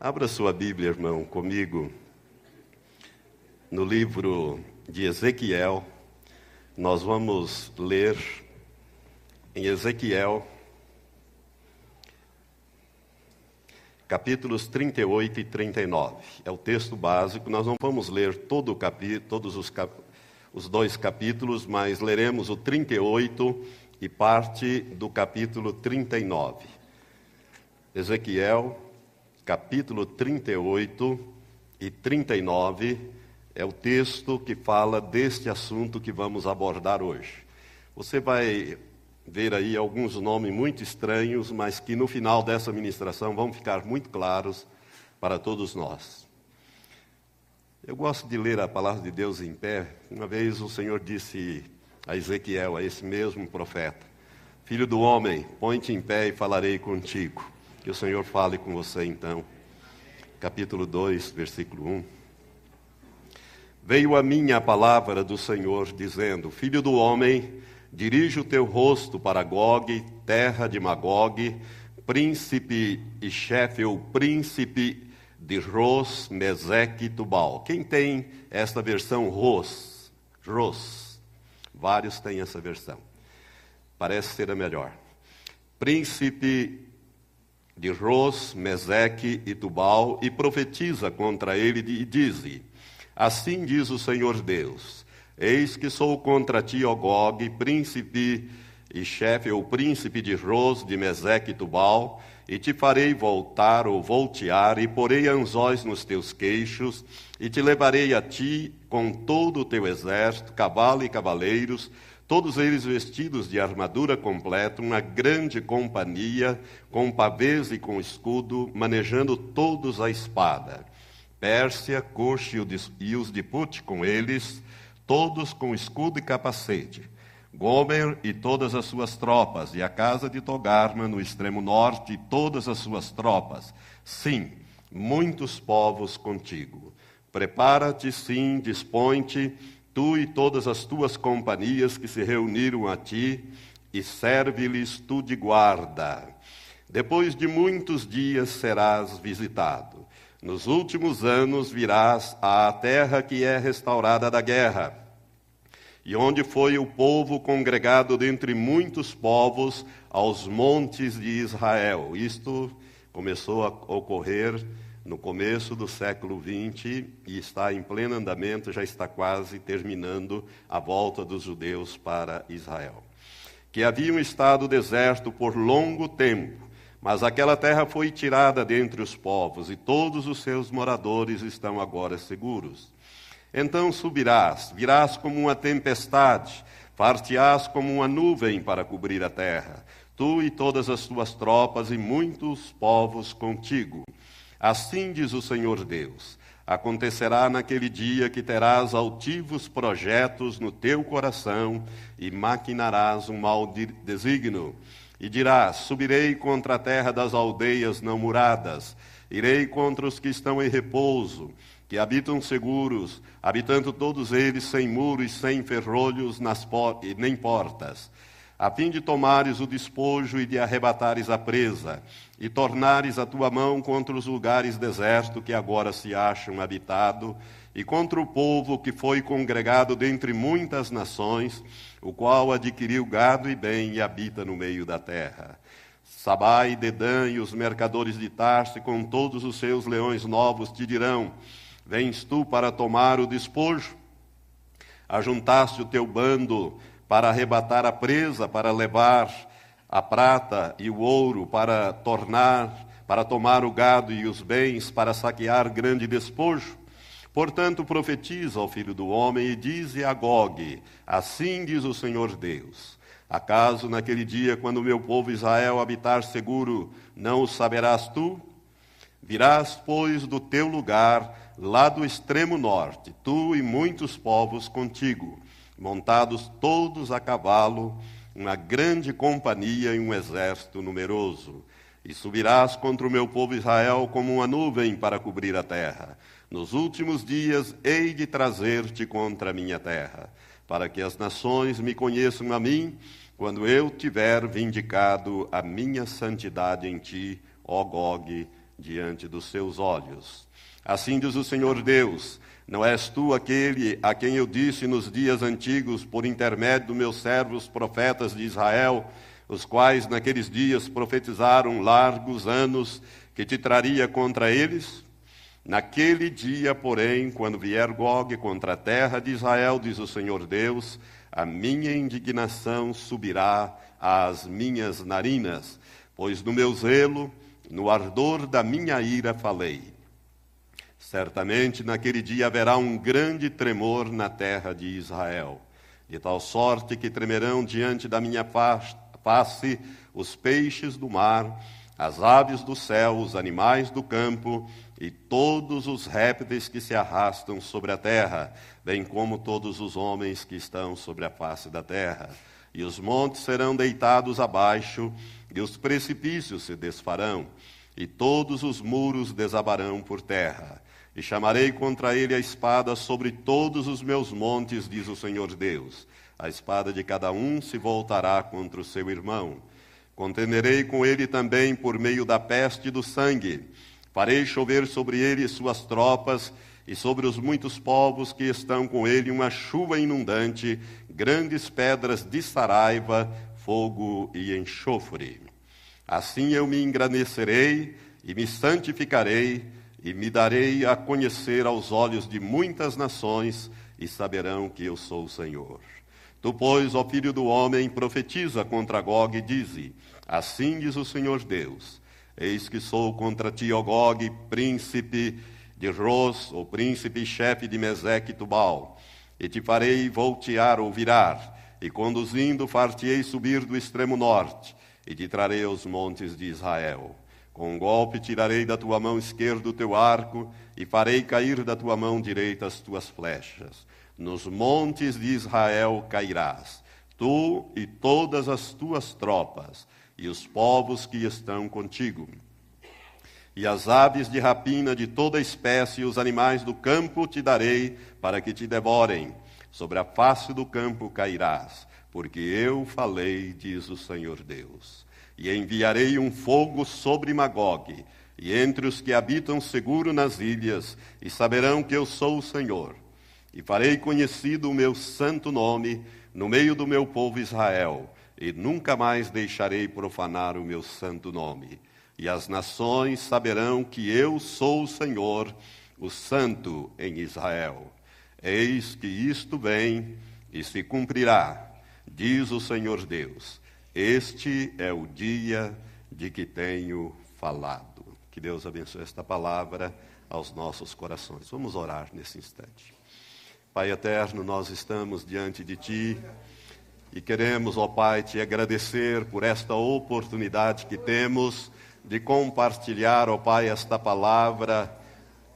Abra sua Bíblia, irmão, comigo, no livro de Ezequiel. Nós vamos ler em Ezequiel, capítulos 38 e 39. É o texto básico. Nós não vamos ler todo o capi, todos os, cap, os dois capítulos, mas leremos o 38 e parte do capítulo 39. Ezequiel capítulo 38 e 39 é o texto que fala deste assunto que vamos abordar hoje. Você vai ver aí alguns nomes muito estranhos, mas que no final dessa ministração vão ficar muito claros para todos nós. Eu gosto de ler a palavra de Deus em pé. Uma vez o Senhor disse a Ezequiel, a esse mesmo profeta: Filho do homem, põe-te em pé e falarei contigo. Que o Senhor fale com você então. Capítulo 2, versículo 1. Veio a mim a palavra do Senhor, dizendo: Filho do homem, dirige o teu rosto para Gog, terra de Magog, príncipe e chefe ou príncipe de Ros, Meseque e Tubal. Quem tem esta versão Ros? Ros. Vários têm essa versão. Parece ser a melhor. Príncipe de Ros, Meseque e Tubal, e profetiza contra ele e diz: Assim diz o Senhor Deus: Eis que sou contra ti, ó Gog, príncipe e chefe ou príncipe de Ros, de Meseque e Tubal, e te farei voltar ou voltear, e porei anzóis nos teus queixos, e te levarei a ti com todo o teu exército, cavalo e cavaleiros, todos eles vestidos de armadura completa, uma grande companhia, com pavês e com escudo, manejando todos a espada. Pérsia, Cush e os de Put com eles, todos com escudo e capacete. Gomer e todas as suas tropas, e a casa de Togarma no extremo norte e todas as suas tropas. Sim, muitos povos contigo. Prepara-te, sim, dispõe-te, tu e todas as tuas companhias que se reuniram a ti, e serve-lhes tu de guarda. Depois de muitos dias serás visitado. Nos últimos anos virás à terra que é restaurada da guerra, e onde foi o povo congregado dentre muitos povos aos montes de Israel. Isto começou a ocorrer no começo do século XX e está em pleno andamento, já está quase terminando a volta dos judeus para Israel. Que haviam estado deserto por longo tempo, mas aquela terra foi tirada dentre os povos e todos os seus moradores estão agora seguros. Então subirás, virás como uma tempestade, far-te-ás como uma nuvem para cobrir a terra, tu e todas as tuas tropas e muitos povos contigo. Assim diz o Senhor Deus: Acontecerá naquele dia que terás altivos projetos no teu coração e maquinarás um mau desígnio. E dirás: Subirei contra a terra das aldeias não muradas, irei contra os que estão em repouso, que habitam seguros, habitando todos eles sem muros, sem ferrolhos nas por nem portas a fim de tomares o despojo e de arrebatares a presa, e tornares a tua mão contra os lugares desertos que agora se acham habitados, e contra o povo que foi congregado dentre muitas nações, o qual adquiriu gado e bem e habita no meio da terra. Sabá e Dedã e os mercadores de Tarse, com todos os seus leões novos, te dirão: Vens tu para tomar o despojo? Ajuntaste o teu bando para arrebatar a presa, para levar a prata e o ouro, para tornar, para tomar o gado e os bens, para saquear grande despojo. Portanto, profetiza ao filho do homem e dize a Gog: Assim diz o Senhor Deus: Acaso naquele dia, quando o meu povo Israel habitar seguro, não o saberás tu? Virás, pois, do teu lugar, lá do extremo norte, tu e muitos povos contigo montados todos a cavalo, uma grande companhia e um exército numeroso. E subirás contra o meu povo Israel como uma nuvem para cobrir a terra. Nos últimos dias hei de trazer-te contra a minha terra, para que as nações me conheçam a mim, quando eu tiver vindicado a minha santidade em ti, ó Gog, diante dos seus olhos. Assim diz o Senhor Deus: Não és tu aquele a quem eu disse nos dias antigos, por intermédio dos meus servos profetas de Israel, os quais naqueles dias profetizaram largos anos que te traria contra eles? Naquele dia, porém, quando vier Gog contra a terra de Israel, diz o Senhor Deus, a minha indignação subirá às minhas narinas, pois no meu zelo, no ardor da minha ira falei. Certamente naquele dia haverá um grande tremor na terra de Israel, de tal sorte que tremerão diante da minha face os peixes do mar, as aves do céu, os animais do campo e todos os répteis que se arrastam sobre a terra, bem como todos os homens que estão sobre a face da terra. E os montes serão deitados abaixo, e os precipícios se desfarão, e todos os muros desabarão por terra. E chamarei contra ele a espada sobre todos os meus montes, diz o Senhor Deus. A espada de cada um se voltará contra o seu irmão. Contenderei com ele também por meio da peste e do sangue. Farei chover sobre ele suas tropas e sobre os muitos povos que estão com ele uma chuva inundante, grandes pedras de saraiva, fogo e enxofre. Assim eu me engrandecerei e me santificarei e me darei a conhecer aos olhos de muitas nações e saberão que eu sou o Senhor. Tu, pois, ó filho do homem, profetiza contra Gog e dize: Assim diz o Senhor Deus: Eis que sou contra ti, ó Gog, príncipe de Ros, ou príncipe chefe de Meseque e Tubal, e te farei voltear ou virar, e conduzindo far-te-ei subir do extremo norte, e te trarei aos montes de Israel. Com um golpe tirarei da tua mão esquerda o teu arco, e farei cair da tua mão direita as tuas flechas nos montes de Israel cairás, tu e todas as tuas tropas, e os povos que estão contigo. E as aves de rapina de toda espécie e os animais do campo te darei para que te devorem. Sobre a face do campo cairás, porque eu falei, diz o Senhor Deus. E enviarei um fogo sobre Magog, e entre os que habitam seguro nas ilhas, e saberão que eu sou o Senhor e farei conhecido o meu santo nome no meio do meu povo Israel, e nunca mais deixarei profanar o meu santo nome. E as nações saberão que eu sou o Senhor, o Santo em Israel. Eis que isto vem e se cumprirá, diz o Senhor Deus. Este é o dia de que tenho falado. Que Deus abençoe esta palavra aos nossos corações. Vamos orar nesse instante. Pai eterno, nós estamos diante de Ti e queremos, ó Pai, te agradecer por esta oportunidade que temos de compartilhar, ó Pai, esta palavra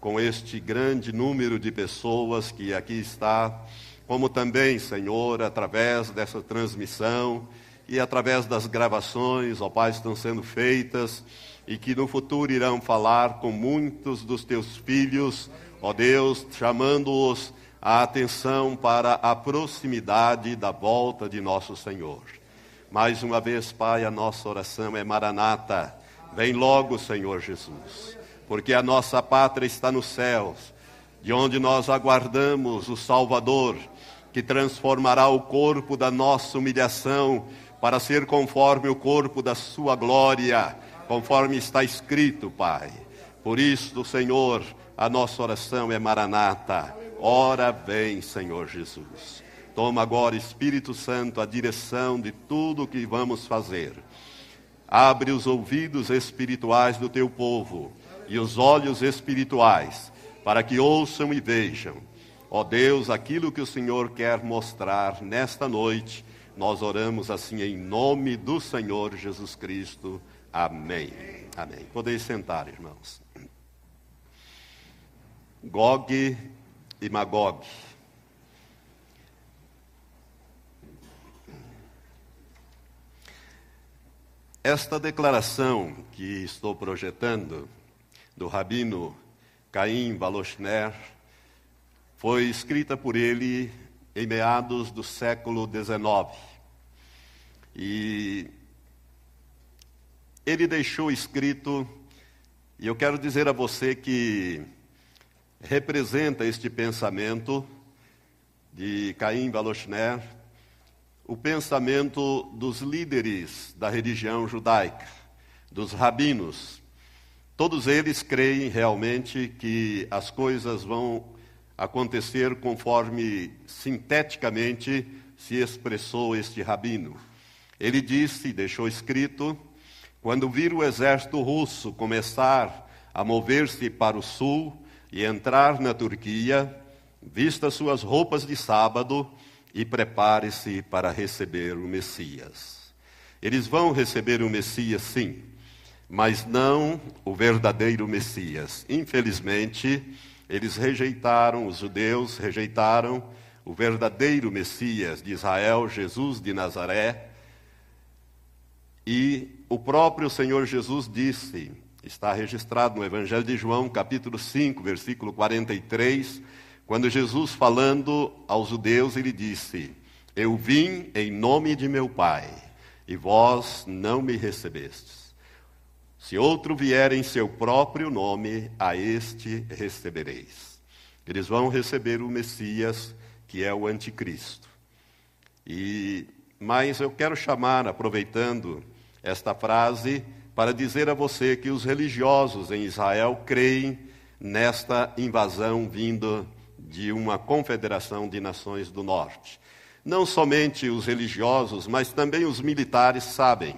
com este grande número de pessoas que aqui está, como também, Senhor, através dessa transmissão e através das gravações, ó Pai, estão sendo feitas e que no futuro irão falar com muitos dos teus filhos, ó Deus, chamando-os a atenção para a proximidade da volta de nosso Senhor. Mais uma vez, Pai, a nossa oração é Maranata. Vem logo, Senhor Jesus, porque a nossa pátria está nos céus, de onde nós aguardamos o Salvador, que transformará o corpo da nossa humilhação para ser conforme o corpo da sua glória, conforme está escrito, Pai. Por isso, Senhor, a nossa oração é Maranata Ora vem, Senhor Jesus. Toma agora, Espírito Santo, a direção de tudo o que vamos fazer. Abre os ouvidos espirituais do teu povo e os olhos espirituais, para que ouçam e vejam. Ó Deus, aquilo que o Senhor quer mostrar nesta noite, nós oramos assim em nome do Senhor Jesus Cristo. Amém. Amém. Podeis sentar, irmãos. Gog e Magog. Esta declaração que estou projetando do rabino Caim Valoshner foi escrita por ele em meados do século XIX. E ele deixou escrito E eu quero dizer a você que representa este pensamento de Caim Balochner, o pensamento dos líderes da religião judaica, dos rabinos. Todos eles creem realmente que as coisas vão acontecer conforme sinteticamente se expressou este rabino. Ele disse, deixou escrito, quando vir o exército russo começar a mover-se para o sul e entrar na Turquia, vista suas roupas de sábado e prepare-se para receber o Messias. Eles vão receber o Messias, sim, mas não o verdadeiro Messias. Infelizmente, eles rejeitaram, os judeus rejeitaram o verdadeiro Messias de Israel, Jesus de Nazaré. E o próprio Senhor Jesus disse, está registrado no Evangelho de João, capítulo 5, versículo 43, quando Jesus, falando aos judeus, ele disse: Eu vim em nome de meu Pai, e vós não me recebestes. Se outro vier em seu próprio nome, a este recebereis. Eles vão receber o Messias, que é o anticristo. E mas eu quero chamar, aproveitando esta frase, para dizer a você que os religiosos em Israel creem nesta invasão vinda de uma confederação de nações do norte. Não somente os religiosos, mas também os militares sabem.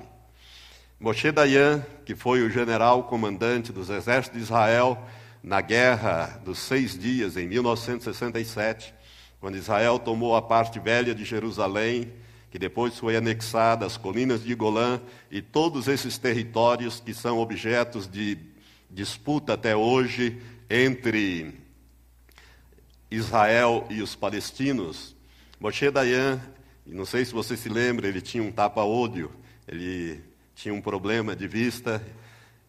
Moshe Dayan, que foi o general comandante dos exércitos de Israel na Guerra dos Seis Dias, em 1967, quando Israel tomou a parte velha de Jerusalém, que depois foi anexada às colinas de Golã e todos esses territórios que são objetos de disputa até hoje entre Israel e os palestinos, Moshe Dayan, não sei se você se lembra, ele tinha um tapa-olho, ele tinha um problema de vista,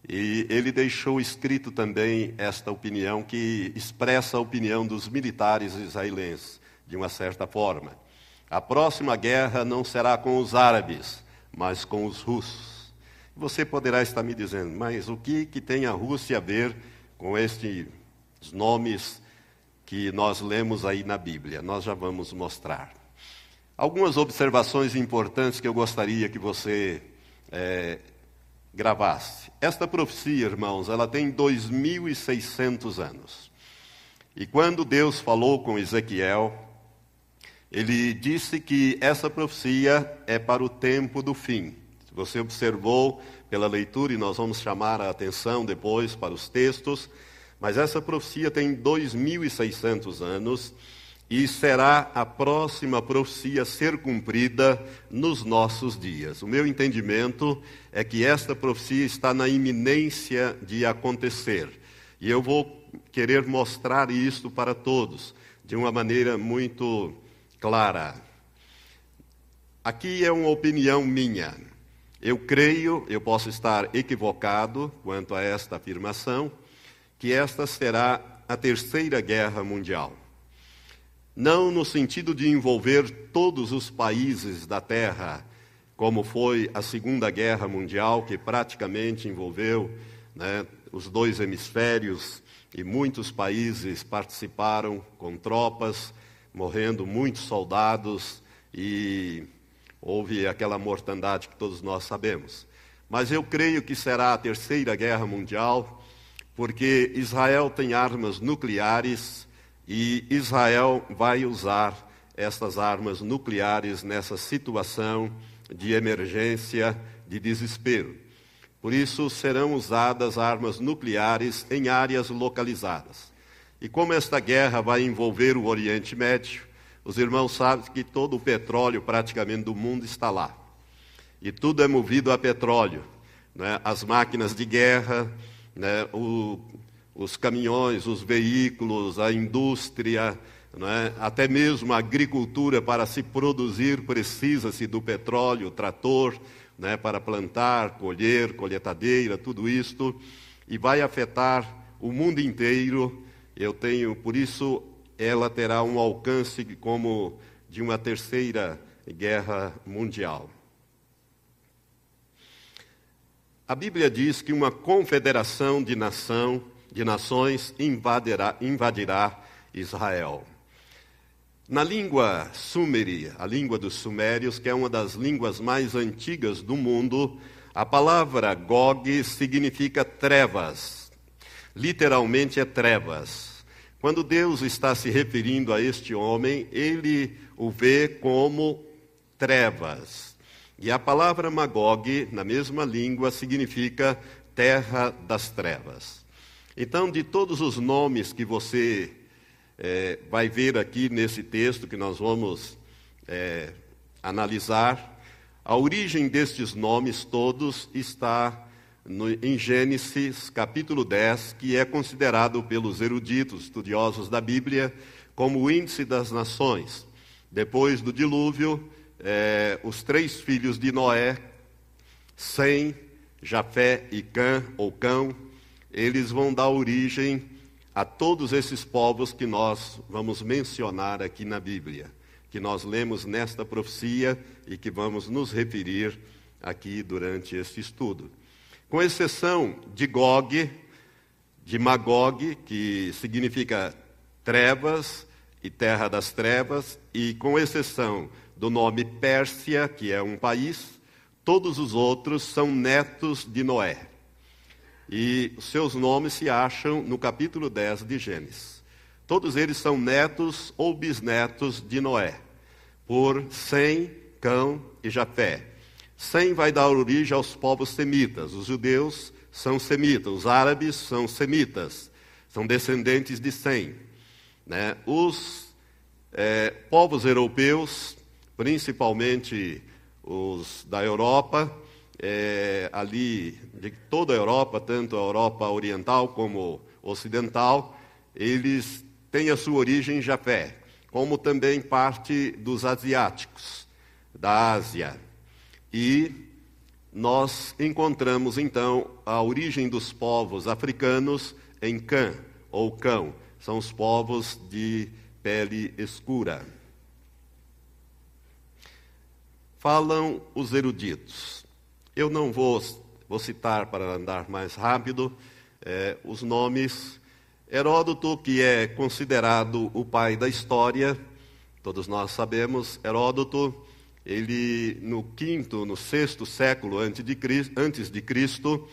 e ele deixou escrito também esta opinião, que expressa a opinião dos militares israelenses, de uma certa forma. A próxima guerra não será com os árabes, mas com os russos. Você poderá estar me dizendo, mas o que, que tem a Rússia a ver com estes nomes que nós lemos aí na Bíblia. Nós já vamos mostrar. Algumas observações importantes que eu gostaria que você é. Esta profecia, irmãos, ela tem 2.600 anos. E quando Deus falou com Ezequiel, ele disse que essa profecia é para o tempo do fim. Você observou pela leitura, e nós vamos chamar a atenção depois para os textos, mas essa profecia tem 2.600 anos e será a próxima profecia a ser cumprida nos nossos dias. O meu entendimento é que esta profecia está na iminência de acontecer. E eu vou querer mostrar isso para todos de uma maneira muito clara. Aqui é uma opinião minha. Eu creio, eu posso estar equivocado quanto a esta afirmação, que esta será a terceira guerra mundial. Não no sentido de envolver todos os países da Terra, como foi a Segunda Guerra Mundial, que praticamente envolveu né, os dois hemisférios e muitos países participaram com tropas, morrendo muitos soldados e houve aquela mortandade que todos nós sabemos. Mas eu creio que será a terceira guerra mundial porque Israel tem armas nucleares e Israel vai usar essas armas nucleares nessa situação de emergência, de desespero. Por isso serão usadas armas nucleares em áreas localizadas. E como esta guerra vai envolver o Oriente Médio, os irmãos sabem que todo o petróleo praticamente do mundo está lá. E tudo é movido a petróleo. Né? As máquinas de guerra, né, o, os caminhões, os veículos, a indústria, né, até mesmo a agricultura para se produzir precisa-se do petróleo, trator, né, para plantar, colher, colheitadeira, tudo isto, e vai afetar o mundo inteiro. Eu tenho, por isso, ela terá um alcance como de uma terceira guerra mundial. A Bíblia diz que uma confederação de nação, de nações invadirá, invadirá Israel. Na língua sumeri, a língua dos sumérios, que é uma das línguas mais antigas do mundo, a palavra Gog significa trevas. Literalmente é trevas. Quando Deus está se referindo a este homem, ele o vê como trevas. E a palavra Magog, na mesma língua, significa terra das trevas. Então, de todos os nomes que você é, vai ver aqui nesse texto que nós vamos é, analisar, a origem destes nomes todos está no, em Gênesis capítulo 10, que é considerado pelos eruditos, estudiosos da Bíblia, como o índice das nações. Depois do dilúvio, é, os três filhos de Noé, Sem, Jafé e Cã, ou Cão, eles vão dar origem a todos esses povos que nós vamos mencionar aqui na Bíblia, que nós lemos nesta profecia e que vamos nos referir aqui durante este estudo. Com exceção de Gog, de Magog, que significa trevas e terra das trevas, e com exceção do nome Pérsia, que é um país, todos os outros são netos de Noé. E seus nomes se acham no capítulo 10 de Gênesis. Todos eles são netos ou bisnetos de Noé, por Sem, Cão e Jafé. Sem vai dar origem aos povos semitas. Os judeus são semitas, os árabes são semitas, são descendentes de Sem. Né? Os é, povos europeus, principalmente os da Europa, é, ali de toda a Europa, tanto a Europa oriental como ocidental, eles têm a sua origem em Jafé, como também parte dos asiáticos, da Ásia. E nós encontramos então a origem dos povos africanos em Cã, ou Cão, são os povos de pele escura. Falam os eruditos. Eu não vou, vou citar para andar mais rápido é, os nomes. Heródoto, que é considerado o pai da história, todos nós sabemos, Heródoto, ele no quinto, no sexto século antes de, Cristo,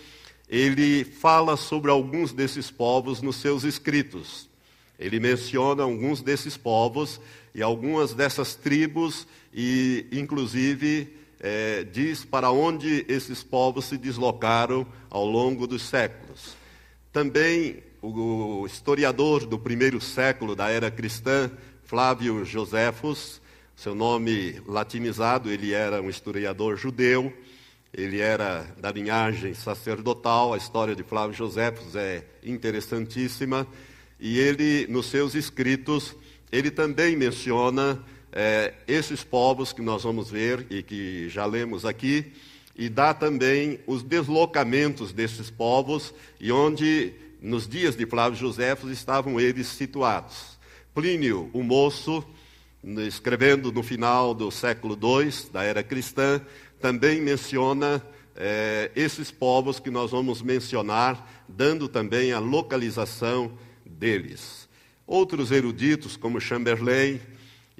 ele fala sobre alguns desses povos nos seus escritos. Ele menciona alguns desses povos e algumas dessas tribos e, inclusive, é, diz para onde esses povos se deslocaram ao longo dos séculos. Também o historiador do primeiro século da era cristã, Flávio Joséfos, seu nome latinizado, ele era um historiador judeu, ele era da linhagem sacerdotal, a história de Flávio Joséfos é interessantíssima, e ele, nos seus escritos, ele também menciona é, esses povos que nós vamos ver e que já lemos aqui, e dá também os deslocamentos desses povos e onde, nos dias de Flávio José, estavam eles situados. Plínio, o moço, escrevendo no final do século II da era cristã, também menciona é, esses povos que nós vamos mencionar, dando também a localização deles. Outros eruditos, como Chamberlain,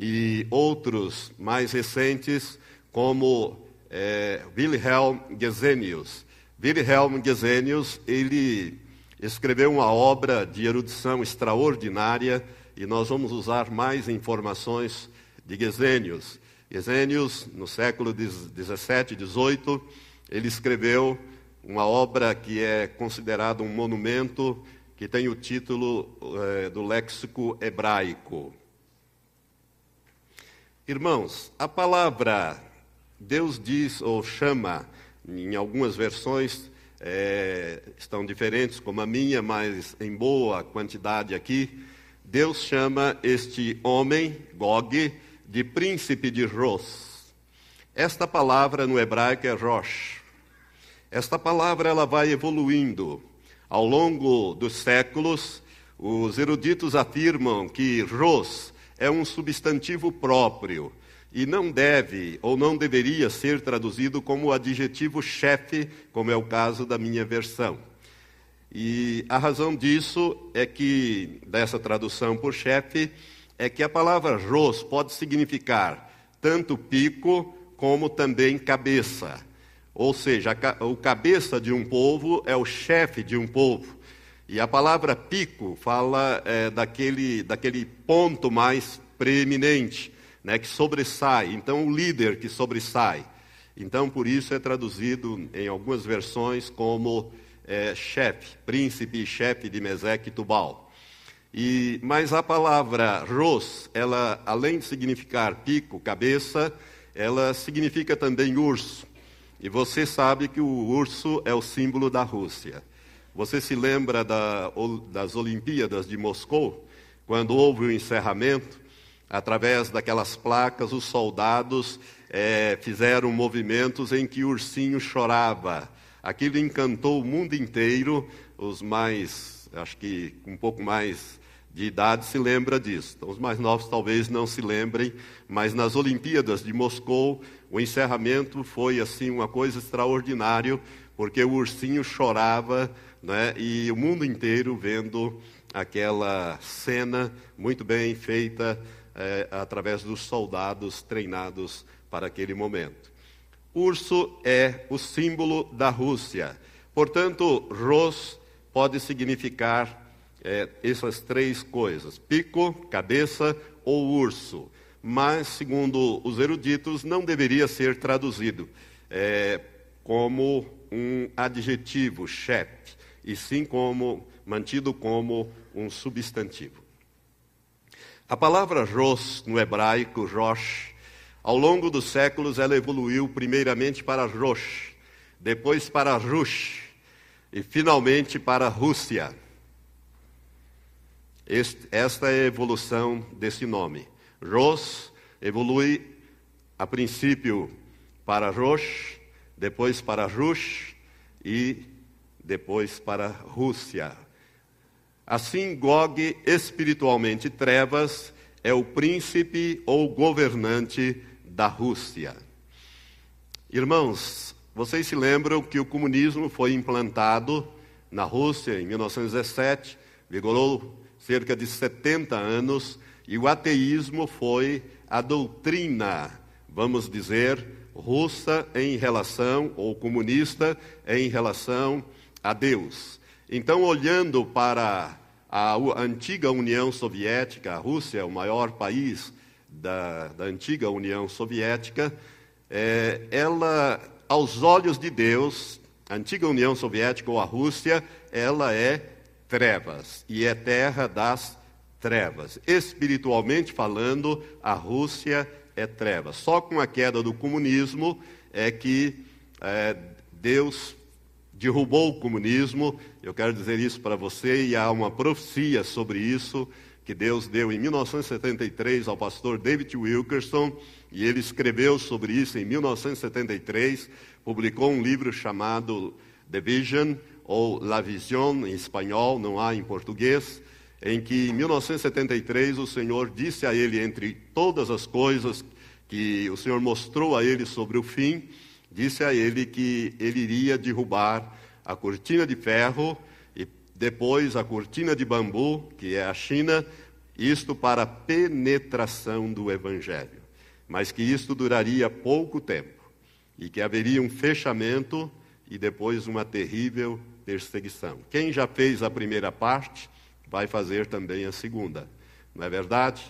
e outros mais recentes, como é, Wilhelm Gesenius. Wilhelm Gesenius, ele escreveu uma obra de erudição extraordinária e nós vamos usar mais informações de Gesenius. Gesenius, no século 17, 18, ele escreveu uma obra que é considerada um monumento que tem o título é, do léxico hebraico. Irmãos, a palavra Deus diz ou chama, em algumas versões é, estão diferentes, como a minha, mas em boa quantidade aqui. Deus chama este homem, Gog, de príncipe de Ros. Esta palavra no hebraico é Rosh. Esta palavra ela vai evoluindo. Ao longo dos séculos, os eruditos afirmam que Ros é um substantivo próprio e não deve ou não deveria ser traduzido como adjetivo chefe, como é o caso da minha versão. E a razão disso é que, dessa tradução por chefe, é que a palavra ros pode significar tanto pico como também cabeça. Ou seja, o cabeça de um povo é o chefe de um povo. E a palavra pico fala é, daquele, daquele ponto mais preeminente né, que sobressai. Então, o líder que sobressai. Então, por isso é traduzido em algumas versões como é, chefe, príncipe e chefe de Meseque e Tubal. E, mas a palavra ros, ela, além de significar pico, cabeça, ela significa também urso. E você sabe que o urso é o símbolo da Rússia. Você se lembra da, das Olimpíadas de Moscou, quando houve o encerramento? através daquelas placas, os soldados é, fizeram movimentos em que o ursinho chorava. Aquilo encantou o mundo inteiro, os mais, acho que um pouco mais de idade se lembra disso. Então, os mais novos talvez não se lembrem, mas nas Olimpíadas de Moscou, o encerramento foi assim uma coisa extraordinária, porque o ursinho chorava, né, e o mundo inteiro vendo aquela cena muito bem feita é, através dos soldados treinados para aquele momento. Urso é o símbolo da Rússia. Portanto, ros pode significar é, essas três coisas: pico, cabeça ou urso. Mas, segundo os eruditos, não deveria ser traduzido é, como um adjetivo, chefe, e sim como mantido como um substantivo. A palavra Ros, no hebraico, Rosh, ao longo dos séculos ela evoluiu primeiramente para Rosh, depois para Rush e finalmente para Rússia. Este, esta é a evolução desse nome. Ros evolui a princípio para Rosh, depois para Rush e depois para Rússia. Assim, Gog, espiritualmente trevas, é o príncipe ou governante da Rússia. Irmãos, vocês se lembram que o comunismo foi implantado na Rússia em 1917, vigorou cerca de 70 anos, e o ateísmo foi a doutrina, vamos dizer, russa em relação, ou comunista em relação a Deus. Então, olhando para a antiga União Soviética, a Rússia o maior país da, da antiga União Soviética, é, ela, aos olhos de Deus, a antiga União Soviética ou a Rússia, ela é trevas e é terra das trevas. Espiritualmente falando, a Rússia é trevas. Só com a queda do comunismo é que é, Deus derrubou o comunismo. Eu quero dizer isso para você, e há uma profecia sobre isso que Deus deu em 1973 ao pastor David Wilkerson, e ele escreveu sobre isso em 1973, publicou um livro chamado The Vision, ou La Vision em espanhol, não há em português, em que em 1973 o Senhor disse a ele, entre todas as coisas que o Senhor mostrou a ele sobre o fim, disse a ele que ele iria derrubar a cortina de ferro e depois a cortina de bambu, que é a China, isto para penetração do evangelho. Mas que isto duraria pouco tempo e que haveria um fechamento e depois uma terrível perseguição. Quem já fez a primeira parte vai fazer também a segunda. Não é verdade?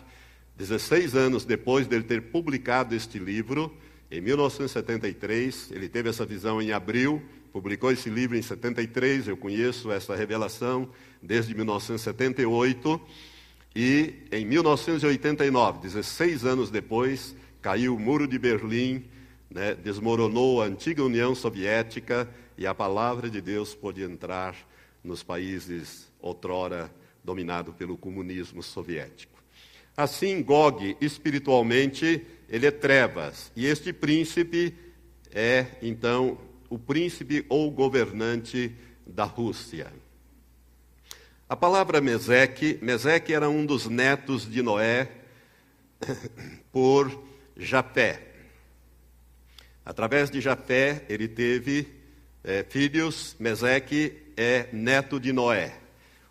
16 anos depois dele ter publicado este livro, em 1973, ele teve essa visão em abril, publicou esse livro em 73, eu conheço essa revelação desde 1978, e em 1989, 16 anos depois, caiu o muro de Berlim, né, desmoronou a antiga União Soviética e a palavra de Deus pôde entrar nos países outrora dominados pelo comunismo soviético. Assim, Gog, espiritualmente, ele é trevas. E este príncipe é, então, o príncipe ou governante da Rússia. A palavra Meseque, Meseque era um dos netos de Noé por Jafé. Através de Jafé, ele teve é, filhos. Meseque é neto de Noé.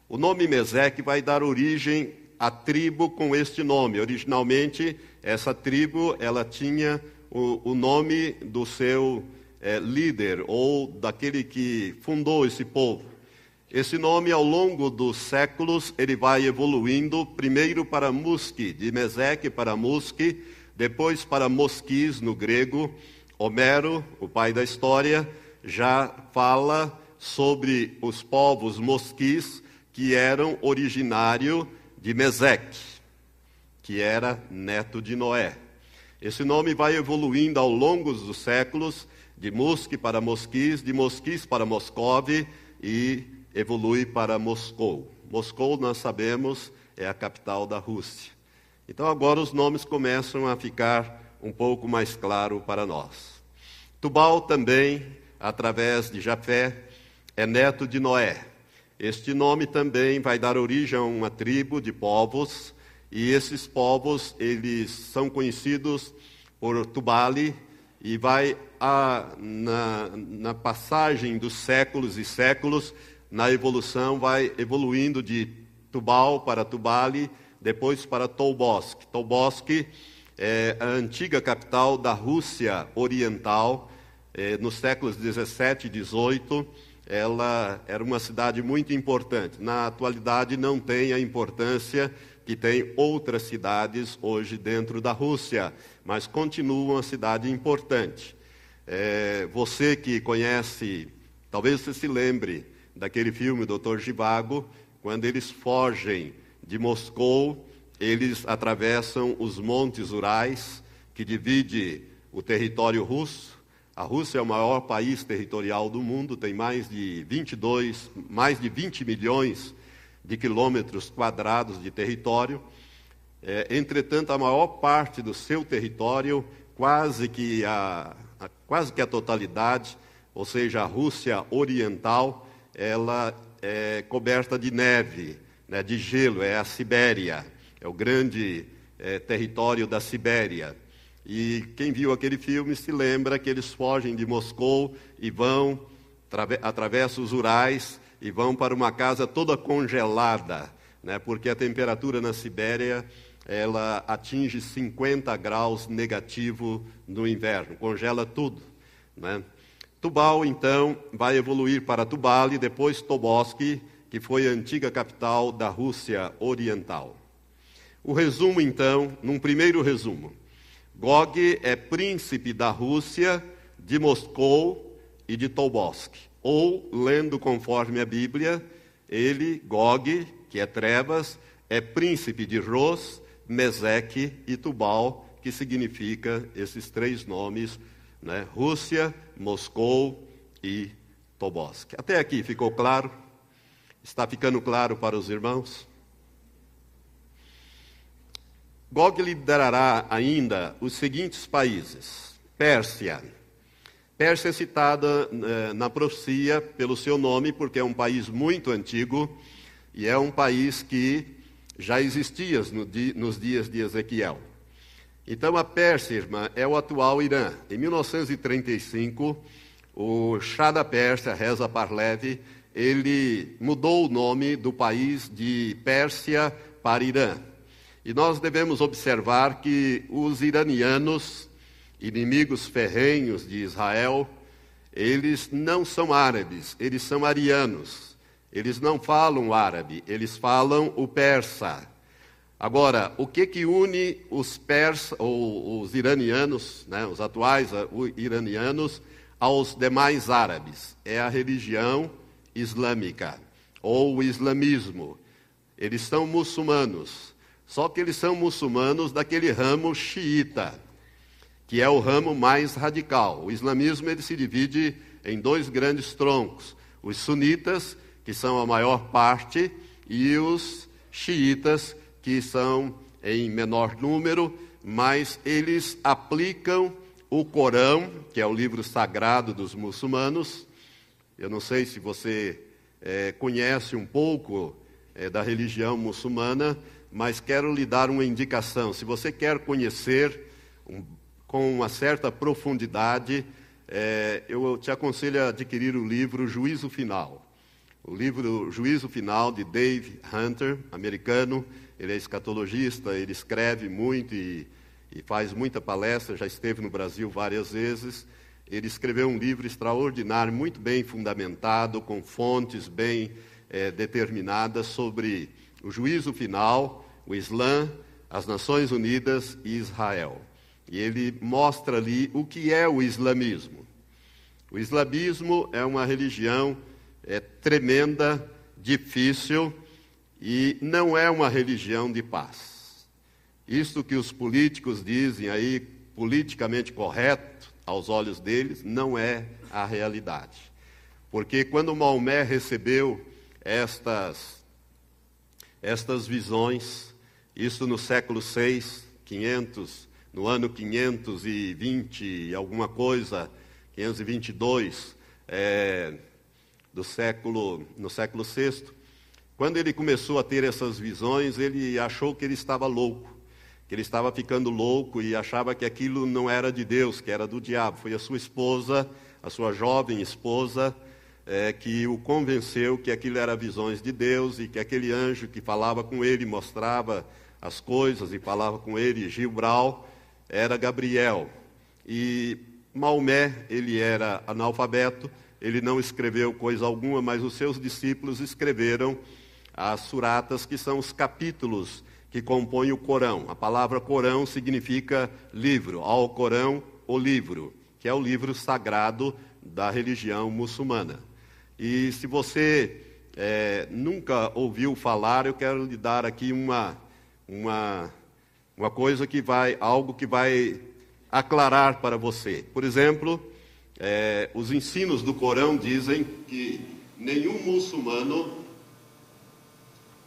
O nome Meseque vai dar origem à tribo com este nome. Originalmente, essa tribo ela tinha o, o nome do seu é, líder ou daquele que fundou esse povo. Esse nome, ao longo dos séculos, ele vai evoluindo, primeiro para Musque, de Meseque para Musque, depois para Mosquis, no grego. Homero, o pai da história, já fala sobre os povos mosquis que eram originário de Meseque, que era neto de Noé. Esse nome vai evoluindo ao longo dos séculos, de Musque para Mosquis, de Mosquis para Moscove e evolui para Moscou. Moscou, nós sabemos, é a capital da Rússia. Então agora os nomes começam a ficar um pouco mais claro para nós. Tubal também, através de Jafé, é neto de Noé. Este nome também vai dar origem a uma tribo de povos, e esses povos, eles são conhecidos por Tubali, e vai a, na, na passagem dos séculos e séculos, na evolução, vai evoluindo de Tubal para Tubali, depois para Tobolsk. Tobolsk é a antiga capital da Rússia Oriental, é, nos séculos 17 e 18. Ela era uma cidade muito importante. Na atualidade, não tem a importância que tem outras cidades hoje dentro da Rússia, mas continua uma cidade importante. É, você que conhece, talvez você se lembre daquele filme Doutor Givago, quando eles fogem de Moscou, eles atravessam os montes Urais, que divide o território russo. A Rússia é o maior país territorial do mundo, tem mais de 22, mais de 20 milhões de quilômetros quadrados de território. É, entretanto, a maior parte do seu território, quase que a, a, quase que a totalidade, ou seja, a Rússia Oriental, ela é coberta de neve, né, de gelo, é a Sibéria, é o grande é, território da Sibéria. E quem viu aquele filme se lembra que eles fogem de Moscou e vão, atravessam os Urais e vão para uma casa toda congelada, né, porque a temperatura na Sibéria ela atinge 50 graus negativo no inverno, congela tudo. Né? Tubal, então, vai evoluir para Tubal e depois Tobolsk, que foi a antiga capital da Rússia Oriental. O resumo, então, num primeiro resumo. Gog é príncipe da Rússia, de Moscou e de Tobolsk. Ou, lendo conforme a Bíblia, ele, Gog, que é trevas, é príncipe de Ros, Meseque e Tubal, que significa esses três nomes né? Rússia, Moscou e Tobolsk. Até aqui ficou claro? Está ficando claro para os irmãos? Gog liderará ainda os seguintes países: Pérsia. Pérsia é citada eh, na profecia pelo seu nome, porque é um país muito antigo e é um país que já existia no nos dias de Ezequiel. Então, a Pérsia, irmã, é o atual Irã. Em 1935, o Shah da Pérsia, Reza Parlev, ele mudou o nome do país de Pérsia para Irã. E nós devemos observar que os iranianos, inimigos ferrenhos de Israel, eles não são árabes, eles são arianos. Eles não falam árabe, eles falam o persa. Agora, o que que une os persas, ou os iranianos, né, os atuais uh, iranianos, aos demais árabes? É a religião islâmica, ou o islamismo. Eles são muçulmanos, só que eles são muçulmanos daquele ramo xiita, que é o ramo mais radical. O islamismo ele se divide em dois grandes troncos: os sunitas, que são a maior parte, e os xiitas, que são em menor número, mas eles aplicam o Corão, que é o livro sagrado dos muçulmanos. Eu não sei se você é, conhece um pouco é, da religião muçulmana, mas quero lhe dar uma indicação. Se você quer conhecer um, com uma certa profundidade, é, eu te aconselho a adquirir o livro Juízo Final. O livro Juízo Final, de Dave Hunter, americano, ele é escatologista, ele escreve muito e, e faz muita palestra, já esteve no Brasil várias vezes. Ele escreveu um livro extraordinário, muito bem fundamentado, com fontes bem é, determinadas sobre o juízo final, o Islã, as Nações Unidas e Israel. E ele mostra ali o que é o islamismo. O islamismo é uma religião é, tremenda, difícil e não é uma religião de paz. Isto que os políticos dizem aí, politicamente correto aos olhos deles, não é a realidade. Porque quando Maomé recebeu estas, estas visões, isso no século 6, 500, no ano 520 e alguma coisa, 522 é, do século, no século VI, quando ele começou a ter essas visões, ele achou que ele estava louco, que ele estava ficando louco e achava que aquilo não era de Deus, que era do diabo. Foi a sua esposa, a sua jovem esposa, é, que o convenceu que aquilo era visões de Deus e que aquele anjo que falava com ele, mostrava as coisas e falava com ele, Gilbral, era Gabriel. E Maomé, ele era analfabeto, ele não escreveu coisa alguma, mas os seus discípulos escreveram as suratas, que são os capítulos que compõem o Corão. A palavra Corão significa livro, ao Corão, o livro, que é o livro sagrado da religião muçulmana. E se você é, nunca ouviu falar, eu quero lhe dar aqui uma, uma, uma coisa que vai, algo que vai aclarar para você. Por exemplo, é, os ensinos do Corão dizem que nenhum muçulmano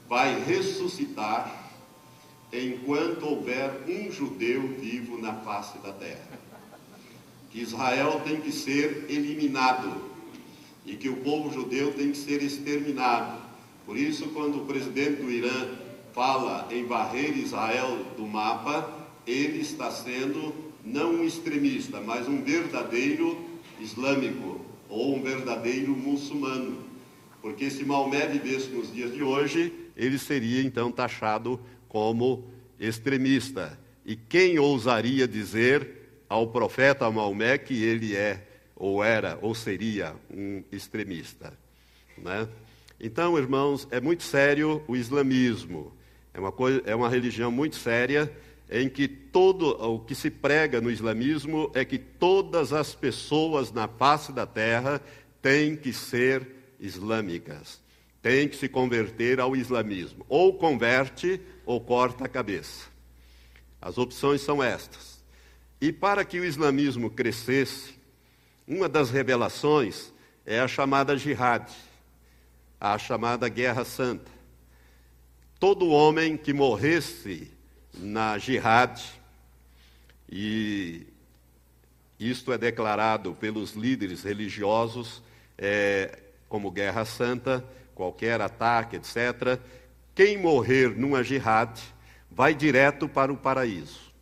vai ressuscitar enquanto houver um judeu vivo na face da terra. Que Israel tem que ser eliminado e que o povo judeu tem que ser exterminado. Por isso, quando o presidente do Irã fala em varrer Israel do mapa, ele está sendo não um extremista, mas um verdadeiro islâmico ou um verdadeiro muçulmano. Porque se Maomé vivesse nos dias de hoje, ele seria então taxado como extremista. E quem ousaria dizer ao profeta Maomé que ele é ou era, ou seria um extremista. Né? Então, irmãos, é muito sério o islamismo. É uma, coisa, é uma religião muito séria em que todo o que se prega no islamismo é que todas as pessoas na face da terra têm que ser islâmicas, têm que se converter ao islamismo. Ou converte ou corta a cabeça. As opções são estas. E para que o islamismo crescesse, uma das revelações é a chamada jihad, a chamada guerra santa. Todo homem que morresse na jihad, e isto é declarado pelos líderes religiosos é, como guerra santa, qualquer ataque, etc. Quem morrer numa jihad vai direto para o paraíso.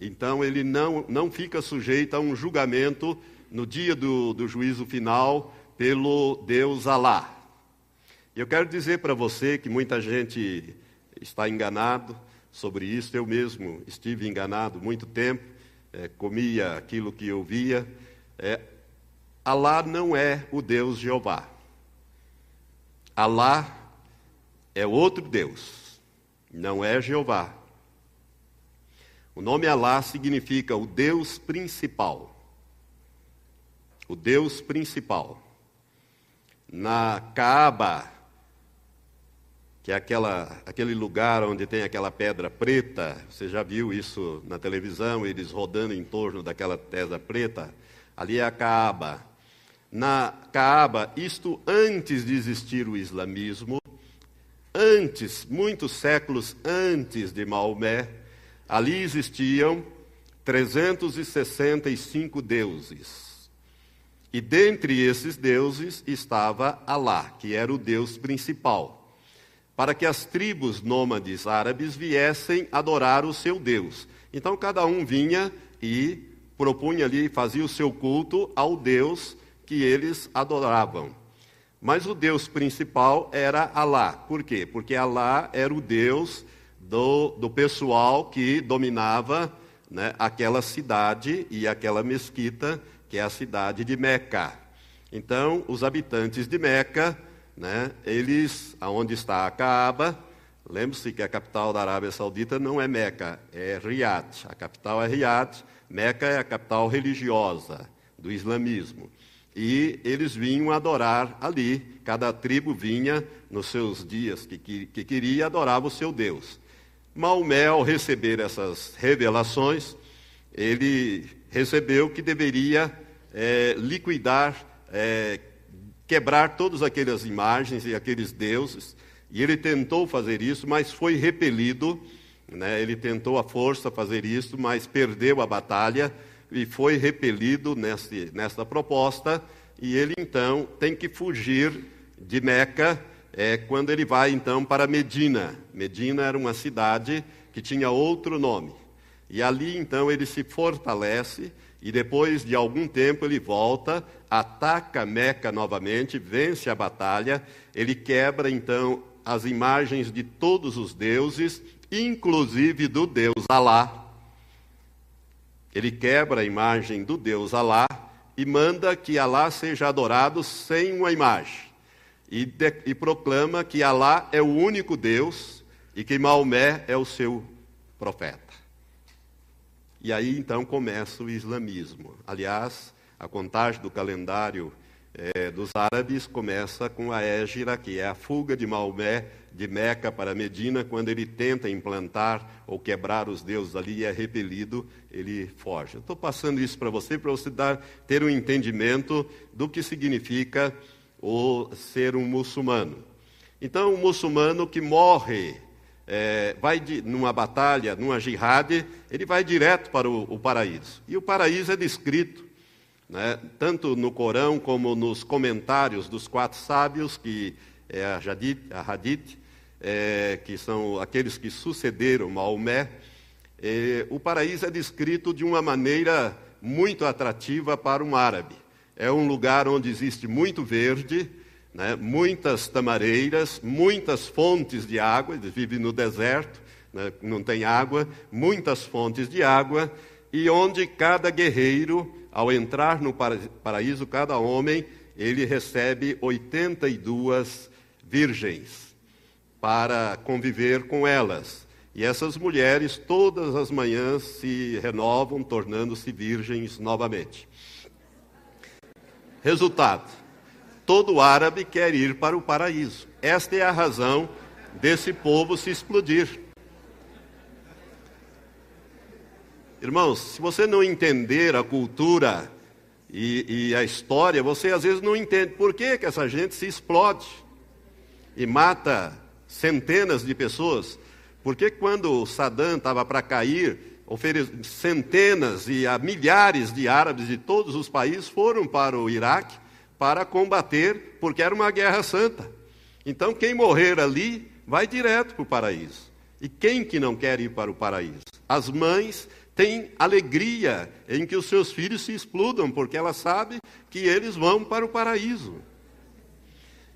Então ele não, não fica sujeito a um julgamento no dia do, do juízo final pelo Deus Alá. E eu quero dizer para você que muita gente está enganado sobre isso. Eu mesmo estive enganado muito tempo, é, comia aquilo que eu via. É, Alá não é o Deus Jeová. Alá é outro Deus, não é Jeová. O nome Alá significa o Deus principal o Deus principal. Na Caaba, que é aquela, aquele lugar onde tem aquela pedra preta, você já viu isso na televisão, eles rodando em torno daquela pedra preta? Ali é a Caaba. Na Caaba, isto antes de existir o islamismo, antes, muitos séculos antes de Maomé, ali existiam 365 deuses. E dentre esses deuses estava Alá, que era o deus principal, para que as tribos nômades árabes viessem adorar o seu Deus. Então cada um vinha e propunha ali, fazia o seu culto ao Deus que eles adoravam. Mas o Deus principal era Alá. Por quê? Porque Alá era o Deus do, do pessoal que dominava né, aquela cidade e aquela mesquita, que é a cidade de Meca. Então, os habitantes de Meca, né, eles, aonde está a Caaba, lembre-se que a capital da Arábia Saudita não é Meca, é Riad. A capital é Riad, Meca é a capital religiosa do islamismo. E eles vinham adorar ali, cada tribo vinha nos seus dias que, que, que queria adorava o seu Deus. Maomé, ao receber essas revelações, ele recebeu que deveria é, liquidar, é, quebrar todas aquelas imagens e aqueles deuses, e ele tentou fazer isso, mas foi repelido. Né? Ele tentou à força fazer isso, mas perdeu a batalha e foi repelido nesse, nessa proposta, e ele então tem que fugir de Meca é, quando ele vai então para Medina. Medina era uma cidade que tinha outro nome. E ali então ele se fortalece e depois de algum tempo ele volta, ataca Meca novamente, vence a batalha, ele quebra então as imagens de todos os deuses, inclusive do deus Alá. Ele quebra a imagem do Deus Alá e manda que Alá seja adorado sem uma imagem. E, de, e proclama que Alá é o único Deus e que Maomé é o seu profeta. E aí então começa o islamismo. Aliás, a contagem do calendário é, dos árabes começa com a Égira, que é a fuga de Maomé de Meca para Medina, quando ele tenta implantar ou quebrar os deuses ali e é repelido, ele foge. Estou passando isso para você, para você dar, ter um entendimento do que significa o ser um muçulmano. Então, um muçulmano que morre, é, vai de, numa batalha, numa jihad, ele vai direto para o, o paraíso. E o paraíso é descrito né, tanto no Corão como nos comentários dos quatro sábios, que é a, Jadid, a Hadith, é, que são aqueles que sucederam Maomé, é, o paraíso é descrito de uma maneira muito atrativa para um árabe. É um lugar onde existe muito verde, né, muitas tamareiras, muitas fontes de água, eles vivem no deserto, né, não tem água, muitas fontes de água, e onde cada guerreiro ao entrar no paraíso, cada homem, ele recebe 82 virgens para conviver com elas. E essas mulheres, todas as manhãs, se renovam, tornando-se virgens novamente. Resultado: todo árabe quer ir para o paraíso. Esta é a razão desse povo se explodir. Irmãos, se você não entender a cultura e, e, a história, você às vezes não entende por que, que essa gente se explode e mata centenas de pessoas. Porque quando Saddam estava para cair, centenas e milhares de árabes de todos os países foram para o Iraque para combater, porque era uma guerra santa. Então, quem morrer ali vai direto para o paraíso. E quem que não quer ir para o paraíso? As mães tem alegria em que os seus filhos se explodam, porque ela sabe que eles vão para o paraíso.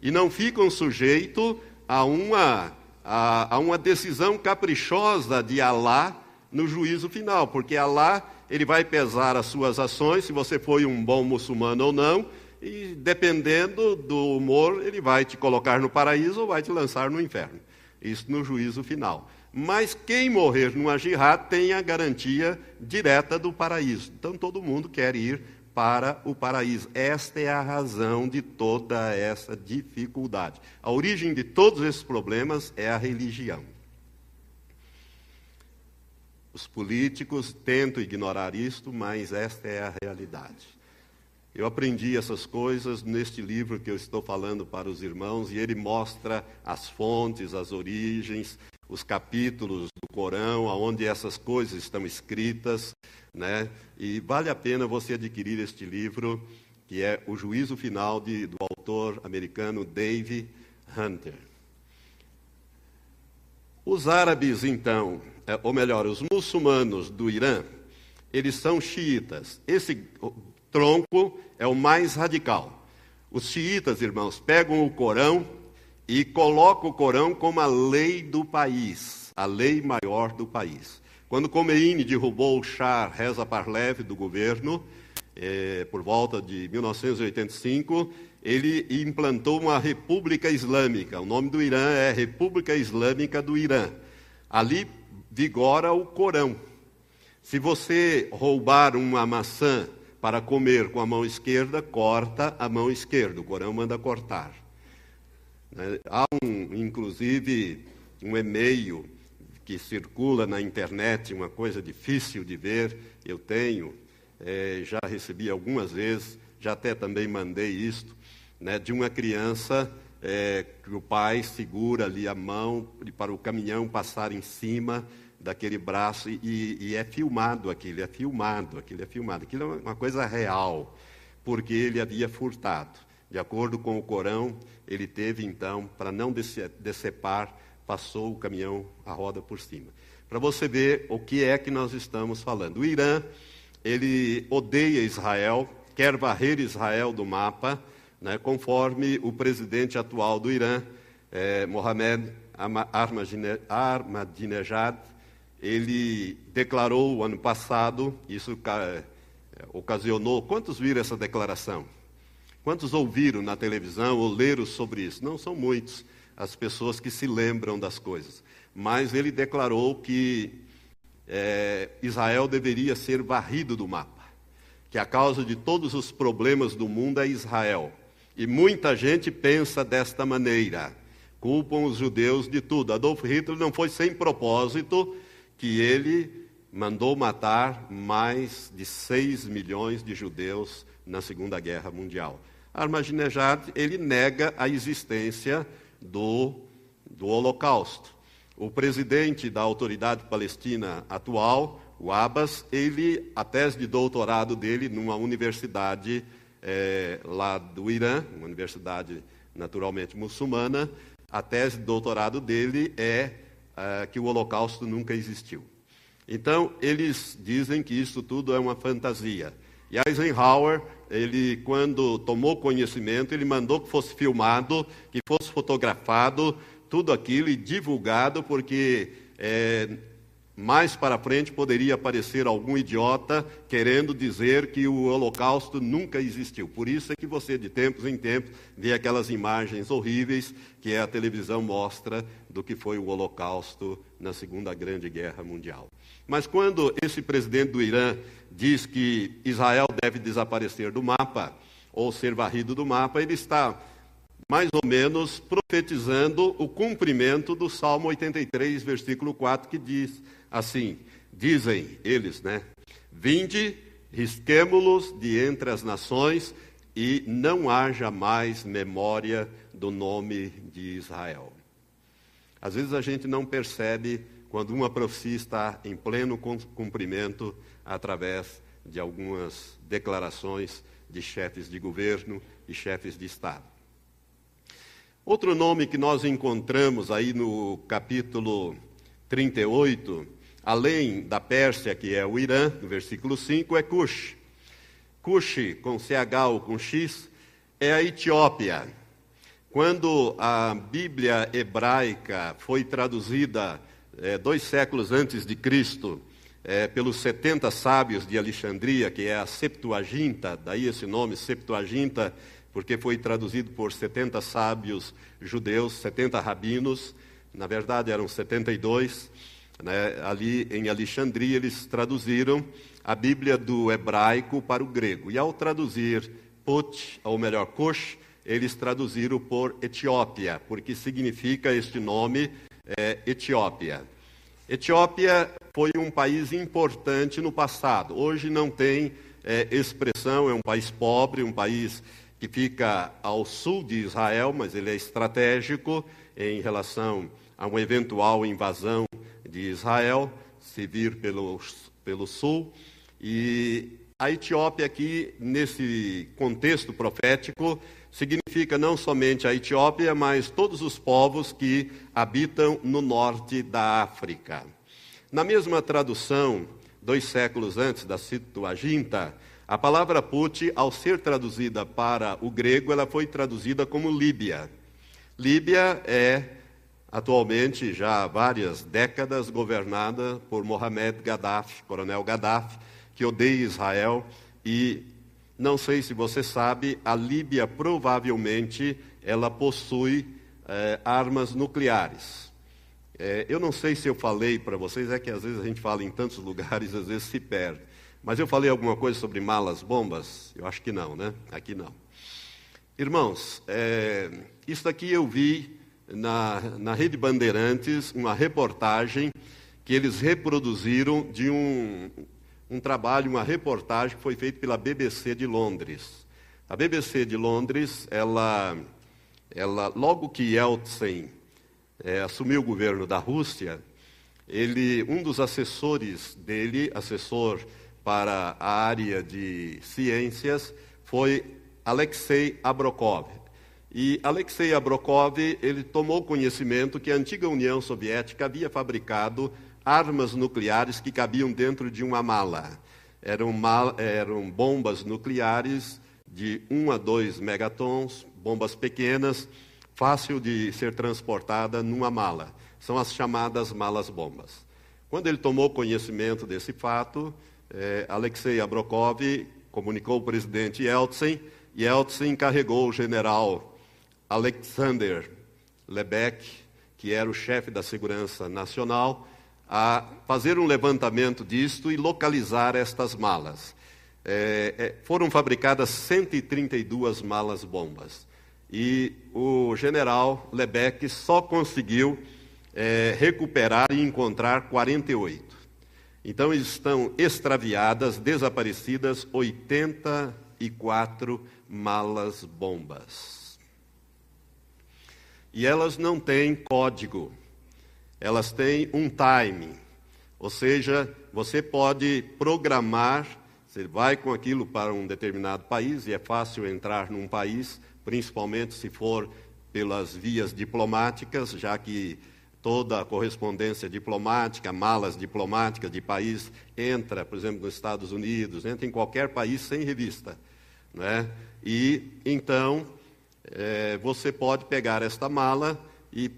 E não ficam sujeitos a uma, a, a uma decisão caprichosa de Alá no juízo final, porque Alá ele vai pesar as suas ações, se você foi um bom muçulmano ou não, e dependendo do humor, ele vai te colocar no paraíso ou vai te lançar no inferno. Isso no juízo final. Mas quem morrer numa jihad tem a garantia direta do paraíso. Então todo mundo quer ir para o paraíso. Esta é a razão de toda essa dificuldade. A origem de todos esses problemas é a religião. Os políticos tentam ignorar isto, mas esta é a realidade. Eu aprendi essas coisas neste livro que eu estou falando para os irmãos, e ele mostra as fontes, as origens, os capítulos do Corão, onde essas coisas estão escritas, né? E vale a pena você adquirir este livro, que é O Juízo Final de, do autor americano Dave Hunter. Os árabes, então, é, ou melhor, os muçulmanos do Irã, eles são xiitas. Esse tronco é o mais radical. Os xiitas, irmãos, pegam o Corão e colocam o Corão como a lei do país, a lei maior do país. Quando Khomeini derrubou o Shah Reza Parlev do governo, eh, por volta de 1985, ele implantou uma república islâmica. O nome do Irã é República Islâmica do Irã. Ali vigora o Corão. Se você roubar uma maçã para comer com a mão esquerda, corta a mão esquerda. O Corão manda cortar. Né? Há, um, inclusive, um e-mail que circula na internet, uma coisa difícil de ver, eu tenho, é, já recebi algumas vezes, já até também mandei isto, né, de uma criança é, que o pai segura ali a mão para o caminhão passar em cima daquele braço e, e é filmado aquilo, é filmado, aquilo é filmado. Aquilo é uma coisa real, porque ele havia furtado. De acordo com o Corão, ele teve então, para não decepar, passou o caminhão, a roda por cima. Para você ver o que é que nós estamos falando. O Irã, ele odeia Israel, quer varrer Israel do mapa, né, conforme o presidente atual do Irã, é, Mohamed Ahmadinejad, ele declarou ano passado, isso é, ocasionou. Quantos viram essa declaração? Quantos ouviram na televisão ou leram sobre isso? Não são muitos as pessoas que se lembram das coisas. Mas ele declarou que é, Israel deveria ser varrido do mapa, que a causa de todos os problemas do mundo é Israel. E muita gente pensa desta maneira, culpam os judeus de tudo. Adolf Hitler não foi sem propósito que ele mandou matar mais de 6 milhões de judeus na Segunda Guerra Mundial. Ahmadinejad, ele nega a existência do, do Holocausto. O presidente da autoridade palestina atual, o Abbas, ele, a tese de doutorado dele numa universidade é, lá do Irã, uma universidade naturalmente muçulmana, a tese de doutorado dele é, é que o Holocausto nunca existiu. Então, eles dizem que isso tudo é uma fantasia. E Eisenhower, ele, quando tomou conhecimento, ele mandou que fosse filmado, que fosse fotografado, tudo aquilo e divulgado, porque é, mais para frente poderia aparecer algum idiota querendo dizer que o Holocausto nunca existiu. Por isso é que você, de tempos em tempos, vê aquelas imagens horríveis que a televisão mostra do que foi o Holocausto na Segunda Grande Guerra Mundial. Mas quando esse presidente do Irã diz que Israel deve desaparecer do mapa, ou ser varrido do mapa, ele está mais ou menos profetizando o cumprimento do Salmo 83, versículo 4, que diz assim: dizem eles, né? Vinde, risquemo-los de entre as nações e não haja mais memória do nome de Israel. Às vezes a gente não percebe quando uma profecia está em pleno cumprimento através de algumas declarações de chefes de governo e chefes de Estado. Outro nome que nós encontramos aí no capítulo 38, além da Pérsia, que é o Irã, no versículo 5, é Cush. Cush, com CH ou com X, é a Etiópia. Quando a Bíblia hebraica foi traduzida é, dois séculos antes de Cristo, é, pelos 70 sábios de Alexandria, que é a Septuaginta, daí esse nome, Septuaginta, porque foi traduzido por 70 sábios judeus, 70 rabinos, na verdade eram 72, né, ali em Alexandria eles traduziram a Bíblia do hebraico para o grego. E ao traduzir Put, ou melhor, Cush, eles traduziram por Etiópia, porque significa este nome é, Etiópia. Etiópia foi um país importante no passado. Hoje não tem é, expressão, é um país pobre, um país que fica ao sul de Israel, mas ele é estratégico em relação a uma eventual invasão de Israel, se vir pelo, pelo sul. E a Etiópia aqui, nesse contexto profético, significa não somente a Etiópia, mas todos os povos que habitam no norte da África. Na mesma tradução, dois séculos antes da Septuaginta, a palavra put, ao ser traduzida para o grego, ela foi traduzida como Líbia. Líbia é, atualmente, já há várias décadas, governada por Mohamed Gaddafi, coronel Gaddafi, que odeia Israel e não sei se você sabe, a Líbia provavelmente ela possui é, armas nucleares. É, eu não sei se eu falei para vocês, é que às vezes a gente fala em tantos lugares, às vezes se perde. Mas eu falei alguma coisa sobre malas bombas? Eu acho que não, né? Aqui não. Irmãos, é, isso aqui eu vi na, na Rede Bandeirantes, uma reportagem que eles reproduziram de um, um trabalho, uma reportagem que foi feita pela BBC de Londres. A BBC de Londres, ela, ela logo que Yeltsin é, assumiu o governo da Rússia, ele, um dos assessores dele, assessor para a área de ciências, foi Alexei Abrokov. E Alexei Abrokov, ele tomou conhecimento que a antiga União Soviética havia fabricado armas nucleares que cabiam dentro de uma mala. Eram, mal, eram bombas nucleares de 1 a 2 megatons, bombas pequenas, fácil de ser transportada numa mala. São as chamadas malas-bombas. Quando ele tomou conhecimento desse fato, eh, Alexei Abrokov comunicou ao presidente Yeltsin, e Yeltsin encarregou o general Alexander Lebeck, que era o chefe da segurança nacional, a fazer um levantamento disto e localizar estas malas. É, é, foram fabricadas 132 malas bombas. E o general Lebeck só conseguiu é, recuperar e encontrar 48. Então estão extraviadas, desaparecidas 84 malas bombas. E elas não têm código elas têm um time, ou seja, você pode programar, você vai com aquilo para um determinado país, e é fácil entrar num país, principalmente se for pelas vias diplomáticas, já que toda a correspondência diplomática, malas diplomáticas de país, entra, por exemplo, nos Estados Unidos, entra em qualquer país sem revista. Né? E então é, você pode pegar esta mala e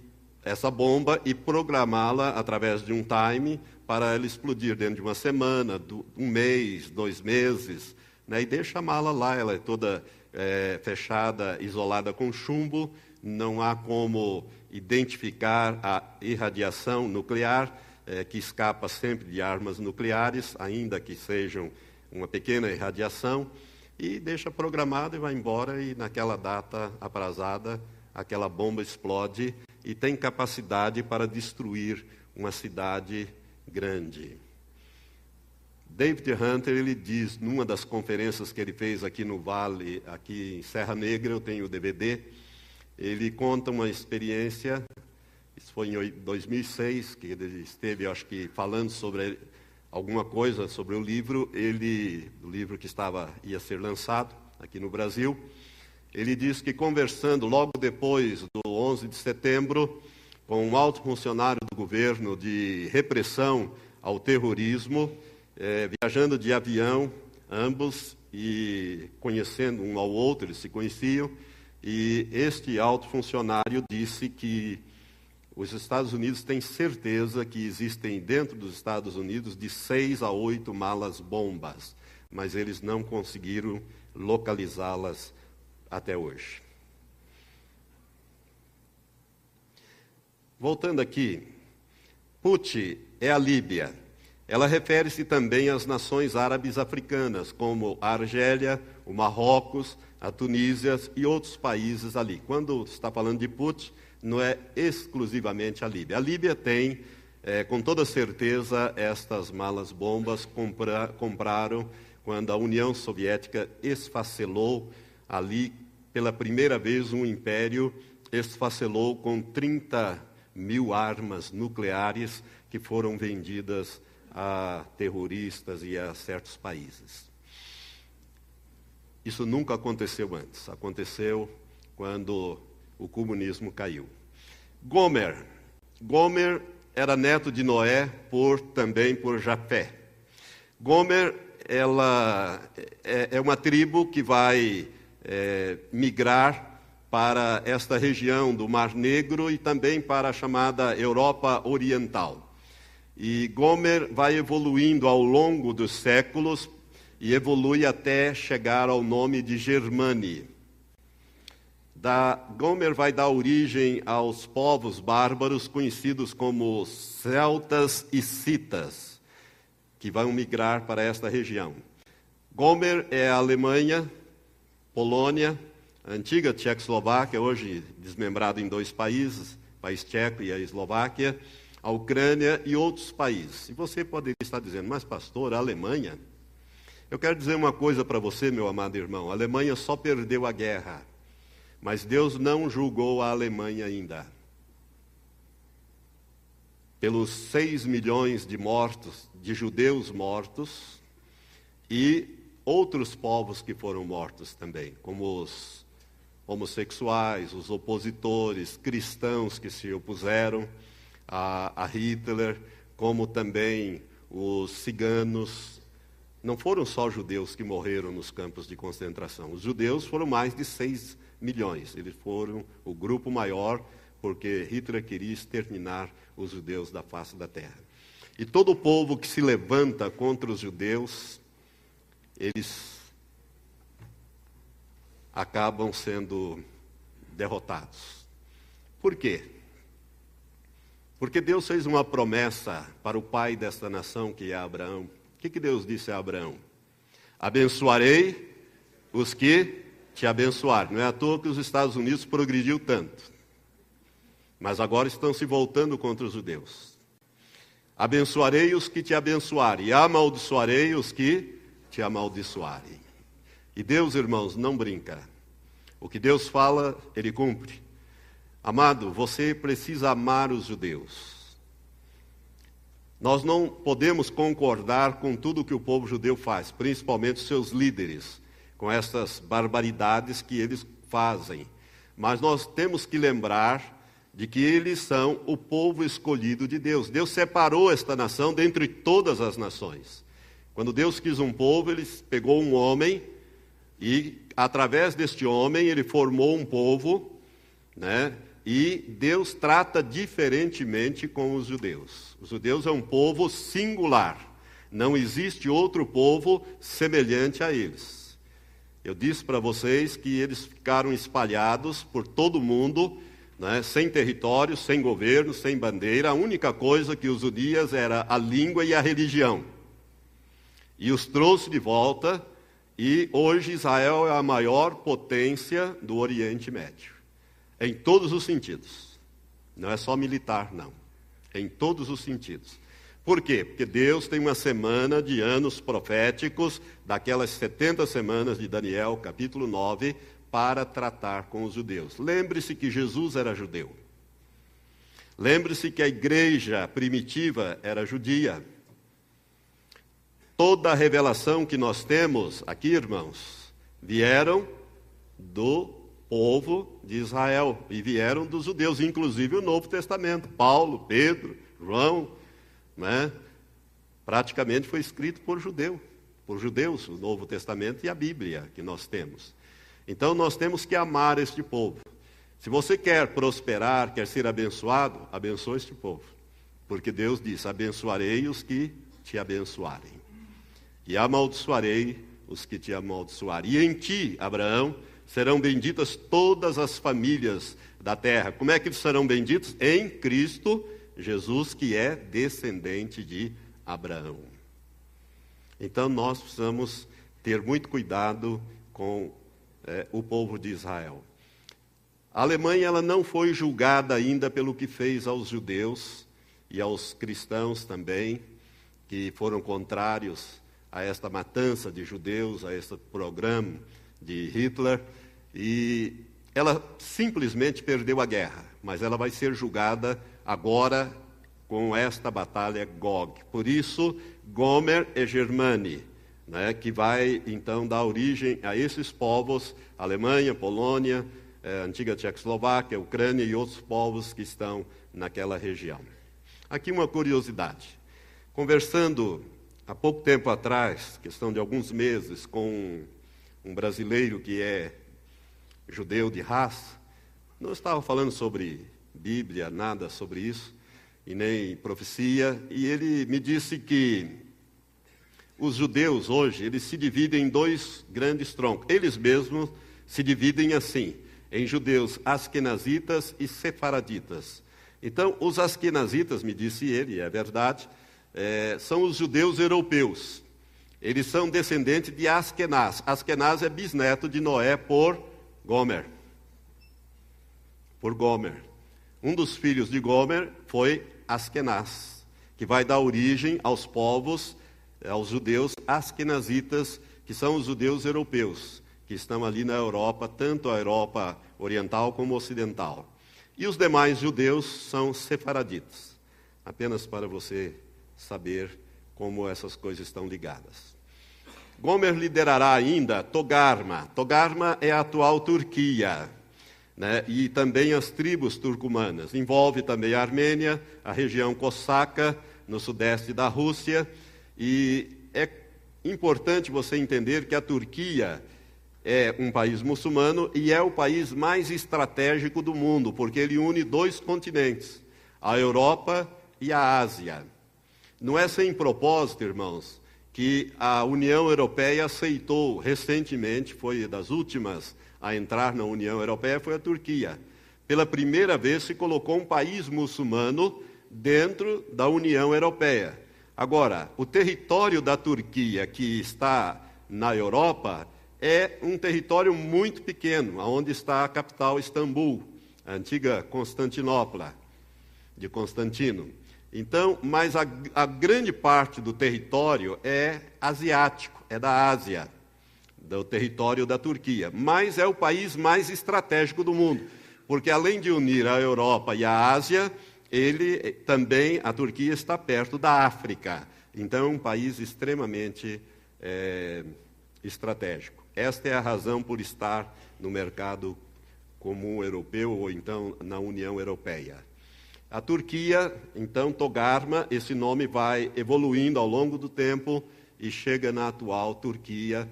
essa bomba e programá-la através de um time para ela explodir dentro de uma semana, um mês, dois meses, né? e deixa a mala lá, ela é toda é, fechada, isolada com chumbo, não há como identificar a irradiação nuclear, é, que escapa sempre de armas nucleares, ainda que sejam uma pequena irradiação, e deixa programado e vai embora, e naquela data aprazada, aquela bomba explode e tem capacidade para destruir uma cidade grande. David Hunter, ele diz, numa das conferências que ele fez aqui no Vale, aqui em Serra Negra, eu tenho o DVD, ele conta uma experiência, isso foi em 2006, que ele esteve, acho que, falando sobre alguma coisa sobre o livro, ele, o livro que estava, ia ser lançado aqui no Brasil, ele diz que conversando logo depois do 11 de setembro com um alto funcionário do governo de repressão ao terrorismo, é, viajando de avião, ambos, e conhecendo um ao outro, eles se conheciam, e este alto funcionário disse que os Estados Unidos têm certeza que existem dentro dos Estados Unidos de seis a oito malas bombas, mas eles não conseguiram localizá-las até hoje. Voltando aqui, Put é a Líbia. Ela refere-se também às nações árabes africanas, como a Argélia, o Marrocos, a Tunísia e outros países ali. Quando está falando de Put, não é exclusivamente a Líbia. A Líbia tem, é, com toda certeza, estas malas bombas compra, compraram quando a União Soviética esfacelou ali pela primeira vez, um império esfacelou com 30 mil armas nucleares que foram vendidas a terroristas e a certos países. Isso nunca aconteceu antes. Aconteceu quando o comunismo caiu. Gomer. Gomer era neto de Noé por também por Jafé. Gomer ela é, é uma tribo que vai é, migrar para esta região do Mar Negro e também para a chamada Europa Oriental. E Gomer vai evoluindo ao longo dos séculos e evolui até chegar ao nome de Germani. Da, Gomer vai dar origem aos povos bárbaros conhecidos como celtas e citas, que vão migrar para esta região. Gomer é a Alemanha, Polônia, a antiga Tchecoslováquia, hoje desmembrada em dois países, o país tcheco e a Eslováquia, a Ucrânia e outros países. E você poderia estar dizendo, mas pastor, a Alemanha? Eu quero dizer uma coisa para você, meu amado irmão: a Alemanha só perdeu a guerra mas Deus não julgou a Alemanha ainda. Pelos seis milhões de mortos, de judeus mortos, e outros povos que foram mortos também, como os homossexuais, os opositores, cristãos que se opuseram a, a Hitler, como também os ciganos. Não foram só judeus que morreram nos campos de concentração. Os judeus foram mais de seis milhões. Eles foram o grupo maior porque Hitler queria exterminar os judeus da face da terra. E todo o povo que se levanta contra os judeus, eles acabam sendo derrotados. Por quê? Porque Deus fez uma promessa para o pai desta nação, que é Abraão. O que, que Deus disse a Abraão? Abençoarei os que te abençoar. Não é à toa que os Estados Unidos progrediu tanto. Mas agora estão se voltando contra os judeus. Abençoarei os que te abençoarem, e amaldiçoarei os que te amaldiçoarem. E Deus, irmãos, não brinca. O que Deus fala, Ele cumpre. Amado, você precisa amar os judeus. Nós não podemos concordar com tudo que o povo judeu faz, principalmente seus líderes com essas barbaridades que eles fazem. Mas nós temos que lembrar de que eles são o povo escolhido de Deus. Deus separou esta nação dentre todas as nações. Quando Deus quis um povo, ele pegou um homem e, através deste homem, ele formou um povo, né? E Deus trata diferentemente com os judeus. Os judeus é um povo singular. Não existe outro povo semelhante a eles. Eu disse para vocês que eles ficaram espalhados por todo o mundo, né, sem território, sem governo, sem bandeira. A única coisa que os unia era a língua e a religião. E os trouxe de volta, e hoje Israel é a maior potência do Oriente Médio. Em todos os sentidos. Não é só militar, não. Em todos os sentidos. Por quê? Porque Deus tem uma semana de anos proféticos, daquelas 70 semanas de Daniel, capítulo 9, para tratar com os judeus. Lembre-se que Jesus era judeu. Lembre-se que a igreja primitiva era judia. Toda a revelação que nós temos aqui, irmãos, vieram do povo de Israel e vieram dos judeus, inclusive o Novo Testamento. Paulo, Pedro, João, né? praticamente foi escrito por judeu, por judeus, o Novo Testamento e a Bíblia que nós temos. Então nós temos que amar este povo. Se você quer prosperar, quer ser abençoado, abençoe este povo. Porque Deus diz: abençoarei os que te abençoarem, e amaldiçoarei os que te amaldiçoarem. E em ti, Abraão, serão benditas todas as famílias da terra. Como é que serão benditos? Em Cristo Jesus que é descendente de Abraão. Então nós precisamos ter muito cuidado com é, o povo de Israel. A Alemanha ela não foi julgada ainda pelo que fez aos judeus e aos cristãos também, que foram contrários a esta matança de judeus, a este programa de Hitler, e ela simplesmente perdeu a guerra, mas ela vai ser julgada agora com esta batalha Gog. Por isso, Gomer e Germani, né, que vai então dar origem a esses povos, Alemanha, Polônia, eh, antiga Tchecoslováquia, Ucrânia e outros povos que estão naquela região. Aqui uma curiosidade. Conversando há pouco tempo atrás, questão de alguns meses, com um brasileiro que é judeu de raça, não estava falando sobre Bíblia, nada sobre isso, e nem profecia, e ele me disse que os judeus hoje, eles se dividem em dois grandes troncos. Eles mesmos se dividem assim, em judeus askenazitas e sefaraditas. Então, os askenazitas, me disse ele, é verdade, é, são os judeus europeus. Eles são descendentes de Askenaz. Askenaz é bisneto de Noé por Gomer. Por Gomer. Um dos filhos de Gomer foi Askenaz, que vai dar origem aos povos, aos judeus askenazitas, que são os judeus europeus, que estão ali na Europa, tanto a Europa oriental como ocidental. E os demais judeus são sefaraditas. Apenas para você saber como essas coisas estão ligadas. Gomer liderará ainda Togarma. Togarma é a atual Turquia. Né? E também as tribos turcomanas. Envolve também a Armênia, a região cosaca, no sudeste da Rússia. E é importante você entender que a Turquia é um país muçulmano e é o país mais estratégico do mundo, porque ele une dois continentes, a Europa e a Ásia. Não é sem propósito, irmãos, que a União Europeia aceitou recentemente, foi das últimas a entrar na União Europeia, foi a Turquia. Pela primeira vez se colocou um país muçulmano dentro da União Europeia. Agora, o território da Turquia que está na Europa é um território muito pequeno, onde está a capital Istambul, a antiga Constantinopla, de Constantino. Então, mas a, a grande parte do território é asiático, é da Ásia, do território da Turquia. Mas é o país mais estratégico do mundo, porque além de unir a Europa e a Ásia, ele também, a Turquia está perto da África. Então, é um país extremamente é, estratégico. Esta é a razão por estar no mercado comum europeu ou então na União Europeia. A Turquia, então, Togarma, esse nome vai evoluindo ao longo do tempo e chega na atual Turquia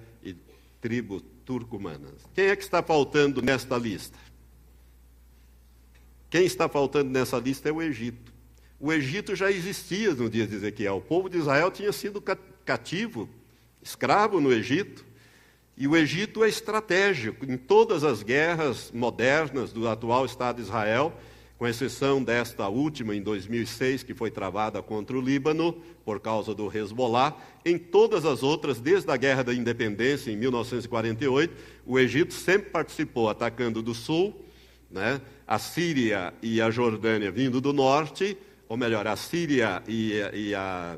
e tribo turcomanas. Quem é que está faltando nesta lista? Quem está faltando nessa lista é o Egito. O Egito já existia no dia de Ezequiel. O povo de Israel tinha sido cativo, escravo no Egito. E o Egito é estratégico em todas as guerras modernas do atual Estado de Israel, com exceção desta última, em 2006, que foi travada contra o Líbano, por causa do Hezbollah. Em todas as outras, desde a Guerra da Independência, em 1948, o Egito sempre participou, atacando do sul, né? a Síria e a Jordânia vindo do norte, ou melhor, a Síria e, e a.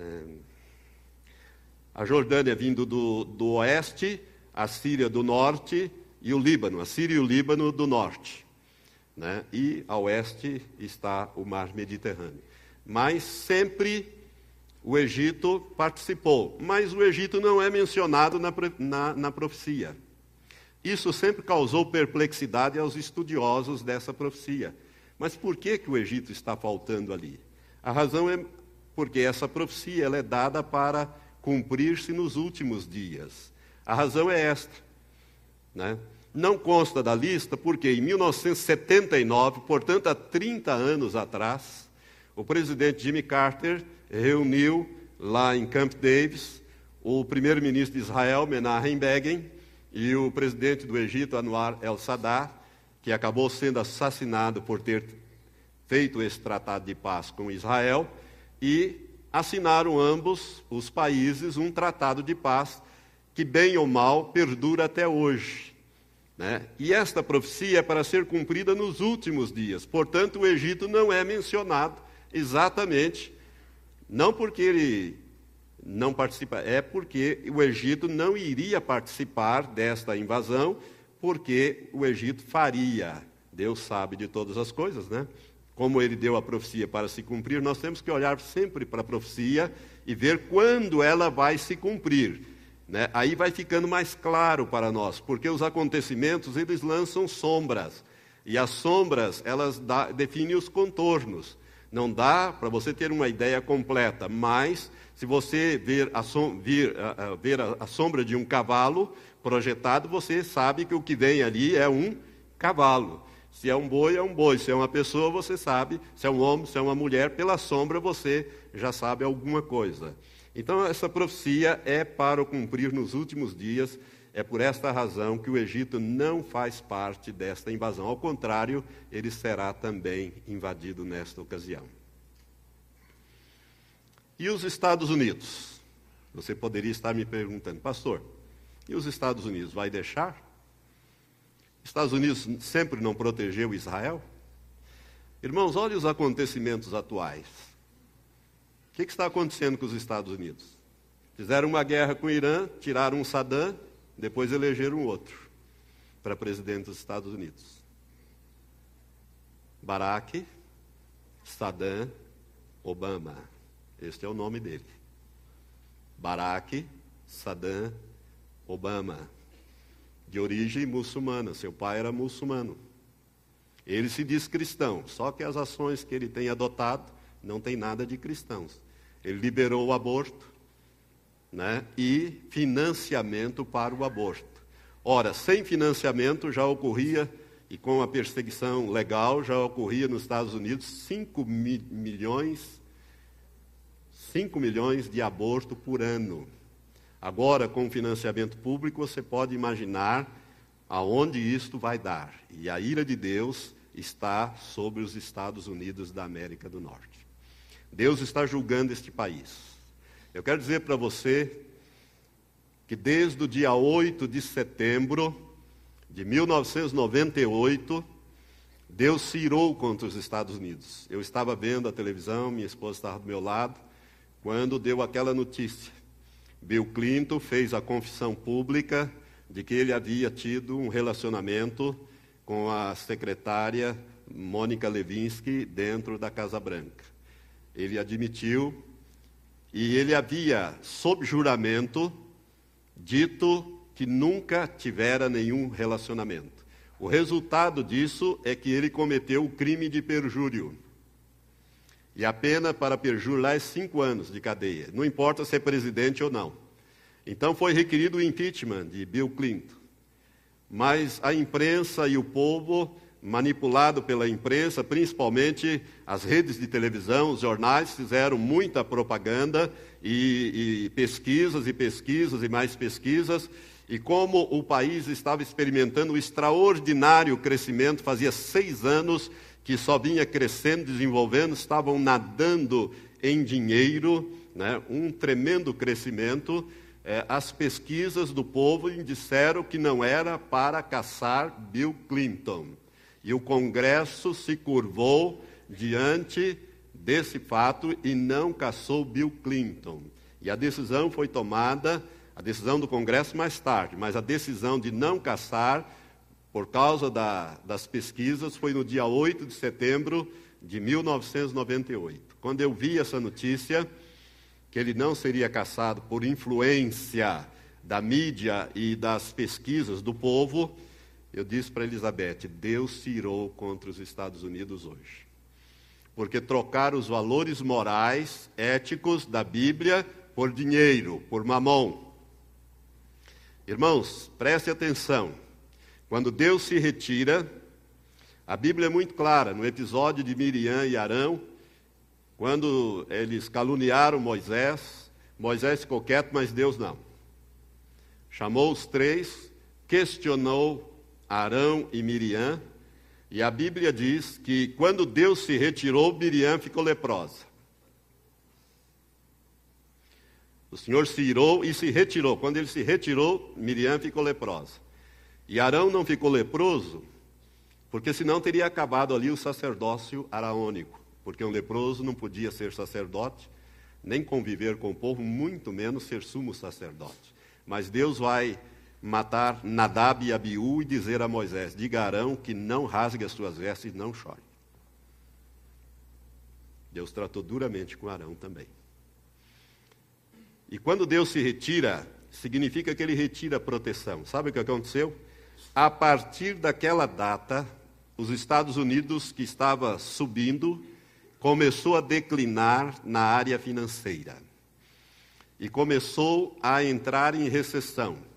É, a Jordânia vindo do, do oeste, a Síria do norte e o Líbano, a Síria e o Líbano do norte. Né? E a oeste está o mar Mediterrâneo. Mas sempre o Egito participou. Mas o Egito não é mencionado na, na, na profecia. Isso sempre causou perplexidade aos estudiosos dessa profecia. Mas por que, que o Egito está faltando ali? A razão é porque essa profecia ela é dada para cumprir-se nos últimos dias. A razão é esta. Né? Não consta da lista porque em 1979, portanto há 30 anos atrás, o presidente Jimmy Carter reuniu lá em Camp Davis o primeiro-ministro de Israel, Menachem Begin, e o presidente do Egito, Anwar el-Sadat, que acabou sendo assassinado por ter feito esse tratado de paz com Israel, e assinaram ambos os países um tratado de paz que, bem ou mal, perdura até hoje. Né? E esta profecia é para ser cumprida nos últimos dias. Portanto, o Egito não é mencionado exatamente, não porque ele não participa, é porque o Egito não iria participar desta invasão, porque o Egito faria. Deus sabe de todas as coisas, né? como ele deu a profecia para se cumprir, nós temos que olhar sempre para a profecia e ver quando ela vai se cumprir. Né? Aí vai ficando mais claro para nós, porque os acontecimentos eles lançam sombras. E as sombras, elas dá, definem os contornos. Não dá para você ter uma ideia completa, mas se você ver, a, som, vir, a, a, ver a, a sombra de um cavalo projetado, você sabe que o que vem ali é um cavalo. Se é um boi, é um boi. Se é uma pessoa, você sabe. Se é um homem, se é uma mulher, pela sombra você já sabe alguma coisa. Então, essa profecia é para o cumprir nos últimos dias. É por esta razão que o Egito não faz parte desta invasão. Ao contrário, ele será também invadido nesta ocasião. E os Estados Unidos? Você poderia estar me perguntando, pastor, e os Estados Unidos vai deixar? Estados Unidos sempre não protegeu Israel? Irmãos, olhe os acontecimentos atuais. Que, que está acontecendo com os Estados Unidos? Fizeram uma guerra com o Irã, tiraram um Saddam, depois elegeram outro para presidente dos Estados Unidos. Barack, Saddam, Obama. Este é o nome dele. Barack, Saddam, Obama de origem muçulmana, seu pai era muçulmano. Ele se diz cristão, só que as ações que ele tem adotado não tem nada de cristãos. Ele liberou o aborto né, e financiamento para o aborto. Ora, sem financiamento já ocorria, e com a perseguição legal, já ocorria nos Estados Unidos 5 mi milhões, 5 milhões de aborto por ano. Agora, com financiamento público, você pode imaginar aonde isto vai dar. E a ira de Deus está sobre os Estados Unidos da América do Norte. Deus está julgando este país. Eu quero dizer para você que desde o dia 8 de setembro de 1998, Deus se irou contra os Estados Unidos. Eu estava vendo a televisão, minha esposa estava do meu lado, quando deu aquela notícia Bill Clinton fez a confissão pública de que ele havia tido um relacionamento com a secretária Mônica Levinsky dentro da Casa Branca. Ele admitiu e ele havia, sob juramento, dito que nunca tivera nenhum relacionamento. O resultado disso é que ele cometeu o crime de perjúrio. E a pena para perjúrio lá é cinco anos de cadeia. Não importa se é presidente ou não. Então foi requerido o impeachment de Bill Clinton. Mas a imprensa e o povo, manipulado pela imprensa, principalmente as redes de televisão, os jornais, fizeram muita propaganda e, e pesquisas e pesquisas e mais pesquisas. E como o país estava experimentando um extraordinário crescimento, fazia seis anos que só vinha crescendo, desenvolvendo, estavam nadando em dinheiro, né? um tremendo crescimento. É, as pesquisas do povo disseram que não era para caçar Bill Clinton. E o Congresso se curvou diante desse fato e não caçou Bill Clinton. E a decisão foi tomada, a decisão do Congresso mais tarde, mas a decisão de não caçar por causa da, das pesquisas, foi no dia 8 de setembro de 1998. Quando eu vi essa notícia, que ele não seria caçado por influência da mídia e das pesquisas do povo, eu disse para Elizabeth: Deus se irou contra os Estados Unidos hoje. Porque trocar os valores morais, éticos da Bíblia por dinheiro, por mamão. Irmãos, preste atenção. Quando Deus se retira, a Bíblia é muito clara, no episódio de Miriam e Arão, quando eles caluniaram Moisés, Moisés ficou quieto, mas Deus não. Chamou os três, questionou Arão e Miriam, e a Bíblia diz que quando Deus se retirou, Miriam ficou leprosa. O Senhor se irou e se retirou. Quando ele se retirou, Miriam ficou leprosa. E Arão não ficou leproso, porque senão teria acabado ali o sacerdócio araônico, porque um leproso não podia ser sacerdote, nem conviver com o povo, muito menos ser sumo sacerdote. Mas Deus vai matar Nadab e Abiú e dizer a Moisés: diga Arão que não rasgue as suas vestes e não chore. Deus tratou duramente com Arão também. E quando Deus se retira, significa que ele retira a proteção. Sabe o que aconteceu? A partir daquela data, os Estados Unidos, que estava subindo, começou a declinar na área financeira e começou a entrar em recessão.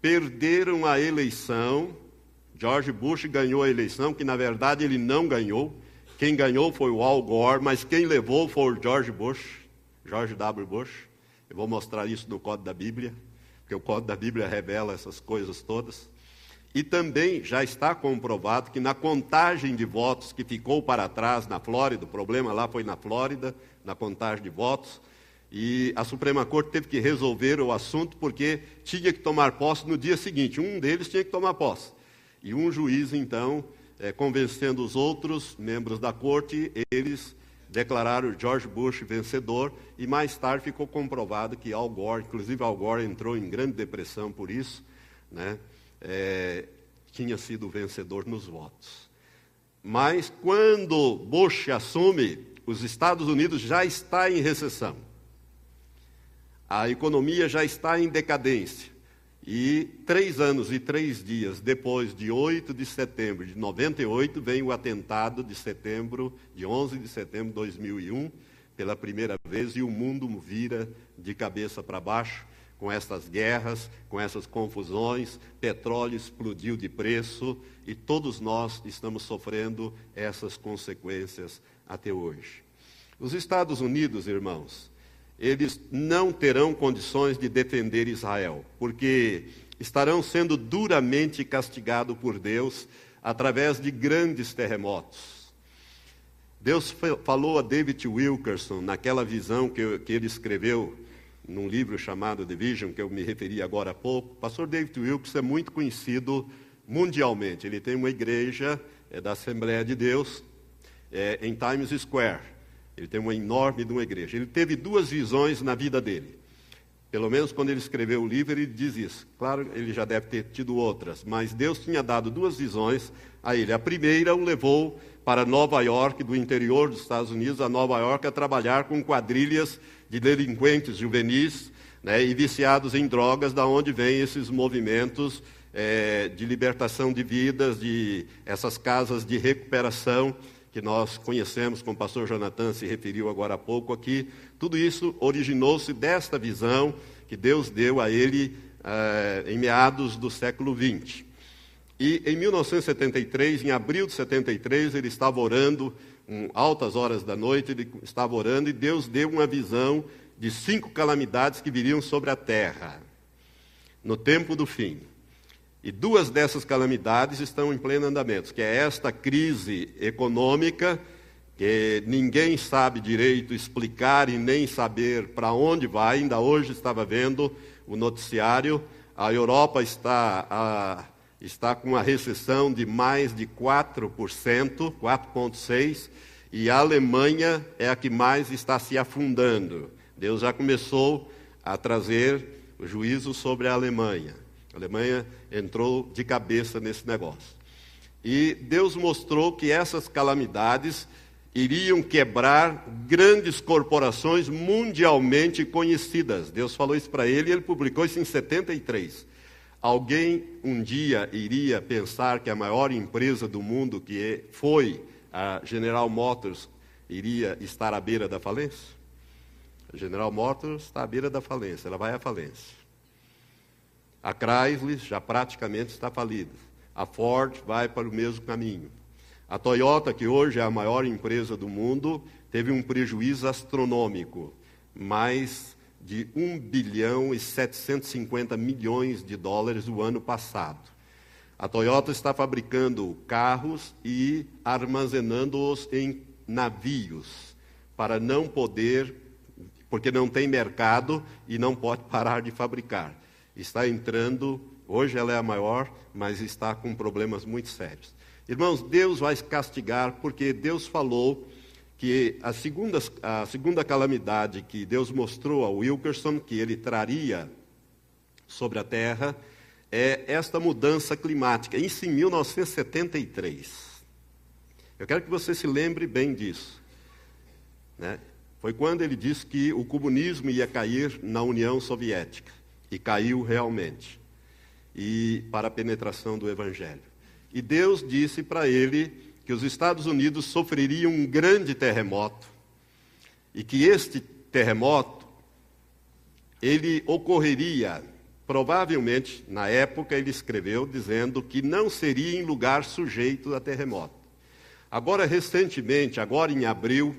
Perderam a eleição. George Bush ganhou a eleição, que na verdade ele não ganhou. Quem ganhou foi o Al Gore, mas quem levou foi o George Bush, George W. Bush. Eu vou mostrar isso no Código da Bíblia, porque o Código da Bíblia revela essas coisas todas. E também já está comprovado que na contagem de votos que ficou para trás na Flórida, o problema lá foi na Flórida, na contagem de votos, e a Suprema Corte teve que resolver o assunto porque tinha que tomar posse no dia seguinte. Um deles tinha que tomar posse. E um juiz, então, é, convencendo os outros membros da corte, eles declararam George Bush vencedor e mais tarde ficou comprovado que Al Gore, inclusive Al Gore entrou em grande depressão por isso, né? É, tinha sido vencedor nos votos. Mas quando Bush assume, os Estados Unidos já está em recessão. A economia já está em decadência. E três anos e três dias depois de 8 de setembro de 98, vem o atentado de setembro, de 11 de setembro de 2001, pela primeira vez, e o mundo vira de cabeça para baixo com essas guerras, com essas confusões, petróleo explodiu de preço e todos nós estamos sofrendo essas consequências até hoje. Os Estados Unidos, irmãos, eles não terão condições de defender Israel, porque estarão sendo duramente castigados por Deus através de grandes terremotos. Deus falou a David Wilkerson, naquela visão que, que ele escreveu num livro chamado The Vision, que eu me referi agora há pouco. O pastor David Wilkerson é muito conhecido mundialmente. Ele tem uma igreja é, da Assembleia de Deus é, em Times Square. Ele tem uma enorme de uma igreja. Ele teve duas visões na vida dele. Pelo menos quando ele escreveu o livro, ele diz isso. Claro, ele já deve ter tido outras, mas Deus tinha dado duas visões a ele. A primeira o levou para Nova York, do interior dos Estados Unidos, a Nova York, a trabalhar com quadrilhas de delinquentes juvenis né, e viciados em drogas, da onde vêm esses movimentos é, de libertação de vidas, de essas casas de recuperação que nós conhecemos, como o pastor Jonathan se referiu agora há pouco aqui, tudo isso originou-se desta visão que Deus deu a ele eh, em meados do século XX. E em 1973, em abril de 73, ele estava orando, em altas horas da noite, ele estava orando e Deus deu uma visão de cinco calamidades que viriam sobre a terra no tempo do fim. E duas dessas calamidades estão em pleno andamento, que é esta crise econômica, que ninguém sabe direito explicar e nem saber para onde vai. Ainda hoje estava vendo o noticiário, a Europa está, a, está com uma recessão de mais de 4%, 4,6%, e a Alemanha é a que mais está se afundando. Deus já começou a trazer o juízo sobre a Alemanha. A Alemanha entrou de cabeça nesse negócio. E Deus mostrou que essas calamidades iriam quebrar grandes corporações mundialmente conhecidas. Deus falou isso para ele e ele publicou isso em 73. Alguém um dia iria pensar que a maior empresa do mundo, que é, foi a General Motors, iria estar à beira da falência? A General Motors está à beira da falência, ela vai à falência. A Chrysler já praticamente está falida. A Ford vai para o mesmo caminho. A Toyota, que hoje é a maior empresa do mundo, teve um prejuízo astronômico, mais de 1 bilhão e 750 milhões de dólares o ano passado. A Toyota está fabricando carros e armazenando-os em navios, para não poder, porque não tem mercado e não pode parar de fabricar está entrando, hoje ela é a maior, mas está com problemas muito sérios. Irmãos, Deus vai castigar porque Deus falou que a segunda, a segunda calamidade que Deus mostrou ao Wilkerson, que ele traria sobre a terra, é esta mudança climática. Isso em 1973. Eu quero que você se lembre bem disso. Né? Foi quando ele disse que o comunismo ia cair na União Soviética e caiu realmente. E para a penetração do evangelho. e Deus disse para ele que os Estados Unidos sofreriam um grande terremoto e que este terremoto ele ocorreria provavelmente na época ele escreveu dizendo que não seria em lugar sujeito a terremoto. Agora recentemente, agora em abril,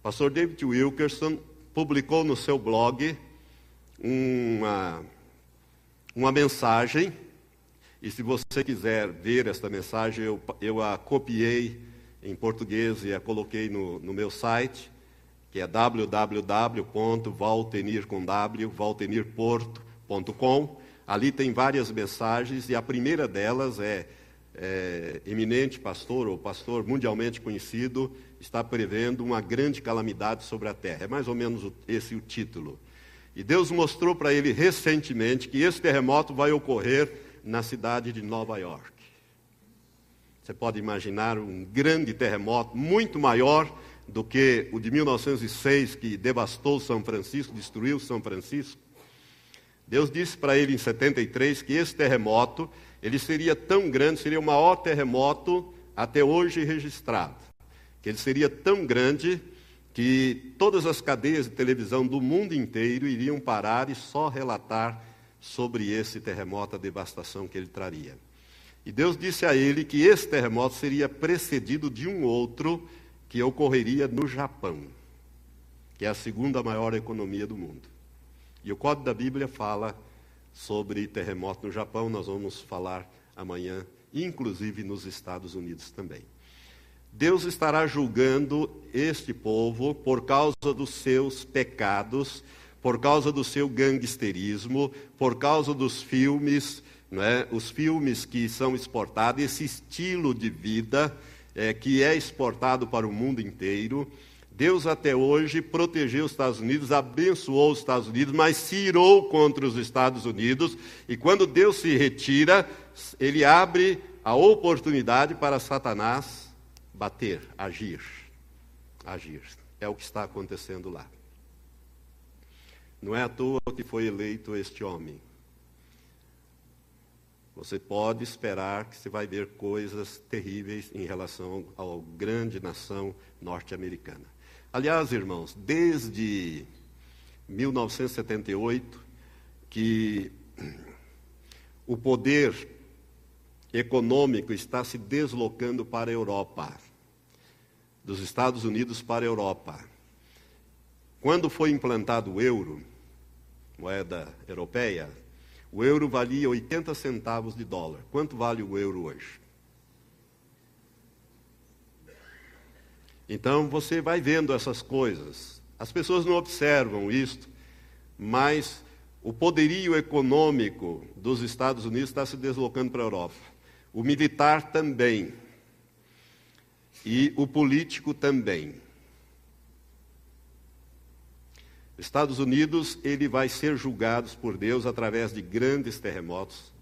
pastor David Wilkerson publicou no seu blog uma uma mensagem e se você quiser ver esta mensagem, eu, eu a copiei em português e a coloquei no, no meu site, que é www.valtenir.com. Ali tem várias mensagens e a primeira delas é, é eminente pastor ou pastor mundialmente conhecido está prevendo uma grande calamidade sobre a terra. É mais ou menos esse o título. E Deus mostrou para ele recentemente que esse terremoto vai ocorrer na cidade de Nova York. Você pode imaginar um grande terremoto, muito maior do que o de 1906, que devastou São Francisco, destruiu São Francisco. Deus disse para ele em 73 que esse terremoto, ele seria tão grande, seria o maior terremoto até hoje registrado. Que ele seria tão grande que todas as cadeias de televisão do mundo inteiro iriam parar e só relatar sobre esse terremoto, a devastação que ele traria. E Deus disse a ele que esse terremoto seria precedido de um outro que ocorreria no Japão, que é a segunda maior economia do mundo. E o Código da Bíblia fala sobre terremoto no Japão, nós vamos falar amanhã, inclusive nos Estados Unidos também. Deus estará julgando este povo por causa dos seus pecados por causa do seu gangsterismo, por causa dos filmes, né, os filmes que são exportados, esse estilo de vida é, que é exportado para o mundo inteiro. Deus até hoje protegeu os Estados Unidos, abençoou os Estados Unidos, mas se irou contra os Estados Unidos. E quando Deus se retira, ele abre a oportunidade para Satanás bater, agir. Agir. É o que está acontecendo lá. Não é à toa que foi eleito este homem. Você pode esperar que você vai ver coisas terríveis em relação à grande nação norte-americana. Aliás, irmãos, desde 1978, que o poder econômico está se deslocando para a Europa, dos Estados Unidos para a Europa. Quando foi implantado o euro, moeda europeia, o euro valia 80 centavos de dólar. Quanto vale o euro hoje? Então você vai vendo essas coisas. As pessoas não observam isto, mas o poderio econômico dos Estados Unidos está se deslocando para a Europa. O militar também. E o político também. Estados Unidos, ele vai ser julgado por Deus através de grandes terremotos.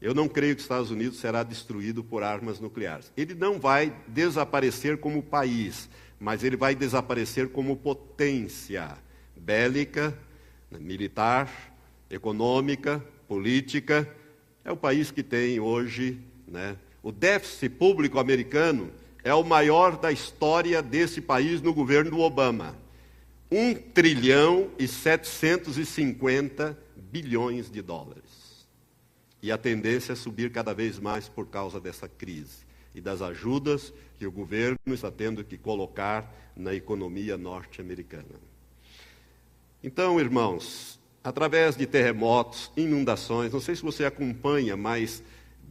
Eu não creio que os Estados Unidos será destruído por armas nucleares. Ele não vai desaparecer como país, mas ele vai desaparecer como potência bélica, militar, econômica, política. É o país que tem hoje, né? O déficit público americano é o maior da história desse país no governo do Obama. 1 trilhão e 750 bilhões de dólares. E a tendência é subir cada vez mais por causa dessa crise e das ajudas que o governo está tendo que colocar na economia norte-americana. Então, irmãos, através de terremotos, inundações, não sei se você acompanha, mas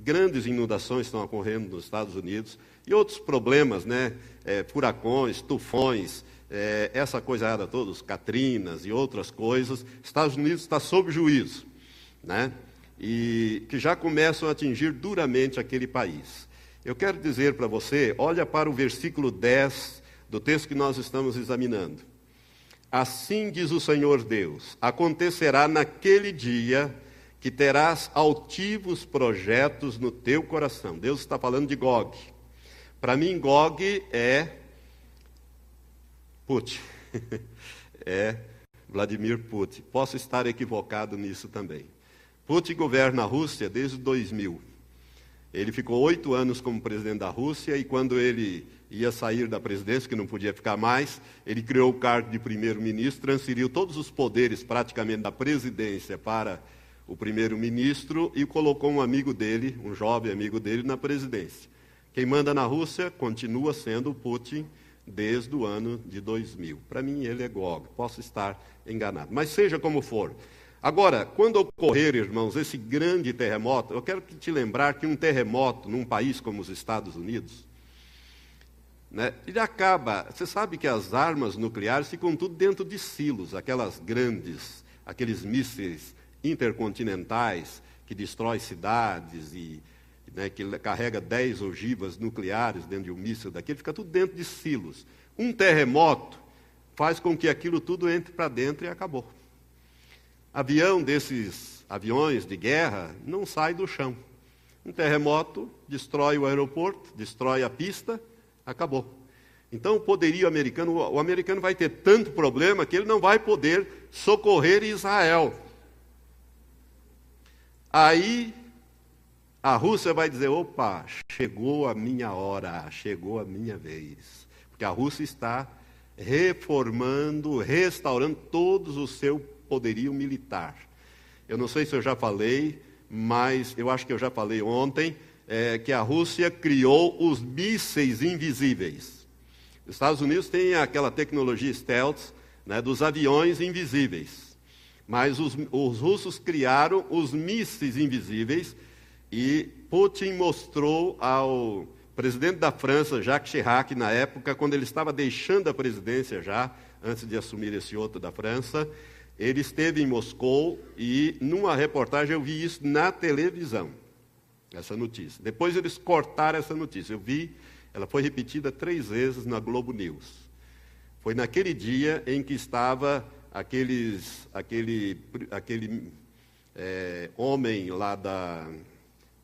grandes inundações estão ocorrendo nos Estados Unidos e outros problemas, né? É, furacões, tufões, é, essa coisa toda, os Catrinas e outras coisas, Estados Unidos está sob juízo, né? E que já começam a atingir duramente aquele país. Eu quero dizer para você, olha para o versículo 10 do texto que nós estamos examinando. Assim diz o Senhor Deus: acontecerá naquele dia que terás altivos projetos no teu coração. Deus está falando de Gog. Para mim, Gog é Putin. é Vladimir Putin. Posso estar equivocado nisso também. Putin governa a Rússia desde 2000. Ele ficou oito anos como presidente da Rússia e quando ele ia sair da presidência, que não podia ficar mais, ele criou o cargo de primeiro-ministro, transferiu todos os poderes praticamente da presidência para o primeiro-ministro e colocou um amigo dele, um jovem amigo dele, na presidência. Quem manda na Rússia continua sendo o Putin desde o ano de 2000. Para mim, ele é Gog, posso estar enganado. Mas seja como for. Agora, quando ocorrer, irmãos, esse grande terremoto, eu quero te lembrar que um terremoto num país como os Estados Unidos, né, ele acaba. Você sabe que as armas nucleares ficam tudo dentro de silos, aquelas grandes, aqueles mísseis intercontinentais que destrói cidades e né, que carrega 10 ogivas nucleares dentro de um míssil daquele, fica tudo dentro de silos. Um terremoto faz com que aquilo tudo entre para dentro e acabou. Avião desses aviões de guerra não sai do chão. Um terremoto destrói o aeroporto, destrói a pista, acabou. Então, o poderio americano, o americano vai ter tanto problema que ele não vai poder socorrer Israel. Aí a Rússia vai dizer: opa, chegou a minha hora, chegou a minha vez. Porque a Rússia está reformando, restaurando todo o seu poderio militar. Eu não sei se eu já falei, mas eu acho que eu já falei ontem, é, que a Rússia criou os mísseis invisíveis. Os Estados Unidos têm aquela tecnologia stealth né, dos aviões invisíveis. Mas os, os russos criaram os mísseis invisíveis e Putin mostrou ao presidente da França, Jacques Chirac, na época, quando ele estava deixando a presidência já, antes de assumir esse outro da França, ele esteve em Moscou e, numa reportagem, eu vi isso na televisão, essa notícia. Depois eles cortaram essa notícia. Eu vi, ela foi repetida três vezes na Globo News. Foi naquele dia em que estava aqueles, aquele, aquele é, homem lá da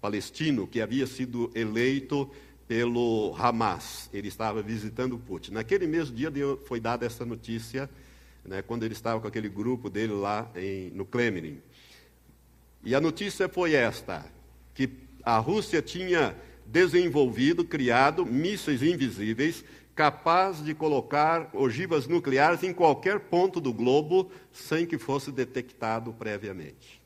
palestino que havia sido eleito pelo Hamas. Ele estava visitando Putin. Naquele mesmo dia foi dada essa notícia, né, quando ele estava com aquele grupo dele lá em, no Kremlin. E a notícia foi esta: que a Rússia tinha desenvolvido, criado mísseis invisíveis capazes de colocar ogivas nucleares em qualquer ponto do globo sem que fosse detectado previamente.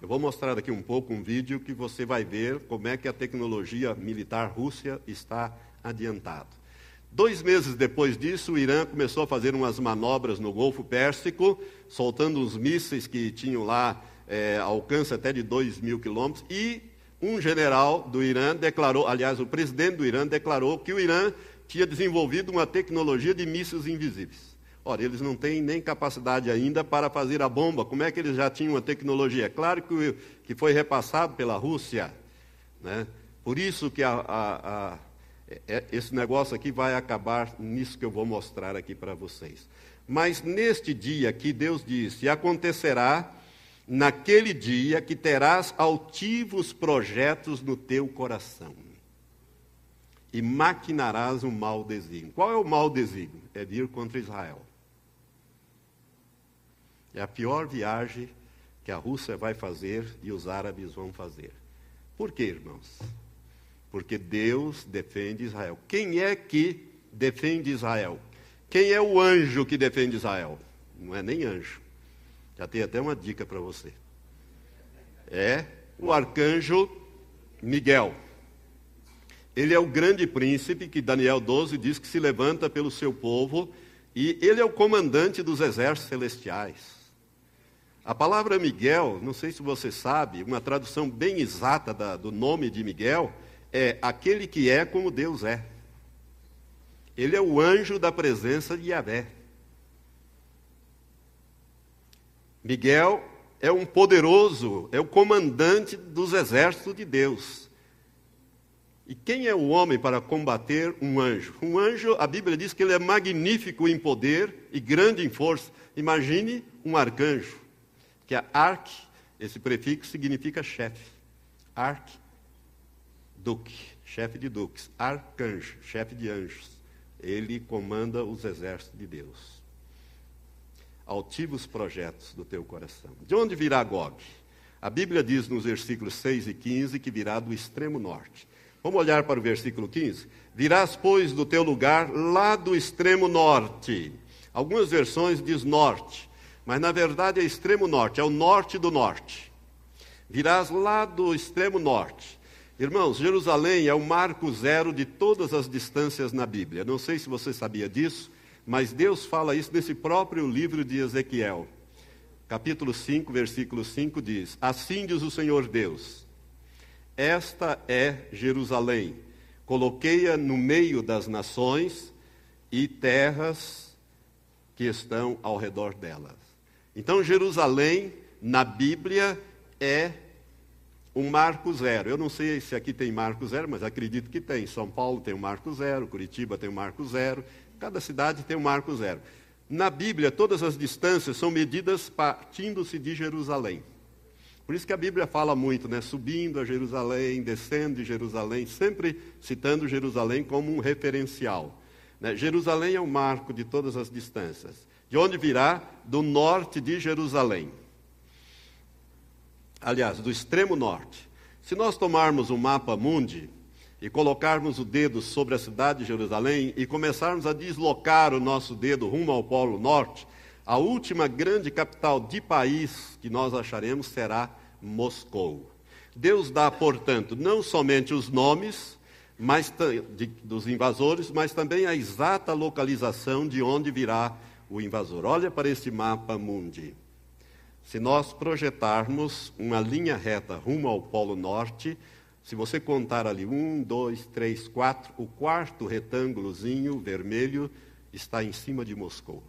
Eu vou mostrar daqui um pouco um vídeo que você vai ver como é que a tecnologia militar rússia está adiantada. Dois meses depois disso, o Irã começou a fazer umas manobras no Golfo Pérsico, soltando os mísseis que tinham lá é, alcance até de 2 mil quilômetros, e um general do Irã declarou, aliás, o presidente do Irã declarou que o Irã tinha desenvolvido uma tecnologia de mísseis invisíveis. Ora, eles não têm nem capacidade ainda para fazer a bomba. Como é que eles já tinham a tecnologia? Claro que, que foi repassado pela Rússia. Né? Por isso que a, a, a, é, esse negócio aqui vai acabar nisso que eu vou mostrar aqui para vocês. Mas neste dia que Deus disse, acontecerá naquele dia que terás altivos projetos no teu coração e maquinarás um mau desígnio. Qual é o mau desígnio? É vir contra Israel. É a pior viagem que a Rússia vai fazer e os árabes vão fazer. Por quê, irmãos? Porque Deus defende Israel. Quem é que defende Israel? Quem é o anjo que defende Israel? Não é nem anjo. Já tem até uma dica para você. É o arcanjo Miguel. Ele é o grande príncipe que Daniel 12 diz que se levanta pelo seu povo e ele é o comandante dos exércitos celestiais. A palavra Miguel, não sei se você sabe, uma tradução bem exata da, do nome de Miguel é aquele que é como Deus é. Ele é o anjo da presença de Yahvé. Miguel é um poderoso, é o comandante dos exércitos de Deus. E quem é o homem para combater um anjo? Um anjo, a Bíblia diz que ele é magnífico em poder e grande em força. Imagine um arcanjo que a arc, esse prefixo significa chefe. Arc, duque, chefe de duques. Arcanjo, chefe de anjos. Ele comanda os exércitos de Deus. Altivos projetos do teu coração. De onde virá Gog? A Bíblia diz nos versículos 6 e 15 que virá do extremo norte. Vamos olhar para o versículo 15? Virás, pois, do teu lugar lá do extremo norte. Algumas versões diz norte, mas na verdade é extremo norte, é o norte do norte. Virás lá do extremo norte. Irmãos, Jerusalém é o marco zero de todas as distâncias na Bíblia. Não sei se você sabia disso, mas Deus fala isso nesse próprio livro de Ezequiel. Capítulo 5, versículo 5 diz: Assim diz o Senhor Deus esta é Jerusalém. Coloquei-a no meio das nações e terras que estão ao redor delas. Então, Jerusalém, na Bíblia, é um marco zero. Eu não sei se aqui tem marco zero, mas acredito que tem. São Paulo tem um marco zero, Curitiba tem um marco zero, cada cidade tem um marco zero. Na Bíblia, todas as distâncias são medidas partindo-se de Jerusalém. Por isso que a Bíblia fala muito, né? Subindo a Jerusalém, descendo de Jerusalém, sempre citando Jerusalém como um referencial. Né? Jerusalém é o marco de todas as distâncias. De onde virá? Do norte de Jerusalém. Aliás, do extremo norte. Se nós tomarmos um mapa mundi e colocarmos o dedo sobre a cidade de Jerusalém e começarmos a deslocar o nosso dedo rumo ao Polo Norte, a última grande capital de país que nós acharemos será Moscou. Deus dá, portanto, não somente os nomes mas, de, dos invasores, mas também a exata localização de onde virá o invasor. Olha para este mapa mundi. Se nós projetarmos uma linha reta rumo ao Polo Norte, se você contar ali um, dois, três, quatro, o quarto retângulozinho vermelho está em cima de Moscou.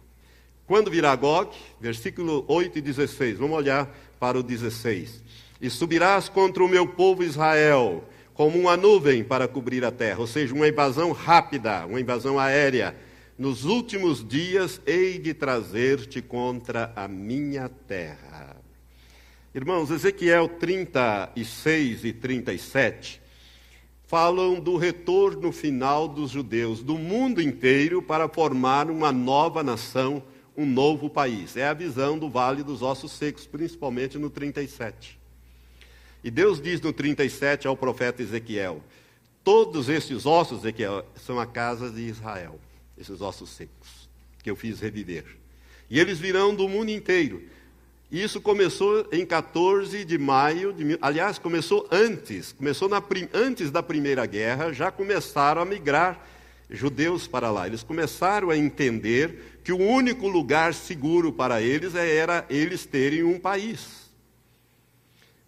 Quando virá Gog, versículo 8 e 16, vamos olhar para o 16. E subirás contra o meu povo Israel, como uma nuvem para cobrir a terra, ou seja, uma invasão rápida, uma invasão aérea. Nos últimos dias hei de trazer-te contra a minha terra. Irmãos, Ezequiel 36 e 37 falam do retorno final dos judeus do mundo inteiro para formar uma nova nação um novo país. É a visão do Vale dos Ossos Secos, principalmente no 37. E Deus diz no 37 ao profeta Ezequiel: Todos esses ossos, Ezequiel, são a casa de Israel, esses ossos secos, que eu fiz reviver. E eles virão do mundo inteiro. Isso começou em 14 de maio, de, aliás, começou antes, começou na, antes da Primeira Guerra, já começaram a migrar judeus para lá. Eles começaram a entender que o único lugar seguro para eles era eles terem um país.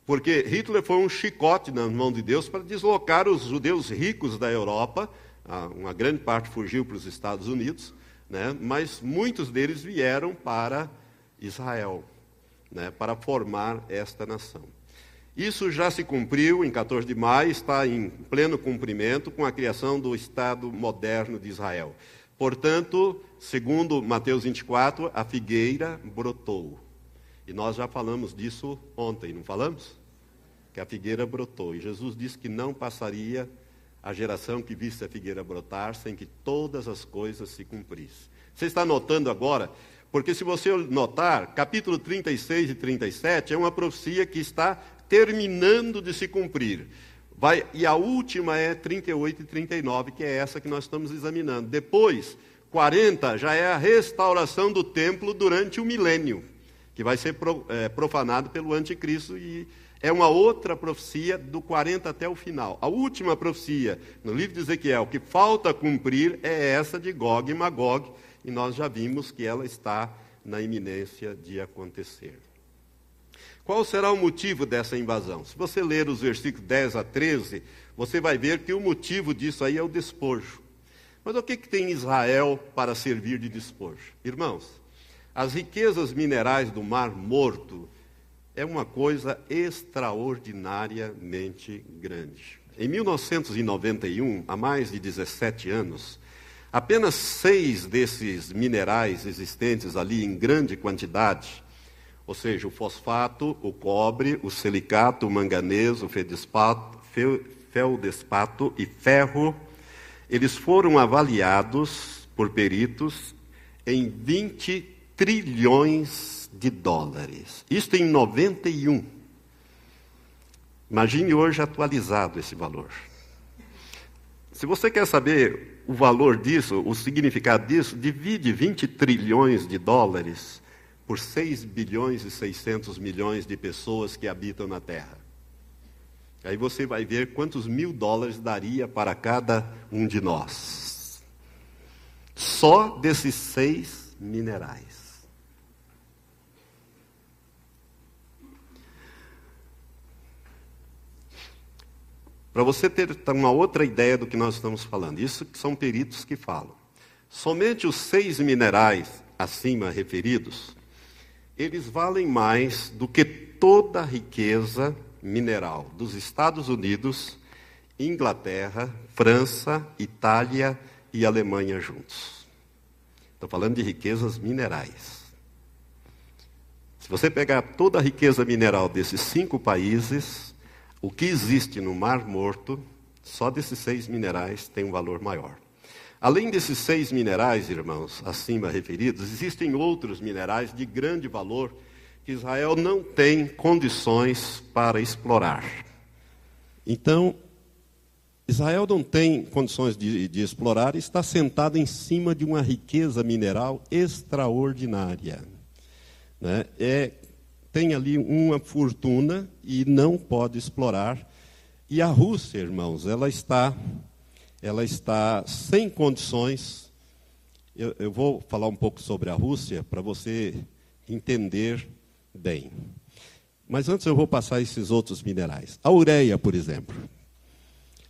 Porque Hitler foi um chicote na mão de Deus para deslocar os judeus ricos da Europa, uma grande parte fugiu para os Estados Unidos, né? mas muitos deles vieram para Israel, né? para formar esta nação. Isso já se cumpriu em 14 de maio, está em pleno cumprimento com a criação do Estado moderno de Israel. Portanto, segundo Mateus 24, a figueira brotou. E nós já falamos disso ontem, não falamos? Que a figueira brotou. E Jesus disse que não passaria a geração que visse a figueira brotar sem que todas as coisas se cumprissem. Você está notando agora? Porque se você notar, capítulo 36 e 37 é uma profecia que está terminando de se cumprir. Vai, e a última é 38 e 39, que é essa que nós estamos examinando. Depois, 40 já é a restauração do templo durante o milênio, que vai ser é, profanado pelo anticristo e é uma outra profecia do 40 até o final. A última profecia no livro de Ezequiel que falta cumprir é essa de Gog e Magog, e nós já vimos que ela está na iminência de acontecer. Qual será o motivo dessa invasão? Se você ler os versículos 10 a 13, você vai ver que o motivo disso aí é o despojo. Mas o que, que tem Israel para servir de despojo? Irmãos, as riquezas minerais do Mar Morto é uma coisa extraordinariamente grande. Em 1991, há mais de 17 anos, apenas seis desses minerais existentes ali em grande quantidade ou seja, o fosfato, o cobre, o silicato, o manganês, o feldespato, e ferro, eles foram avaliados por peritos em 20 trilhões de dólares. Isto em 91. Imagine hoje atualizado esse valor. Se você quer saber o valor disso, o significado disso, divide 20 trilhões de dólares por 6 bilhões e 600 milhões de pessoas que habitam na Terra. Aí você vai ver quantos mil dólares daria para cada um de nós. Só desses seis minerais. Para você ter uma outra ideia do que nós estamos falando, isso são peritos que falam. Somente os seis minerais acima referidos, eles valem mais do que toda a riqueza mineral dos Estados Unidos, Inglaterra, França, Itália e Alemanha juntos. Estou falando de riquezas minerais. Se você pegar toda a riqueza mineral desses cinco países, o que existe no Mar Morto, só desses seis minerais tem um valor maior. Além desses seis minerais, irmãos, acima referidos, existem outros minerais de grande valor que Israel não tem condições para explorar. Então, Israel não tem condições de, de explorar e está sentado em cima de uma riqueza mineral extraordinária. Né? É tem ali uma fortuna e não pode explorar. E a Rússia, irmãos, ela está, ela está sem condições. Eu, eu vou falar um pouco sobre a Rússia para você entender bem. Mas antes eu vou passar esses outros minerais. A ureia, por exemplo.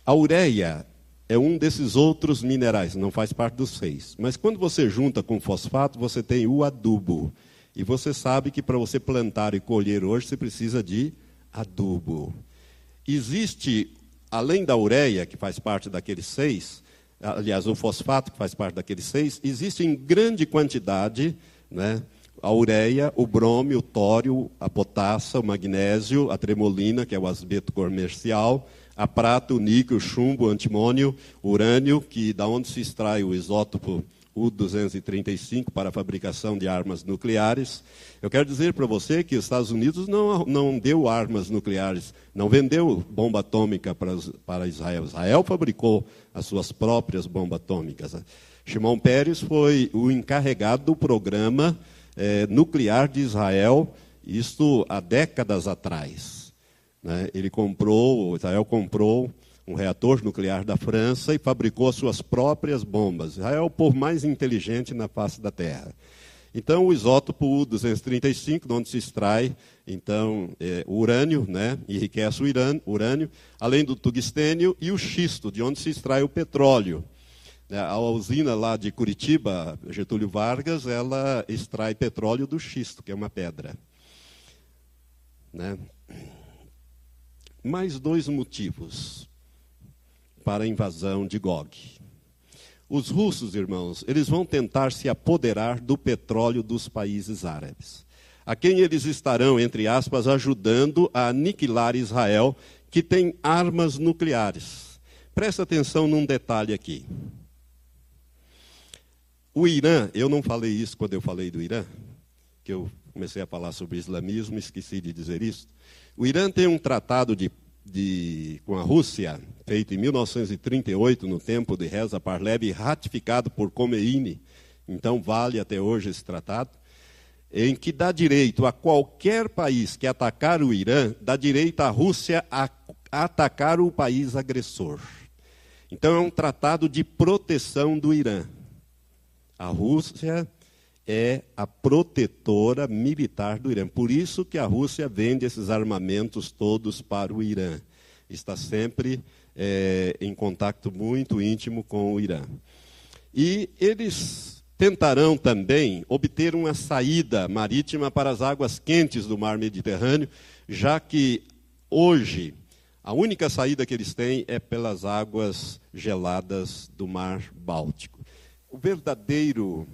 A ureia é um desses outros minerais, não faz parte dos seis. Mas quando você junta com fosfato, você tem o adubo. E você sabe que para você plantar e colher hoje, você precisa de adubo. Existe, além da ureia, que faz parte daqueles seis, aliás, o fosfato, que faz parte daqueles seis, existe em grande quantidade né, a ureia, o brômio, o tório, a potassa, o magnésio, a tremolina, que é o asbeto comercial, a prata, o níquel, o chumbo, o antimônio, o urânio, que da onde se extrai o isótopo U-235 para a fabricação de armas nucleares. Eu quero dizer para você que os Estados Unidos não, não deu armas nucleares, não vendeu bomba atômica para, para Israel. Israel fabricou as suas próprias bombas atômicas. Shimon Peres foi o encarregado do programa eh, nuclear de Israel, isto há décadas atrás. Né? Ele comprou, Israel comprou um reator nuclear da França e fabricou as suas próprias bombas. Israel é o povo mais inteligente na face da Terra. Então, o isótopo U-235, de onde se extrai então, é, o urânio, né, enriquece o urânio, além do tungstênio e o xisto, de onde se extrai o petróleo. É, a usina lá de Curitiba, Getúlio Vargas, ela extrai petróleo do xisto, que é uma pedra. Né? Mais dois motivos para a invasão de Gog. Os russos, irmãos, eles vão tentar se apoderar do petróleo dos países árabes, a quem eles estarão, entre aspas, ajudando a aniquilar Israel, que tem armas nucleares. Presta atenção num detalhe aqui. O Irã, eu não falei isso quando eu falei do Irã, que eu comecei a falar sobre islamismo, esqueci de dizer isso. O Irã tem um tratado de de, com a Rússia, feito em 1938, no tempo de Reza Parlev, ratificado por Khomeini, então vale até hoje esse tratado, em que dá direito a qualquer país que atacar o Irã, dá direito à Rússia a atacar o país agressor. Então é um tratado de proteção do Irã. A Rússia é a protetora militar do Irã. Por isso que a Rússia vende esses armamentos todos para o Irã. Está sempre é, em contato muito íntimo com o Irã. E eles tentarão também obter uma saída marítima para as águas quentes do mar Mediterrâneo, já que hoje a única saída que eles têm é pelas águas geladas do mar Báltico. O verdadeiro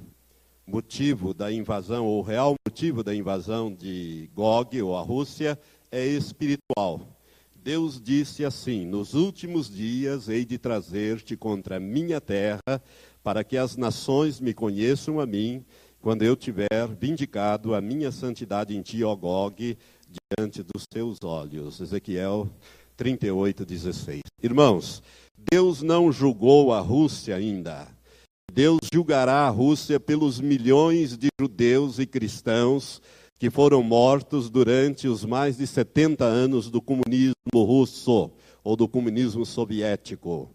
motivo da invasão, ou o real motivo da invasão de Gog ou a Rússia é espiritual. Deus disse assim: Nos últimos dias hei de trazer-te contra a minha terra, para que as nações me conheçam a mim quando eu tiver vindicado a minha santidade em ti, ó Gog, diante dos teus olhos. Ezequiel 38, 16. Irmãos, Deus não julgou a Rússia ainda. Deus julgará a Rússia pelos milhões de judeus e cristãos que foram mortos durante os mais de 70 anos do comunismo russo ou do comunismo soviético.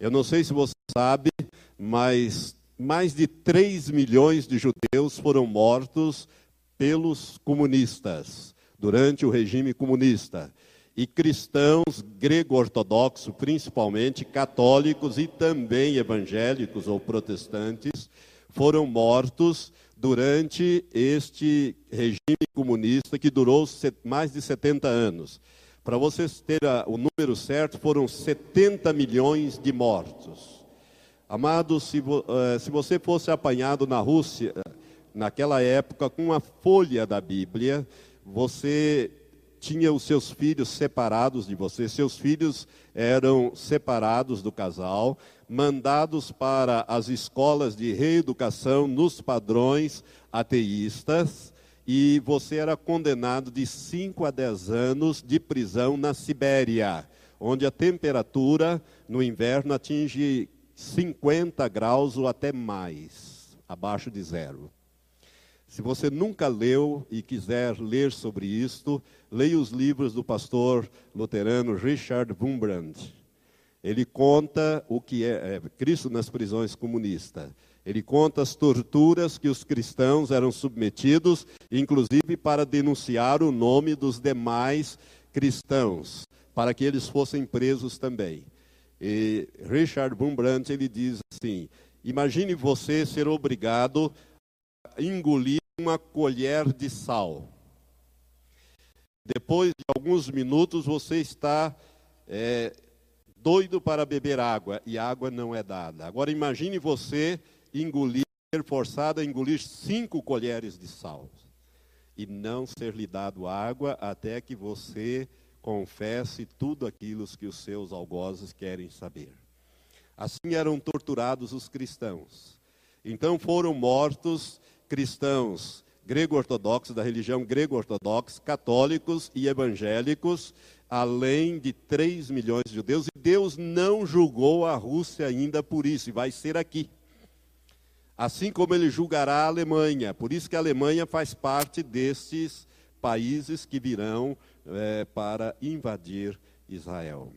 Eu não sei se você sabe, mas mais de 3 milhões de judeus foram mortos pelos comunistas durante o regime comunista. E cristãos grego-ortodoxos, principalmente católicos e também evangélicos ou protestantes, foram mortos durante este regime comunista que durou mais de 70 anos. Para vocês terem o número certo, foram 70 milhões de mortos. Amados, se, uh, se você fosse apanhado na Rússia, naquela época, com uma folha da Bíblia, você tinha os seus filhos separados de você, seus filhos eram separados do casal, mandados para as escolas de reeducação nos padrões ateístas, e você era condenado de 5 a 10 anos de prisão na Sibéria, onde a temperatura no inverno atinge 50 graus ou até mais, abaixo de zero. Se você nunca leu e quiser ler sobre isto, leia os livros do pastor luterano Richard Wurmbrand. Ele conta o que é, é Cristo nas prisões comunistas. Ele conta as torturas que os cristãos eram submetidos, inclusive para denunciar o nome dos demais cristãos, para que eles fossem presos também. E Richard Wurmbrand ele diz assim: imagine você ser obrigado engolir uma colher de sal. Depois de alguns minutos, você está é, doido para beber água e água não é dada. Agora imagine você engolir, ser forçado a engolir cinco colheres de sal e não ser lhe dado água até que você confesse tudo aquilo que os seus algozes querem saber. Assim eram torturados os cristãos. Então foram mortos cristãos grego-ortodoxos, da religião grego-ortodoxa, católicos e evangélicos, além de 3 milhões de judeus, e Deus não julgou a Rússia ainda por isso, e vai ser aqui. Assim como ele julgará a Alemanha, por isso que a Alemanha faz parte desses países que virão é, para invadir Israel.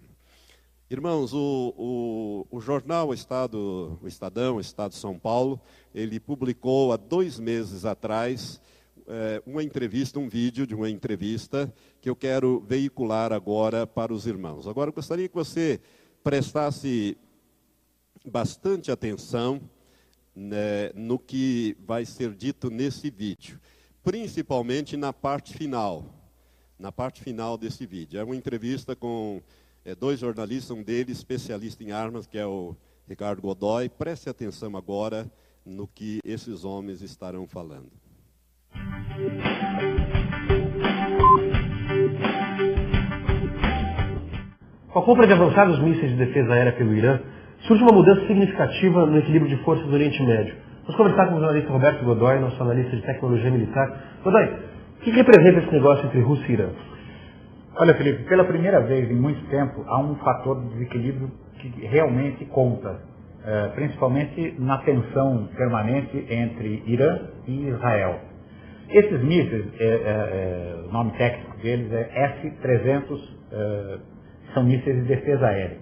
Irmãos, o, o, o, jornal Estado, o Estadão, o Estado de São Paulo, ele publicou há dois meses atrás é, uma entrevista, um vídeo de uma entrevista que eu quero veicular agora para os irmãos. Agora, eu gostaria que você prestasse bastante atenção né, no que vai ser dito nesse vídeo, principalmente na parte final. Na parte final desse vídeo. É uma entrevista com é, dois jornalistas, um deles especialista em armas, que é o Ricardo Godoy. Preste atenção agora no que esses homens estarão falando. Com a compra de avançados mísseis de defesa aérea pelo Irã, surge uma mudança significativa no equilíbrio de forças do Oriente Médio. Vamos conversar com o jornalista Roberto Godoy, nosso analista de tecnologia militar. Godoy, o que representa esse negócio entre Rússia e Irã? Olha, Felipe, pela primeira vez em muito tempo há um fator de desequilíbrio que realmente conta, principalmente na tensão permanente entre Irã e Israel. Esses mísseis, é, é o nome técnico deles é S-300, é, são mísseis de defesa aérea.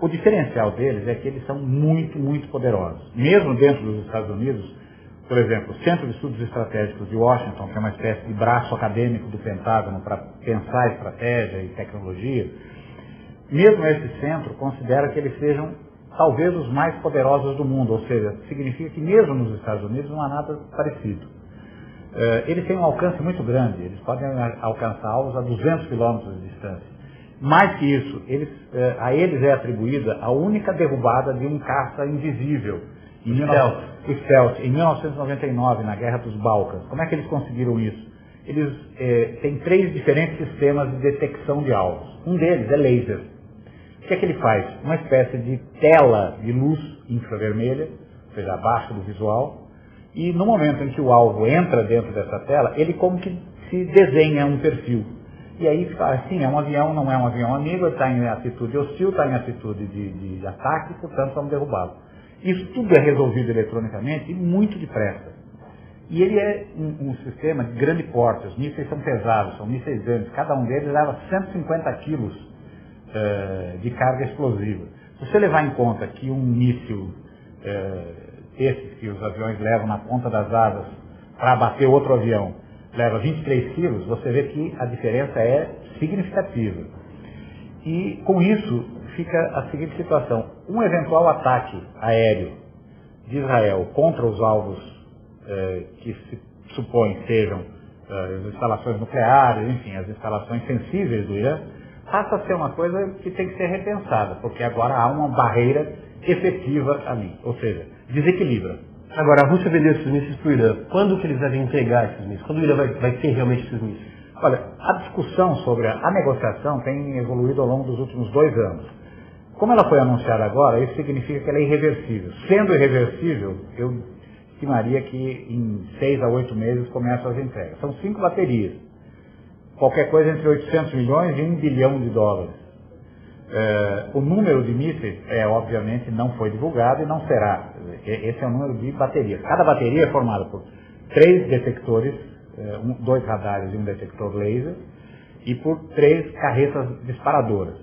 O diferencial deles é que eles são muito, muito poderosos. Mesmo dentro dos Estados Unidos, por exemplo, o Centro de Estudos Estratégicos de Washington, que é uma espécie de braço acadêmico do Pentágono para pensar estratégia e tecnologia, mesmo esse centro considera que eles sejam talvez os mais poderosos do mundo, ou seja, significa que mesmo nos Estados Unidos não há nada parecido. Eh, eles têm um alcance muito grande, eles podem alcançar alvos a 200 quilômetros de distância. Mais que isso, eles, eh, a eles é atribuída a única derrubada de um caça invisível, em stealth. em 1999, na Guerra dos Balcãs. Como é que eles conseguiram isso? Eles é, têm três diferentes sistemas de detecção de alvos. Um deles é laser. Que é que ele faz? Uma espécie de tela de luz infravermelha, ou seja, abaixo do visual, E no momento em que o alvo entra dentro dessa tela, ele como que se desenha um perfil. E aí fala assim, é um avião, não é um avião amigo, está em atitude hostil, está em atitude de, de ataque, portanto vamos derrubá-lo. Isso tudo é resolvido eletronicamente e muito depressa. E ele é um, um, sistema de grande porte, os mísseis são pesados, são mísseis grandes, cada um deles leva 150 quilos uh, de carga explosiva. Se você levar em conta que um míssil, uh, esses que os aviões levam na ponta das asas para abater outro avião, leva 23 quilos, você vê que a diferença é significativa. E com isso fica a seguinte situação: um eventual ataque aéreo de Israel contra os alvos eh, que se supõe sejam eh, as instalações nucleares, enfim, as instalações sensíveis do Irã, passa a ser uma coisa que tem que ser repensada, porque agora há uma barreira efetiva ali, ou seja, desequilibra. Agora, a Rússia vendeu esses mísseis para o Irã. Quando que eles devem entregar esses mísseis? Quando o Irã vai, vai ter realmente esses mísseis? Olha, a discussão sobre a, a negociação tem evoluído ao longo dos últimos dois anos. Como ela foi anunciada agora, isso significa que ela é irreversível. Sendo irreversível, eu estimaria que em seis a oito meses começam as entregas. São cinco baterias. Qualquer coisa entre 800 milhões e um bilhão de dólares. É, o número de mísseis, é, obviamente, não foi divulgado e não será. Esse é o número de baterias. Cada bateria é formada por três detectores, é, um, dois radares e um detector laser, e por três carretas disparadoras.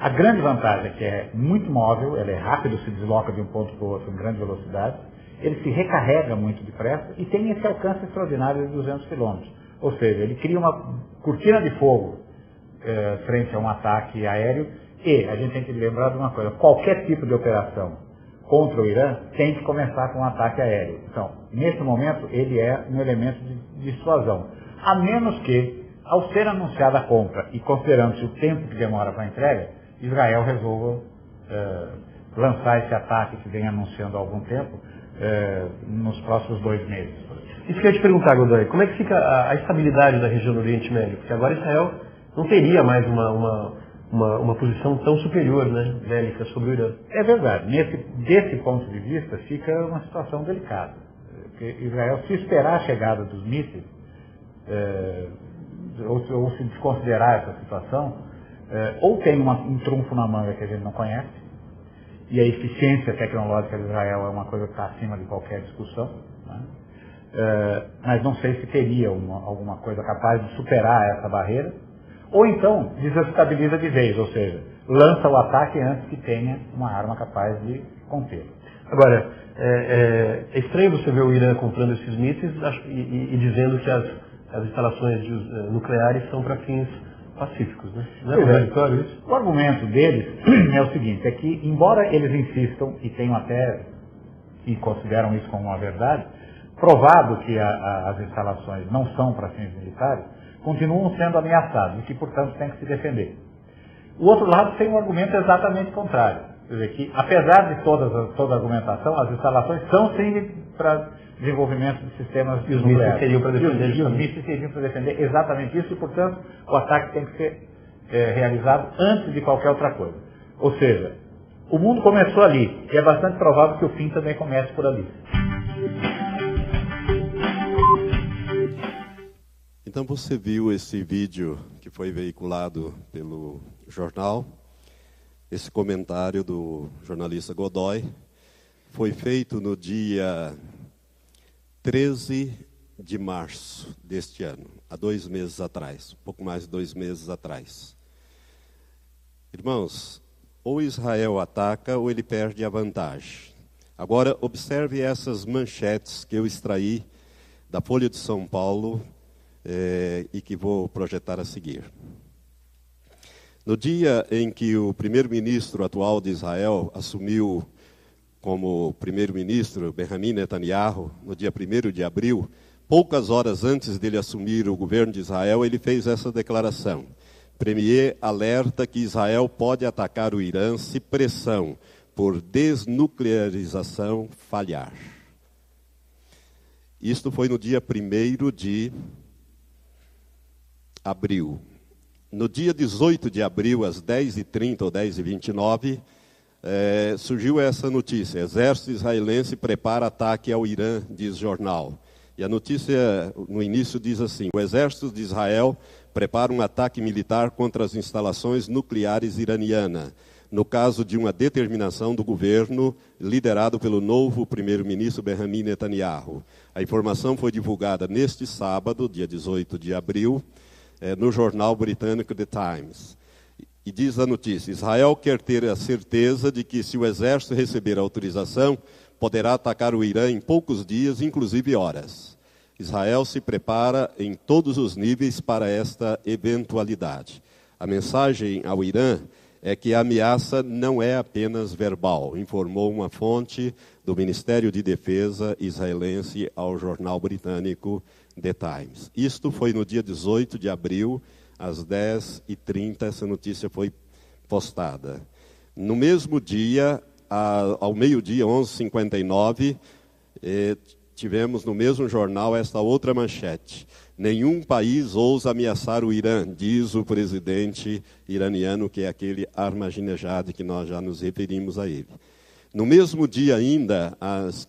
A grande vantagem é que é muito móvel, ele é rápido, se desloca de um ponto para o outro em grande velocidade, ele se recarrega muito depressa e tem esse alcance extraordinário de 200 km. Ou seja, ele cria uma cortina de fogo eh, frente a um ataque aéreo e a gente tem que lembrar de uma coisa, qualquer tipo de operação contra o Irã tem que começar com um ataque aéreo. Então, nesse momento, ele é um elemento de dissuasão. A menos que, ao ser anunciada a compra e considerando-se o tempo que demora para a entrega, Israel resolva eh, lançar esse ataque que vem anunciando há algum tempo eh, nos próximos dois meses. Isso que eu ia te perguntar, Godoy, como é que fica a, a estabilidade da região do Oriente Médio? Porque agora Israel não teria mais uma, uma, uma, uma, posição tão superior, né, bélica sobre o Irã. É verdade. Nesse, desse ponto de vista, fica uma situação delicada. Israel, se esperar a chegada dos mísseis, é, ou, ou, se desconsiderar essa situação, é, ou tem uma, um trunfo na manga que a gente não conhece, e a eficiência tecnológica de Israel é uma coisa que está acima de qualquer discussão? É, mas não sei se teria uma, alguma coisa capaz de superar essa barreira, ou então desestabiliza de vez, ou seja, lança o ataque antes que tenha uma arma capaz de conter. Agora, é, é, é estranho você ver o Irã comprando esses mísseis e, e, e dizendo que as, as instalações de, uh, nucleares são para fins pacíficos, né? Não é, é. isso? O argumento deles é o seguinte, é que embora eles insistam e tenham até e consideram isso como uma verdade, provado que a, a, as instalações não são para fins militares, continuam sendo ameaçados e que, portanto, têm que se defender. O outro lado tem um argumento exatamente contrário. Quer dizer, que apesar de todas, toda a argumentação, as instalações são sim para desenvolvimento de sistemas e os mísseis seriam para defender. E os mísseis seriam para defender exatamente isso e, portanto, o ataque tem que ser é, realizado antes de qualquer outra coisa. Ou seja, o mundo começou ali e é bastante provável que o fim também comece por ali. Então você viu esse vídeo que foi veiculado pelo jornal, esse comentário do jornalista Godoy, foi feito no dia 13 de março deste ano, há dois meses atrás, pouco mais de dois meses atrás. Irmãos, ou Israel ataca ou ele perde a vantagem. Agora, observe essas manchetes que eu extraí da Folha de São Paulo é, e que vou projetar a seguir. No dia em que o primeiro-ministro atual de Israel assumiu como primeiro-ministro, Benjamin Netanyahu, no dia 1 de abril, poucas horas antes dele assumir o governo de Israel, ele fez essa declaração. Premier alerta que Israel pode atacar o Irã se pressão por desnuclearização falhar. Isto foi no dia 1 de abril. No dia 18 de abril, às 10h30 ou 10h29, é, surgiu essa notícia: Exército israelense prepara ataque ao Irã, diz jornal. E a notícia no início diz assim: o exército de Israel prepara um ataque militar contra as instalações nucleares iranianas, no caso de uma determinação do governo liderado pelo novo primeiro-ministro Benjamin Netanyahu. A informação foi divulgada neste sábado, dia 18 de abril, eh, no jornal britânico The Times. E diz a notícia: Israel quer ter a certeza de que, se o exército receber autorização, poderá atacar o Irã em poucos dias, inclusive horas. Israel se prepara em todos os níveis para esta eventualidade. A mensagem ao Irã é que a ameaça não é apenas verbal, informou uma fonte do Ministério de Defesa israelense ao jornal britânico The Times. Isto foi no dia 18 de abril, às 10h30, essa notícia foi postada. No mesmo dia, ao meio-dia, 11h59, eh, tivemos no mesmo jornal esta outra manchete. Nenhum país ousa ameaçar o Irã, diz o presidente iraniano, que é aquele Ahmadinejad que nós já nos referimos a ele. No mesmo dia ainda, às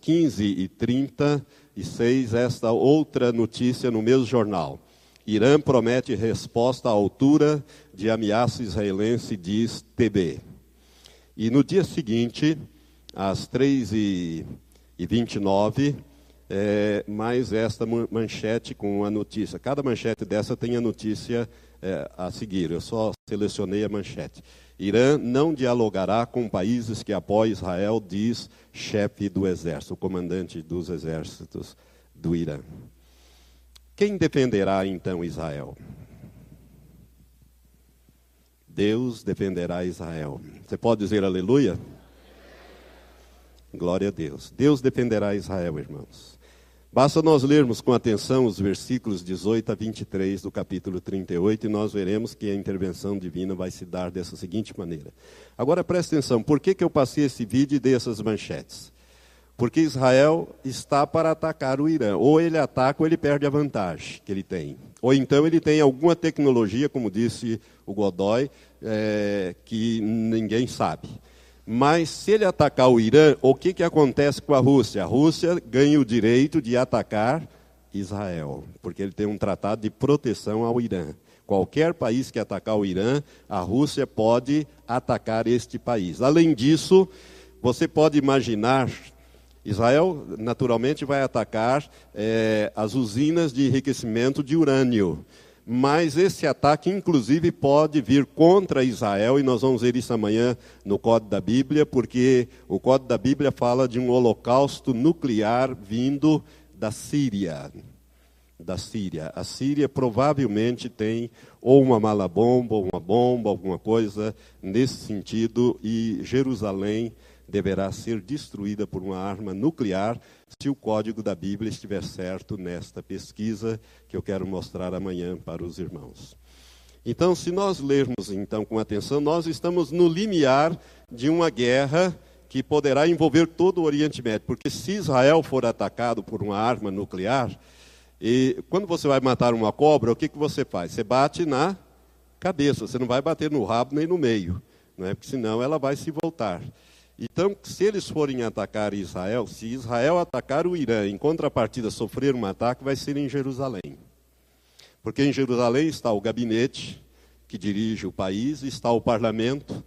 15h36, esta outra notícia no mesmo jornal. Irã promete resposta à altura de ameaça israelense, diz TB. E no dia seguinte, às 3h29, é, mais esta manchete com a notícia. Cada manchete dessa tem a notícia é, a seguir. Eu só selecionei a manchete. Irã não dialogará com países que apoiam Israel, diz chefe do exército, o comandante dos exércitos do Irã. Quem defenderá então Israel? Deus defenderá Israel. Você pode dizer aleluia? Glória a Deus. Deus defenderá Israel, irmãos. Basta nós lermos com atenção os versículos 18 a 23 do capítulo 38 e nós veremos que a intervenção divina vai se dar dessa seguinte maneira. Agora preste atenção, por que, que eu passei esse vídeo e dei essas manchetes? Porque Israel está para atacar o Irã. Ou ele ataca ou ele perde a vantagem que ele tem. Ou então ele tem alguma tecnologia, como disse o Godoy, é, que ninguém sabe. Mas se ele atacar o Irã, o que, que acontece com a Rússia? A Rússia ganha o direito de atacar Israel, porque ele tem um tratado de proteção ao Irã. Qualquer país que atacar o Irã, a Rússia pode atacar este país. Além disso, você pode imaginar, Israel naturalmente vai atacar é, as usinas de enriquecimento de urânio. Mas esse ataque, inclusive, pode vir contra Israel, e nós vamos ver isso amanhã no Código da Bíblia, porque o Código da Bíblia fala de um holocausto nuclear vindo da Síria. Da Síria. A Síria provavelmente tem ou uma mala bomba, ou uma bomba, alguma coisa nesse sentido, e Jerusalém deverá ser destruída por uma arma nuclear se o código da Bíblia estiver certo nesta pesquisa que eu quero mostrar amanhã para os irmãos. Então, se nós lermos então com atenção, nós estamos no limiar de uma guerra que poderá envolver todo o Oriente Médio, porque se Israel for atacado por uma arma nuclear, e quando você vai matar uma cobra, o que, que você faz? Você bate na cabeça, você não vai bater no rabo nem no meio, não é? porque senão ela vai se voltar. Então, se eles forem atacar Israel, se Israel atacar o Irã, em contrapartida sofrer um ataque, vai ser em Jerusalém. Porque em Jerusalém está o gabinete que dirige o país, está o parlamento,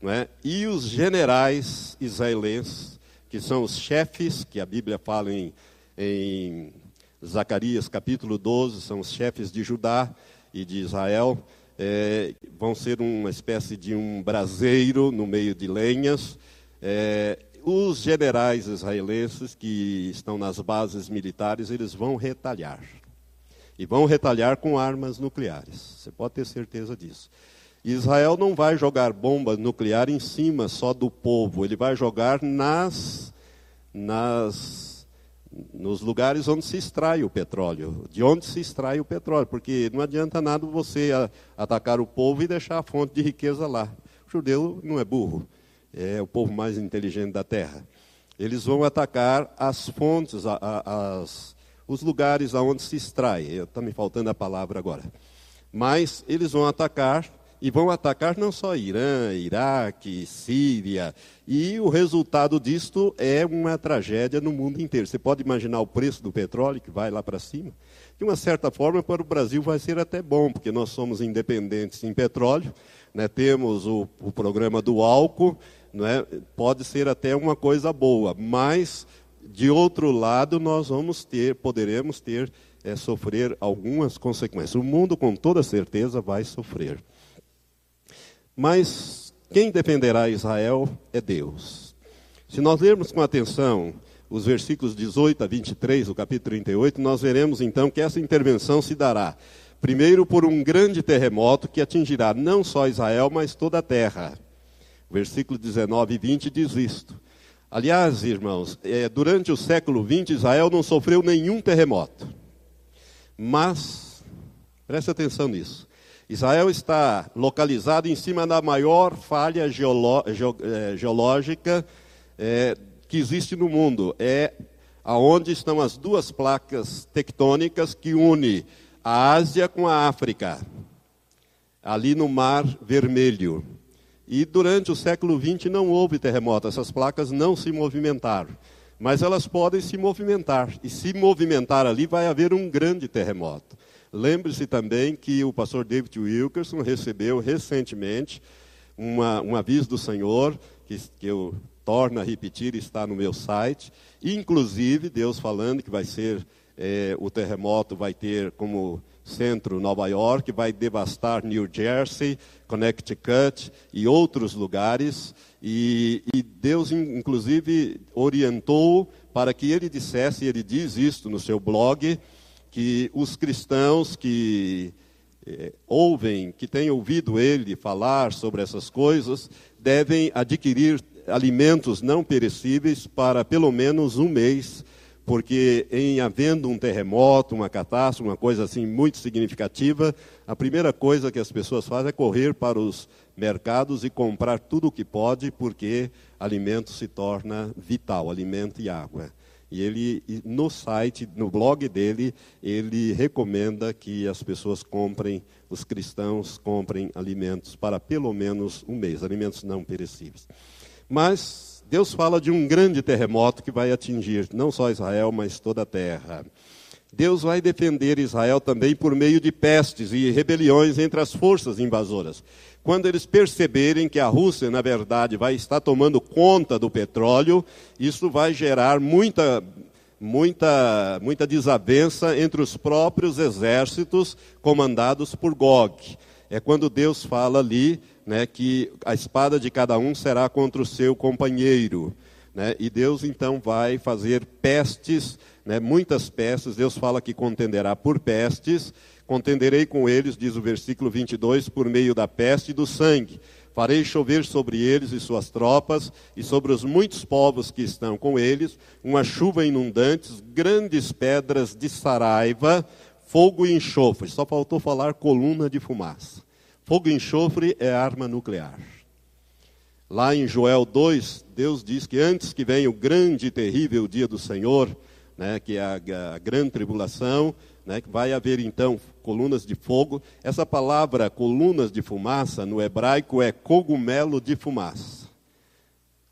não é? e os generais israelenses, que são os chefes, que a Bíblia fala em, em Zacarias capítulo 12, são os chefes de Judá e de Israel, é, vão ser uma espécie de um braseiro no meio de lenhas, é, os generais israelenses que estão nas bases militares, eles vão retalhar. E vão retalhar com armas nucleares. Você pode ter certeza disso. Israel não vai jogar bomba nuclear em cima só do povo, ele vai jogar nas, nas, nos lugares onde se extrai o petróleo, de onde se extrai o petróleo, porque não adianta nada você atacar o povo e deixar a fonte de riqueza lá. O judeu não é burro é o povo mais inteligente da terra. Eles vão atacar as fontes, a, a, as, os lugares aonde se extrai. Está me faltando a palavra agora. Mas eles vão atacar e vão atacar não só Irã, Iraque, Síria, e o resultado disto é uma tragédia no mundo inteiro. Você pode imaginar o preço do petróleo que vai lá para cima? De uma certa forma, para o Brasil vai ser até bom, porque nós somos independentes em petróleo, né? temos o, o programa do álcool, né? pode ser até uma coisa boa, mas de outro lado nós vamos ter, poderemos ter, é, sofrer algumas consequências. O mundo com toda certeza vai sofrer. Mas quem defenderá Israel é Deus. Se nós lermos com atenção os versículos 18 a 23 do capítulo 38, nós veremos então que essa intervenção se dará primeiro por um grande terremoto que atingirá não só Israel, mas toda a terra. Versículo 19 e 20 diz isto. Aliás, irmãos, é, durante o século XX, Israel não sofreu nenhum terremoto. Mas, preste atenção nisso. Israel está localizado em cima da maior falha é, geológica é, que existe no mundo. É aonde estão as duas placas tectônicas que unem a Ásia com a África, ali no Mar Vermelho. E durante o século XX não houve terremoto, essas placas não se movimentaram. Mas elas podem se movimentar. E se movimentar ali, vai haver um grande terremoto. Lembre-se também que o pastor David Wilkerson recebeu recentemente uma, um aviso do Senhor, que, que eu torno a repetir, está no meu site. Inclusive, Deus falando que vai ser, é, o terremoto vai ter como centro Nova York, vai devastar New Jersey, Connecticut e outros lugares. E, e Deus, inclusive, orientou para que ele dissesse, e ele diz isto no seu blog, que os cristãos que eh, ouvem, que têm ouvido ele falar sobre essas coisas, devem adquirir alimentos não perecíveis para pelo menos um mês, porque em havendo um terremoto, uma catástrofe, uma coisa assim muito significativa, a primeira coisa que as pessoas fazem é correr para os mercados e comprar tudo o que pode, porque alimento se torna vital, alimento e água. E ele, no site, no blog dele, ele recomenda que as pessoas comprem, os cristãos comprem alimentos para pelo menos um mês, alimentos não perecíveis. Mas Deus fala de um grande terremoto que vai atingir não só Israel, mas toda a terra. Deus vai defender Israel também por meio de pestes e rebeliões entre as forças invasoras. Quando eles perceberem que a Rússia, na verdade, vai estar tomando conta do petróleo, isso vai gerar muita, muita, muita desavença entre os próprios exércitos comandados por Gog. É quando Deus fala ali né, que a espada de cada um será contra o seu companheiro. Né, e Deus então vai fazer pestes, né, muitas pestes. Deus fala que contenderá por pestes Contenderei com eles, diz o versículo 22, por meio da peste e do sangue. Farei chover sobre eles e suas tropas, e sobre os muitos povos que estão com eles, uma chuva inundantes, grandes pedras de saraiva, fogo e enxofre. Só faltou falar coluna de fumaça. Fogo e enxofre é arma nuclear. Lá em Joel 2, Deus diz que antes que venha o grande e terrível dia do Senhor, né, que é a, a grande tribulação, né, vai haver então colunas de fogo. Essa palavra colunas de fumaça no hebraico é cogumelo de fumaça.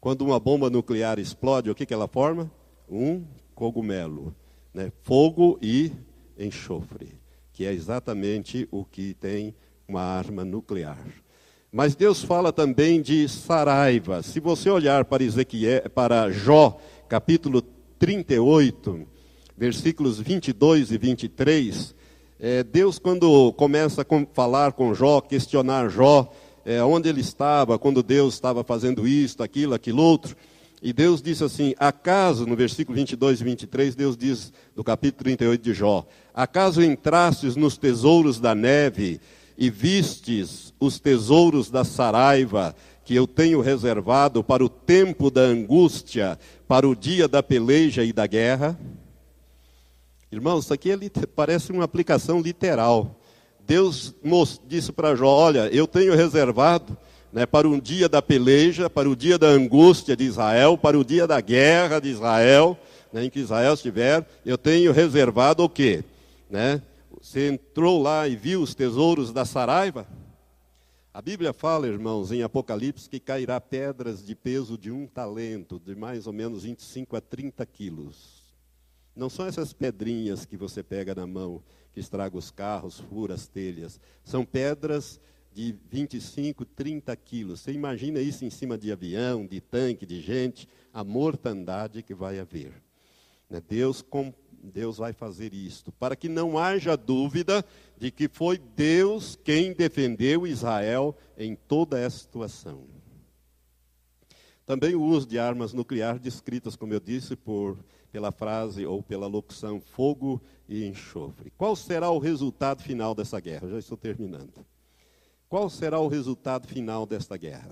Quando uma bomba nuclear explode, o que, que ela forma? Um cogumelo. Né? Fogo e enxofre, que é exatamente o que tem uma arma nuclear. Mas Deus fala também de saraiva. Se você olhar para Ezequiel, para Jó, capítulo 38, versículos 22 e 23, é, Deus, quando começa a falar com Jó, questionar Jó, é, onde ele estava, quando Deus estava fazendo isto, aquilo, aquilo outro, e Deus disse assim: Acaso, no versículo 22 e 23, Deus diz, do capítulo 38 de Jó: Acaso entrastes nos tesouros da neve e vistes os tesouros da saraiva que eu tenho reservado para o tempo da angústia, para o dia da peleja e da guerra? Irmãos, isso aqui é, parece uma aplicação literal. Deus disse para Jó: Olha, eu tenho reservado né, para um dia da peleja, para o dia da angústia de Israel, para o dia da guerra de Israel, né, em que Israel estiver, eu tenho reservado o quê? Né? Você entrou lá e viu os tesouros da Saraiva? A Bíblia fala, irmãos, em Apocalipse, que cairá pedras de peso de um talento, de mais ou menos 25 a 30 quilos. Não são essas pedrinhas que você pega na mão, que estraga os carros, fura as telhas. São pedras de 25, 30 quilos. Você imagina isso em cima de avião, de tanque, de gente, a mortandade que vai haver. Né? Deus, Deus vai fazer isto, para que não haja dúvida de que foi Deus quem defendeu Israel em toda essa situação. Também o uso de armas nucleares descritas, como eu disse, por, pela frase ou pela locução fogo e enxofre. Qual será o resultado final dessa guerra? Eu já estou terminando. Qual será o resultado final desta guerra?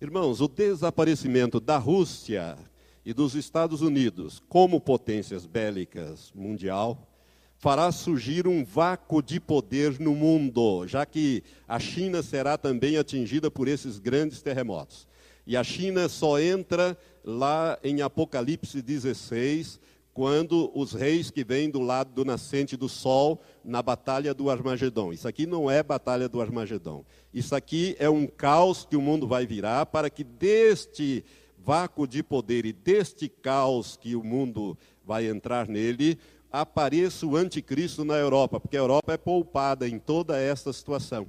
Irmãos, o desaparecimento da Rússia e dos Estados Unidos como potências bélicas mundial fará surgir um vácuo de poder no mundo, já que a China será também atingida por esses grandes terremotos. E a China só entra lá em Apocalipse 16, quando os reis que vêm do lado do nascente do sol na batalha do Armagedon. Isso aqui não é batalha do Armagedon. Isso aqui é um caos que o mundo vai virar para que deste vácuo de poder e deste caos que o mundo vai entrar nele, apareça o anticristo na Europa, porque a Europa é poupada em toda esta situação,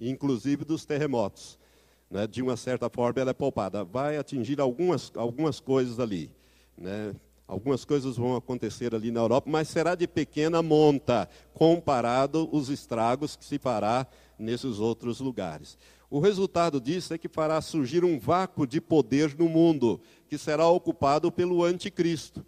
inclusive dos terremotos. Né? De uma certa forma, ela é poupada. Vai atingir algumas, algumas coisas ali. Né? Algumas coisas vão acontecer ali na Europa, mas será de pequena monta, comparado os estragos que se fará nesses outros lugares. O resultado disso é que fará surgir um vácuo de poder no mundo, que será ocupado pelo anticristo.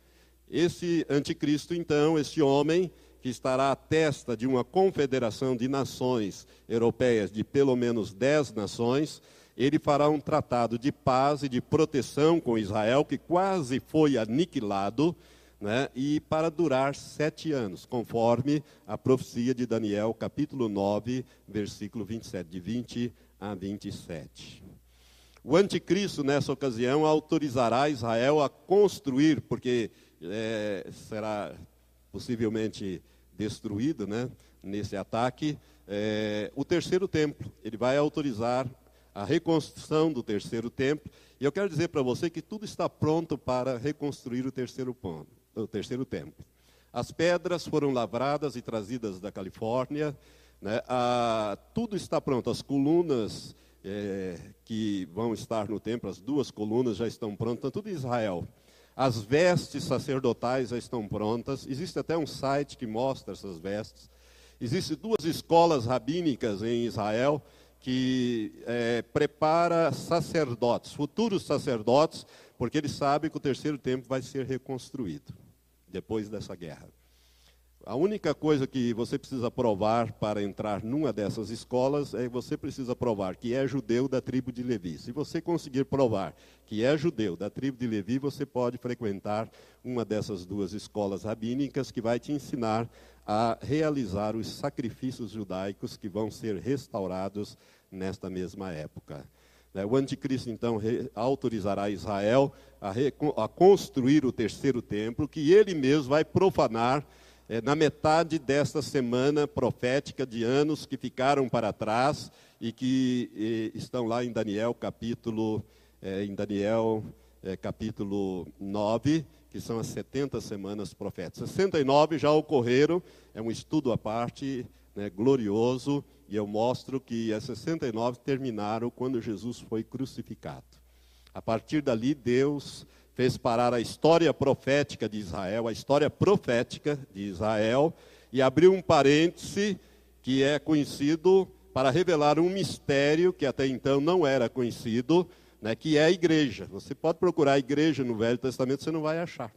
Esse anticristo, então, esse homem que estará à testa de uma confederação de nações europeias, de pelo menos dez nações, ele fará um tratado de paz e de proteção com Israel, que quase foi aniquilado, né, e para durar sete anos, conforme a profecia de Daniel, capítulo 9, versículo 27, de 20 a 27. O anticristo, nessa ocasião, autorizará Israel a construir, porque é, será possivelmente destruído né, nesse ataque, é, o terceiro templo. Ele vai autorizar a reconstrução do terceiro templo. E eu quero dizer para você que tudo está pronto para reconstruir o terceiro, ponto, o terceiro templo. As pedras foram lavradas e trazidas da Califórnia. Né? Ah, tudo está pronto. As colunas é, que vão estar no templo, as duas colunas já estão prontas, tudo em Israel. As vestes sacerdotais já estão prontas. Existe até um site que mostra essas vestes. Existem duas escolas rabínicas em Israel que é, prepara sacerdotes, futuros sacerdotes, porque ele sabe que o terceiro templo vai ser reconstruído depois dessa guerra. A única coisa que você precisa provar para entrar numa dessas escolas é que você precisa provar que é judeu da tribo de Levi. Se você conseguir provar que é judeu da tribo de Levi, você pode frequentar uma dessas duas escolas rabínicas que vai te ensinar a realizar os sacrifícios judaicos que vão ser restaurados nesta mesma época. Né, o anticristo, então, autorizará Israel a, a, construir o terceiro templo, que ele mesmo vai profanar é, na metade desta semana profética de anos que ficaram para trás e que estão lá em Daniel, capítulo, é, em Daniel, é, capítulo 9, que são as 70 semanas proféticas. 69 já ocorreram, é um estudo à parte, né, glorioso, e eu mostro que as 69 terminaram quando Jesus foi crucificado. A partir dali, Deus fez parar a história profética de Israel, a história profética de Israel, e abriu um parêntese que é conhecido para revelar um mistério que até então não era conhecido, né, que é a igreja. Você pode procurar a igreja no Velho Testamento, você não vai achar.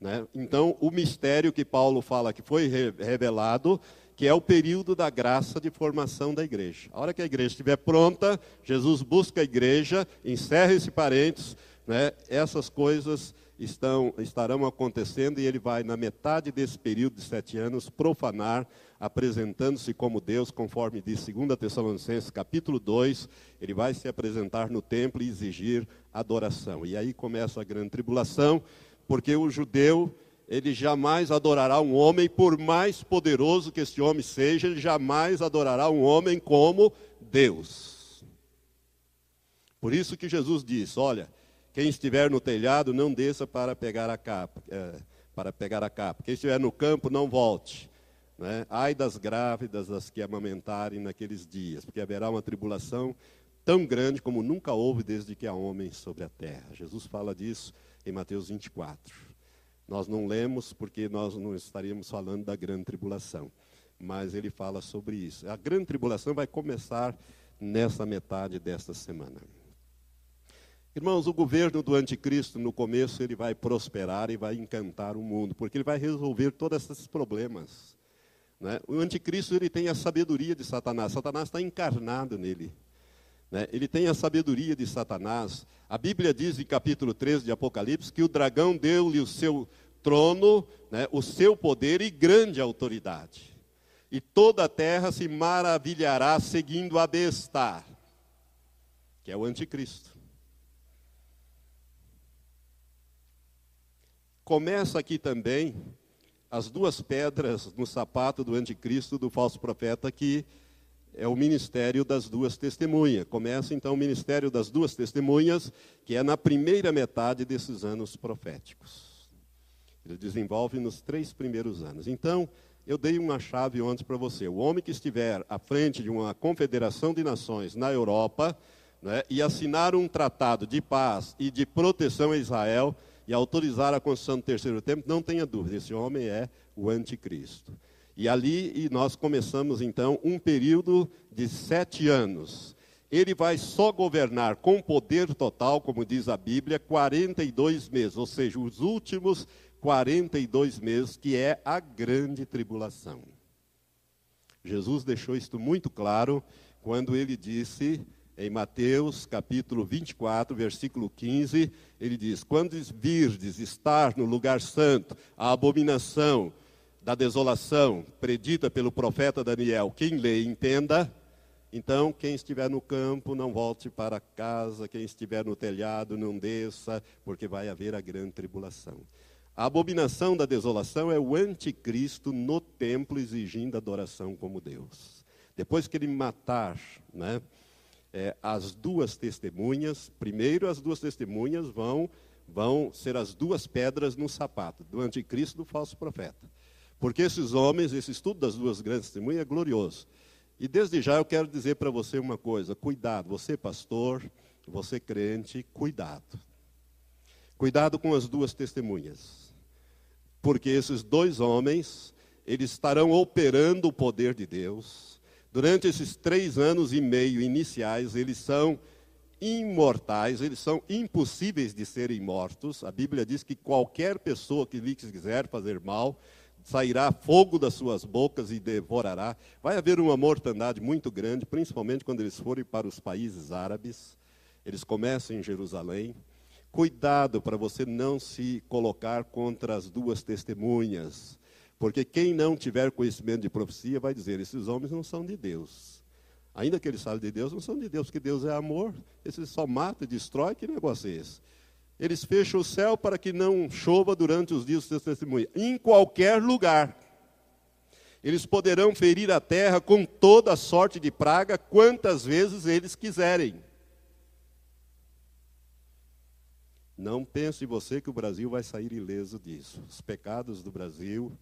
Né? Então, o mistério que Paulo fala que foi revelado, que é o período da graça de formação da igreja. A hora que a igreja estiver pronta, Jesus busca a igreja, encerra esse parênteses, né? essas coisas estão, estarão acontecendo e ele vai, na metade desse período de sete anos, profanar, apresentando-se como Deus, conforme diz 2 Tessalonicenses capítulo 2, ele vai se apresentar no templo e exigir adoração. E aí começa a grande tribulação, porque o judeu, ele jamais adorará um homem, por mais poderoso que esse homem seja, ele jamais adorará um homem como Deus. Por isso que Jesus diz: olha, quem estiver no telhado, não desça para pegar a capa. É, para pegar a capa. Quem estiver no campo, não volte. Né? Ai das grávidas, das que amamentarem naqueles dias, porque haverá uma tribulação tão grande como nunca houve desde que há homens sobre a terra. Jesus fala disso em Mateus 24. Nós não lemos porque nós não estaríamos falando da grande tribulação, mas ele fala sobre isso. A grande tribulação vai começar nessa metade desta semana. Irmãos, o governo do anticristo, no começo, ele vai prosperar e vai encantar o mundo, porque ele vai resolver todos esses problemas. Né? O anticristo ele tem a sabedoria de Satanás. Satanás está encarnado nele. Né? Ele tem a sabedoria de Satanás. A Bíblia diz em capítulo 13 de Apocalipse que o dragão deu-lhe o seu trono, né, o seu poder e grande autoridade. E toda a terra se maravilhará seguindo a besta, que é o anticristo. Começa aqui também as duas pedras no sapato do anticristo, do falso profeta, que é o ministério das duas testemunhas. Começa então o ministério das duas testemunhas, que é na primeira metade desses anos proféticos. Ele desenvolve nos três primeiros anos. Então, eu dei uma chave ontem para você. O homem que estiver à frente de uma confederação de nações na Europa né, e assinar um tratado de paz e de proteção a Israel, e autorizar a construção do terceiro templo, não tenha dúvida, esse homem é o anticristo. E ali e nós começamos então um período de sete anos. Ele vai só governar com poder total, como diz a Bíblia, 42 meses, ou seja, os últimos 42 meses, que é a grande tribulação. Jesus deixou isto muito claro quando ele disse em Mateus capítulo 24, versículo 15, ele diz: Quando virdes estar no lugar santo a abominação da desolação predita pelo profeta Daniel, quem lê entenda. Então, quem estiver no campo, não volte para casa, quem estiver no telhado, não desça, porque vai haver a grande tribulação. A abominação da desolação é o anticristo no templo exigindo adoração como Deus. Depois que ele matar, né? É, as duas testemunhas, primeiro as duas testemunhas vão, vão ser as duas pedras no sapato, do anticristo e do falso profeta. Porque esses homens, esse estudo das duas grandes testemunhas é glorioso. E desde já eu quero dizer para você uma coisa: cuidado, você pastor, você crente, cuidado. Cuidado com as duas testemunhas. Porque esses dois homens, eles estarão operando o poder de Deus, Durante esses três anos e meio iniciais, eles são imortais, eles são impossíveis de serem mortos. A Bíblia diz que qualquer pessoa que lhes quiser fazer mal, sairá fogo das suas bocas e devorará. Vai haver uma mortandade muito grande, principalmente quando eles forem para os países árabes. Eles começam em Jerusalém. Cuidado para você não se colocar contra as duas testemunhas. Porque quem não tiver conhecimento de profecia vai dizer: esses homens não são de Deus. Ainda que eles falem de Deus, não são de Deus, porque Deus é amor. Esses só mata e destrói. Que negócio é esse? Eles fecham o céu para que não chova durante os dias do seu testemunho. Em qualquer lugar. Eles poderão ferir a terra com toda a sorte de praga, quantas vezes eles quiserem. Não pense você que o Brasil vai sair ileso disso. Os pecados do Brasil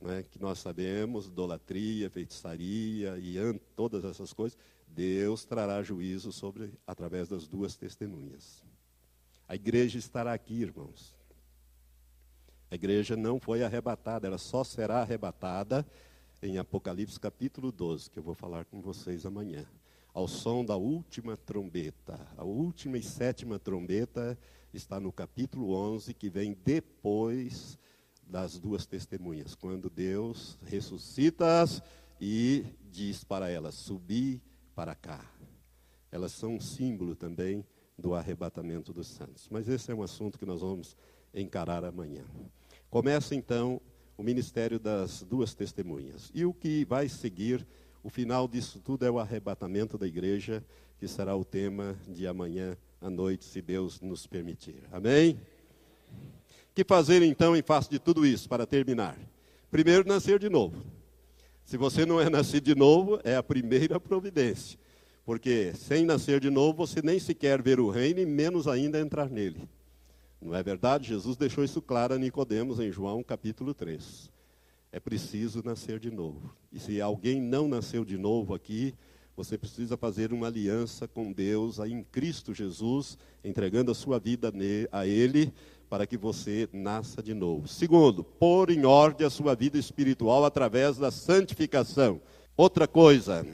né, que nós sabemos, idolatria, feitiçaria e todas essas coisas, Deus trará juízo sobre através das duas testemunhas. A igreja estará aqui, irmãos. A igreja não foi arrebatada, ela só será arrebatada em Apocalipse capítulo 12, que eu vou falar com vocês amanhã. Ao som da última trombeta. A última e sétima trombeta está no capítulo 11, que vem depois das duas testemunhas, quando Deus ressuscita-as e diz para elas: subi para cá. Elas são um símbolo também do arrebatamento dos santos. Mas esse é um assunto que nós vamos encarar amanhã. Começa então o ministério das duas testemunhas. E o que vai seguir, o final disso tudo é o arrebatamento da igreja, que será o tema de amanhã à noite, se Deus nos permitir. Amém? Que fazer então em face de tudo isso, para terminar? Primeiro, nascer de novo. Se você não é nascido de novo, é a primeira providência. Porque sem nascer de novo, você nem sequer ver o reino e menos ainda entrar nele. Não é verdade? Jesus deixou isso claro a Nicodemos em João capítulo 3. É preciso nascer de novo. E se alguém não nasceu de novo aqui, você precisa fazer uma aliança com Deus em Cristo Jesus, entregando a sua vida a Ele, para que você nasça de novo. Segundo, pôr em ordem a sua vida espiritual através da santificação. Outra coisa,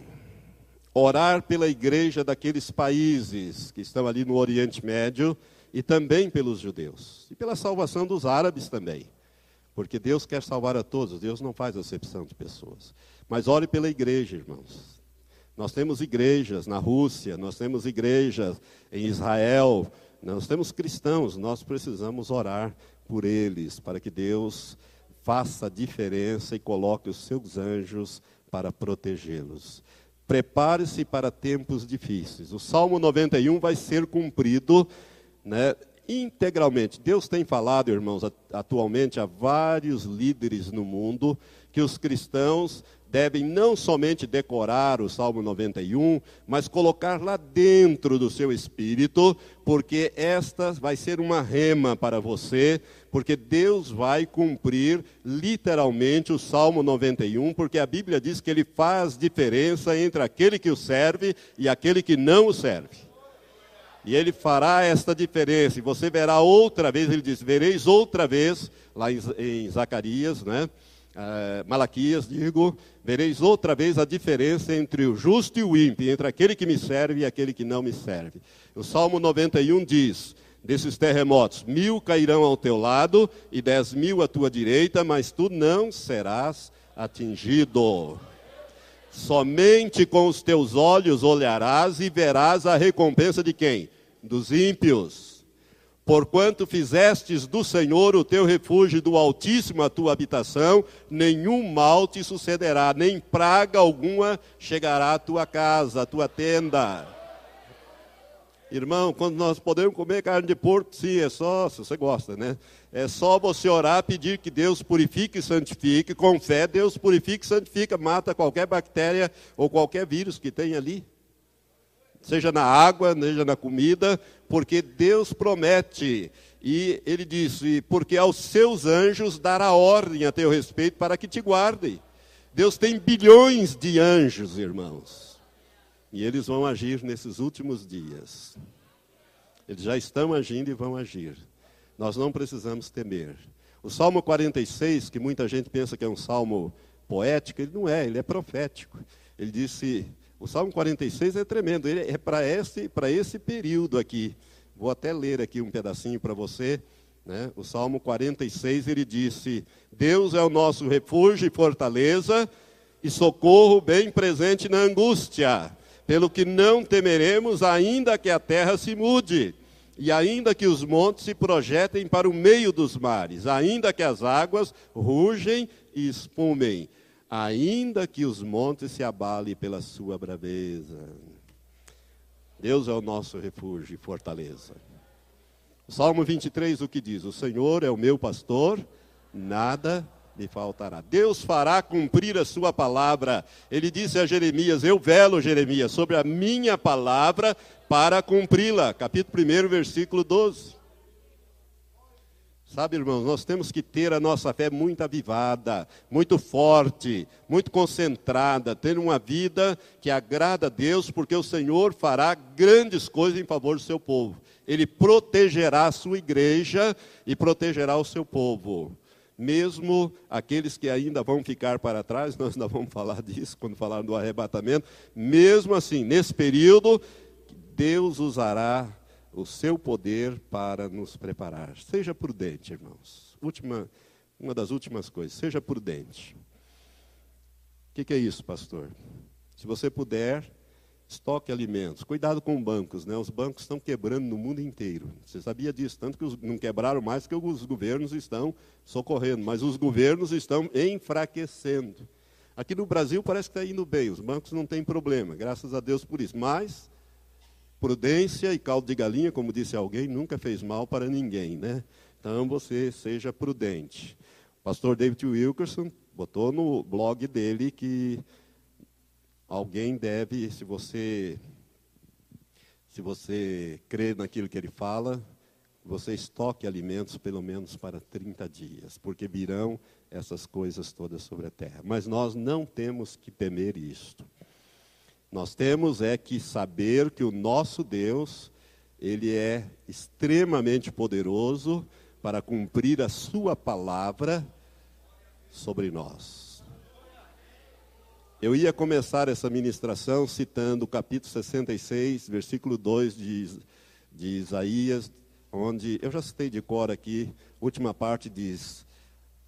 orar pela igreja daqueles países que estão ali no Oriente Médio e também pelos judeus. E pela salvação dos árabes também. Porque Deus quer salvar a todos, Deus não faz acepção de pessoas. Mas ore pela igreja, irmãos. Nós temos igrejas na Rússia, nós temos igrejas em Israel, nós temos cristãos, nós precisamos orar por eles, para que Deus faça a diferença e coloque os seus anjos para protegê-los. Prepare-se para tempos difíceis. O Salmo 91 vai ser cumprido né, integralmente. Deus tem falado, irmãos, atualmente a vários líderes no mundo que os cristãos devem não somente decorar o Salmo 91, mas colocar lá dentro do seu espírito, porque esta vai ser uma rema para você, porque Deus vai cumprir literalmente o Salmo 91, porque a Bíblia diz que ele faz diferença entre aquele que o serve e aquele que não o serve. E ele fará esta diferença. E você verá outra vez, ele diz: Vereis outra vez, lá em, Zacarias, né? Uh, Malaquias, digo, vereis outra vez a diferença entre o justo e o ímpio, entre aquele que me serve e aquele que não me serve. O Salmo 91 diz: desses terremotos, mil cairão ao teu lado e dez mil à tua direita, mas tu não serás atingido. Somente com os teus olhos olharás e verás a recompensa de quem? dos ímpios. Porquanto fizestes do Senhor o teu refúgio, do Altíssimo a tua habitação, nenhum mal te sucederá, nem praga alguma chegará à tua casa, à tua tenda. Irmão, quando nós podemos comer carne de porco, sim, é só, se você gosta, né? É só você orar, pedir que Deus purifique e santifique, com fé, Deus purifica e santifica, mata qualquer bactéria ou qualquer vírus que tem ali seja na água, seja na comida, porque Deus promete. E ele disse: porque aos seus anjos dará ordem a teu respeito para que te guardem. Deus tem bilhões de anjos, irmãos. E eles vão agir nesses últimos dias. Eles já estão agindo e vão agir. Nós não precisamos temer. O Salmo 46, que muita gente pensa que é um salmo poético, ele não é, ele é profético. Ele disse: o Salmo 46 é tremendo, ele é para esse, esse período aqui. Vou até ler aqui um pedacinho para você. Né? O Salmo 46 ele disse: Deus é o nosso refúgio e fortaleza, e socorro bem presente na angústia, pelo que não temeremos, ainda que a terra se mude, e ainda que os montes se projetem para o meio dos mares, ainda que as águas rugem e espumem ainda que os montes se abalem pela sua braveza. Deus é o nosso refúgio e fortaleza. Salmo 23, o que diz? O Senhor é o meu pastor, nada me faltará. Deus fará cumprir a sua palavra. Ele disse a Jeremias: Eu velo, Jeremias, sobre a minha palavra para cumpri-la. Capítulo 1, versículo 12. Sabe, irmãos, nós temos que ter a nossa fé muito avivada, muito forte, muito concentrada, ter uma vida que agrada a Deus, porque o Senhor fará grandes coisas em favor do seu povo. Ele protegerá a sua igreja e protegerá o seu povo. Mesmo aqueles que ainda vão ficar para trás, nós ainda vamos falar disso quando falar do arrebatamento, mesmo assim, nesse período, Deus usará o seu poder para nos preparar. Seja prudente, irmãos. Última, uma das últimas coisas, seja prudente. O que, que é isso, pastor? Se você puder, estoque alimentos. Cuidado com bancos, né? Os bancos estão quebrando no mundo inteiro. Você sabia disso? Tanto que os, não quebraram mais que os governos estão socorrendo, mas os governos estão enfraquecendo. Aqui no Brasil parece que está indo bem, os bancos não têm problema, graças a Deus por isso. Mas Prudência e caldo de galinha, como disse alguém, nunca fez mal para ninguém, né? Então você seja prudente. O pastor David Wilkerson botou no blog dele que alguém deve, se você se você crê naquilo que ele fala, você estoque alimentos pelo menos para 30 dias, porque virão essas coisas todas sobre a terra. Mas nós não temos que temer isto. Nós temos é que saber que o nosso Deus, ele é extremamente poderoso para cumprir a sua palavra sobre nós. Eu ia começar essa ministração citando o capítulo 66, versículo 2 de, de Isaías, onde eu já citei de cor aqui, última parte diz: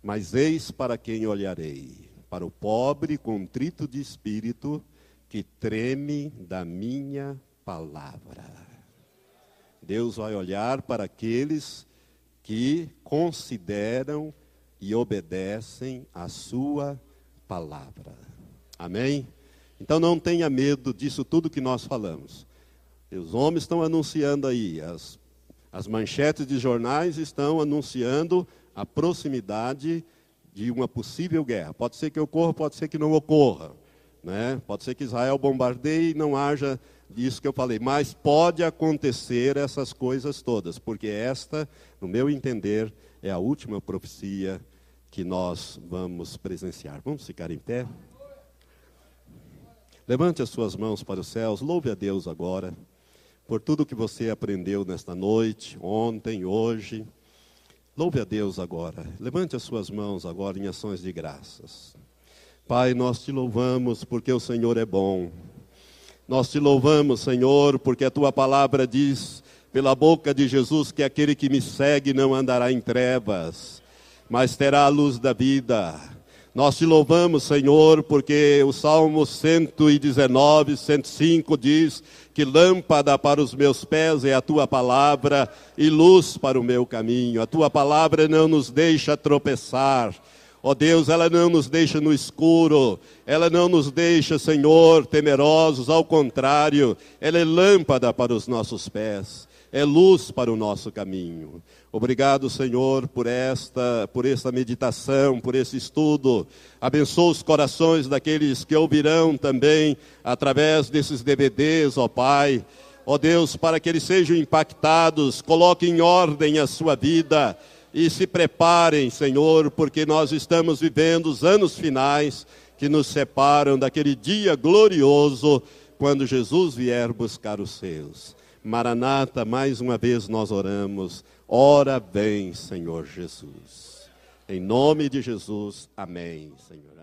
Mas eis para quem olharei, para o pobre contrito de espírito, que treme da minha palavra. Deus vai olhar para aqueles que consideram e obedecem a sua palavra. Amém? Então não tenha medo disso tudo que nós falamos. Os homens estão anunciando aí, as, as manchetes de jornais estão anunciando a proximidade de uma possível guerra. Pode ser que ocorra, pode ser que não ocorra. Né? Pode ser que Israel bombardeie e não haja isso que eu falei, mas pode acontecer essas coisas todas, porque esta, no meu entender, é a última profecia que nós vamos presenciar. Vamos ficar em pé? Levante as suas mãos para os céus, louve a Deus agora por tudo que você aprendeu nesta noite, ontem, hoje. Louve a Deus agora. Levante as suas mãos agora em ações de graças. Pai, nós te louvamos porque o Senhor é bom. Nós te louvamos, Senhor, porque a tua palavra diz pela boca de Jesus que aquele que me segue não andará em trevas, mas terá a luz da vida. Nós te louvamos, Senhor, porque o Salmo 119, 105 diz que lâmpada para os meus pés é a tua palavra e luz para o meu caminho. A tua palavra não nos deixa tropeçar. Ó oh Deus, ela não nos deixa no escuro, ela não nos deixa, Senhor, temerosos, ao contrário, ela é lâmpada para os nossos pés, é luz para o nosso caminho. Obrigado, Senhor, por esta, por esta meditação, por esse estudo. Abençoa os corações daqueles que ouvirão também através desses DVDs, ó Pai. Ó Deus, para que eles sejam impactados, coloque em ordem a sua vida e se preparem, Senhor, porque nós estamos vivendo os anos finais que nos separam daquele dia glorioso quando Jesus vier buscar os seus. Maranata, mais uma vez nós oramos. Ora bem, Senhor Jesus. Em nome de Jesus, amém, Senhor.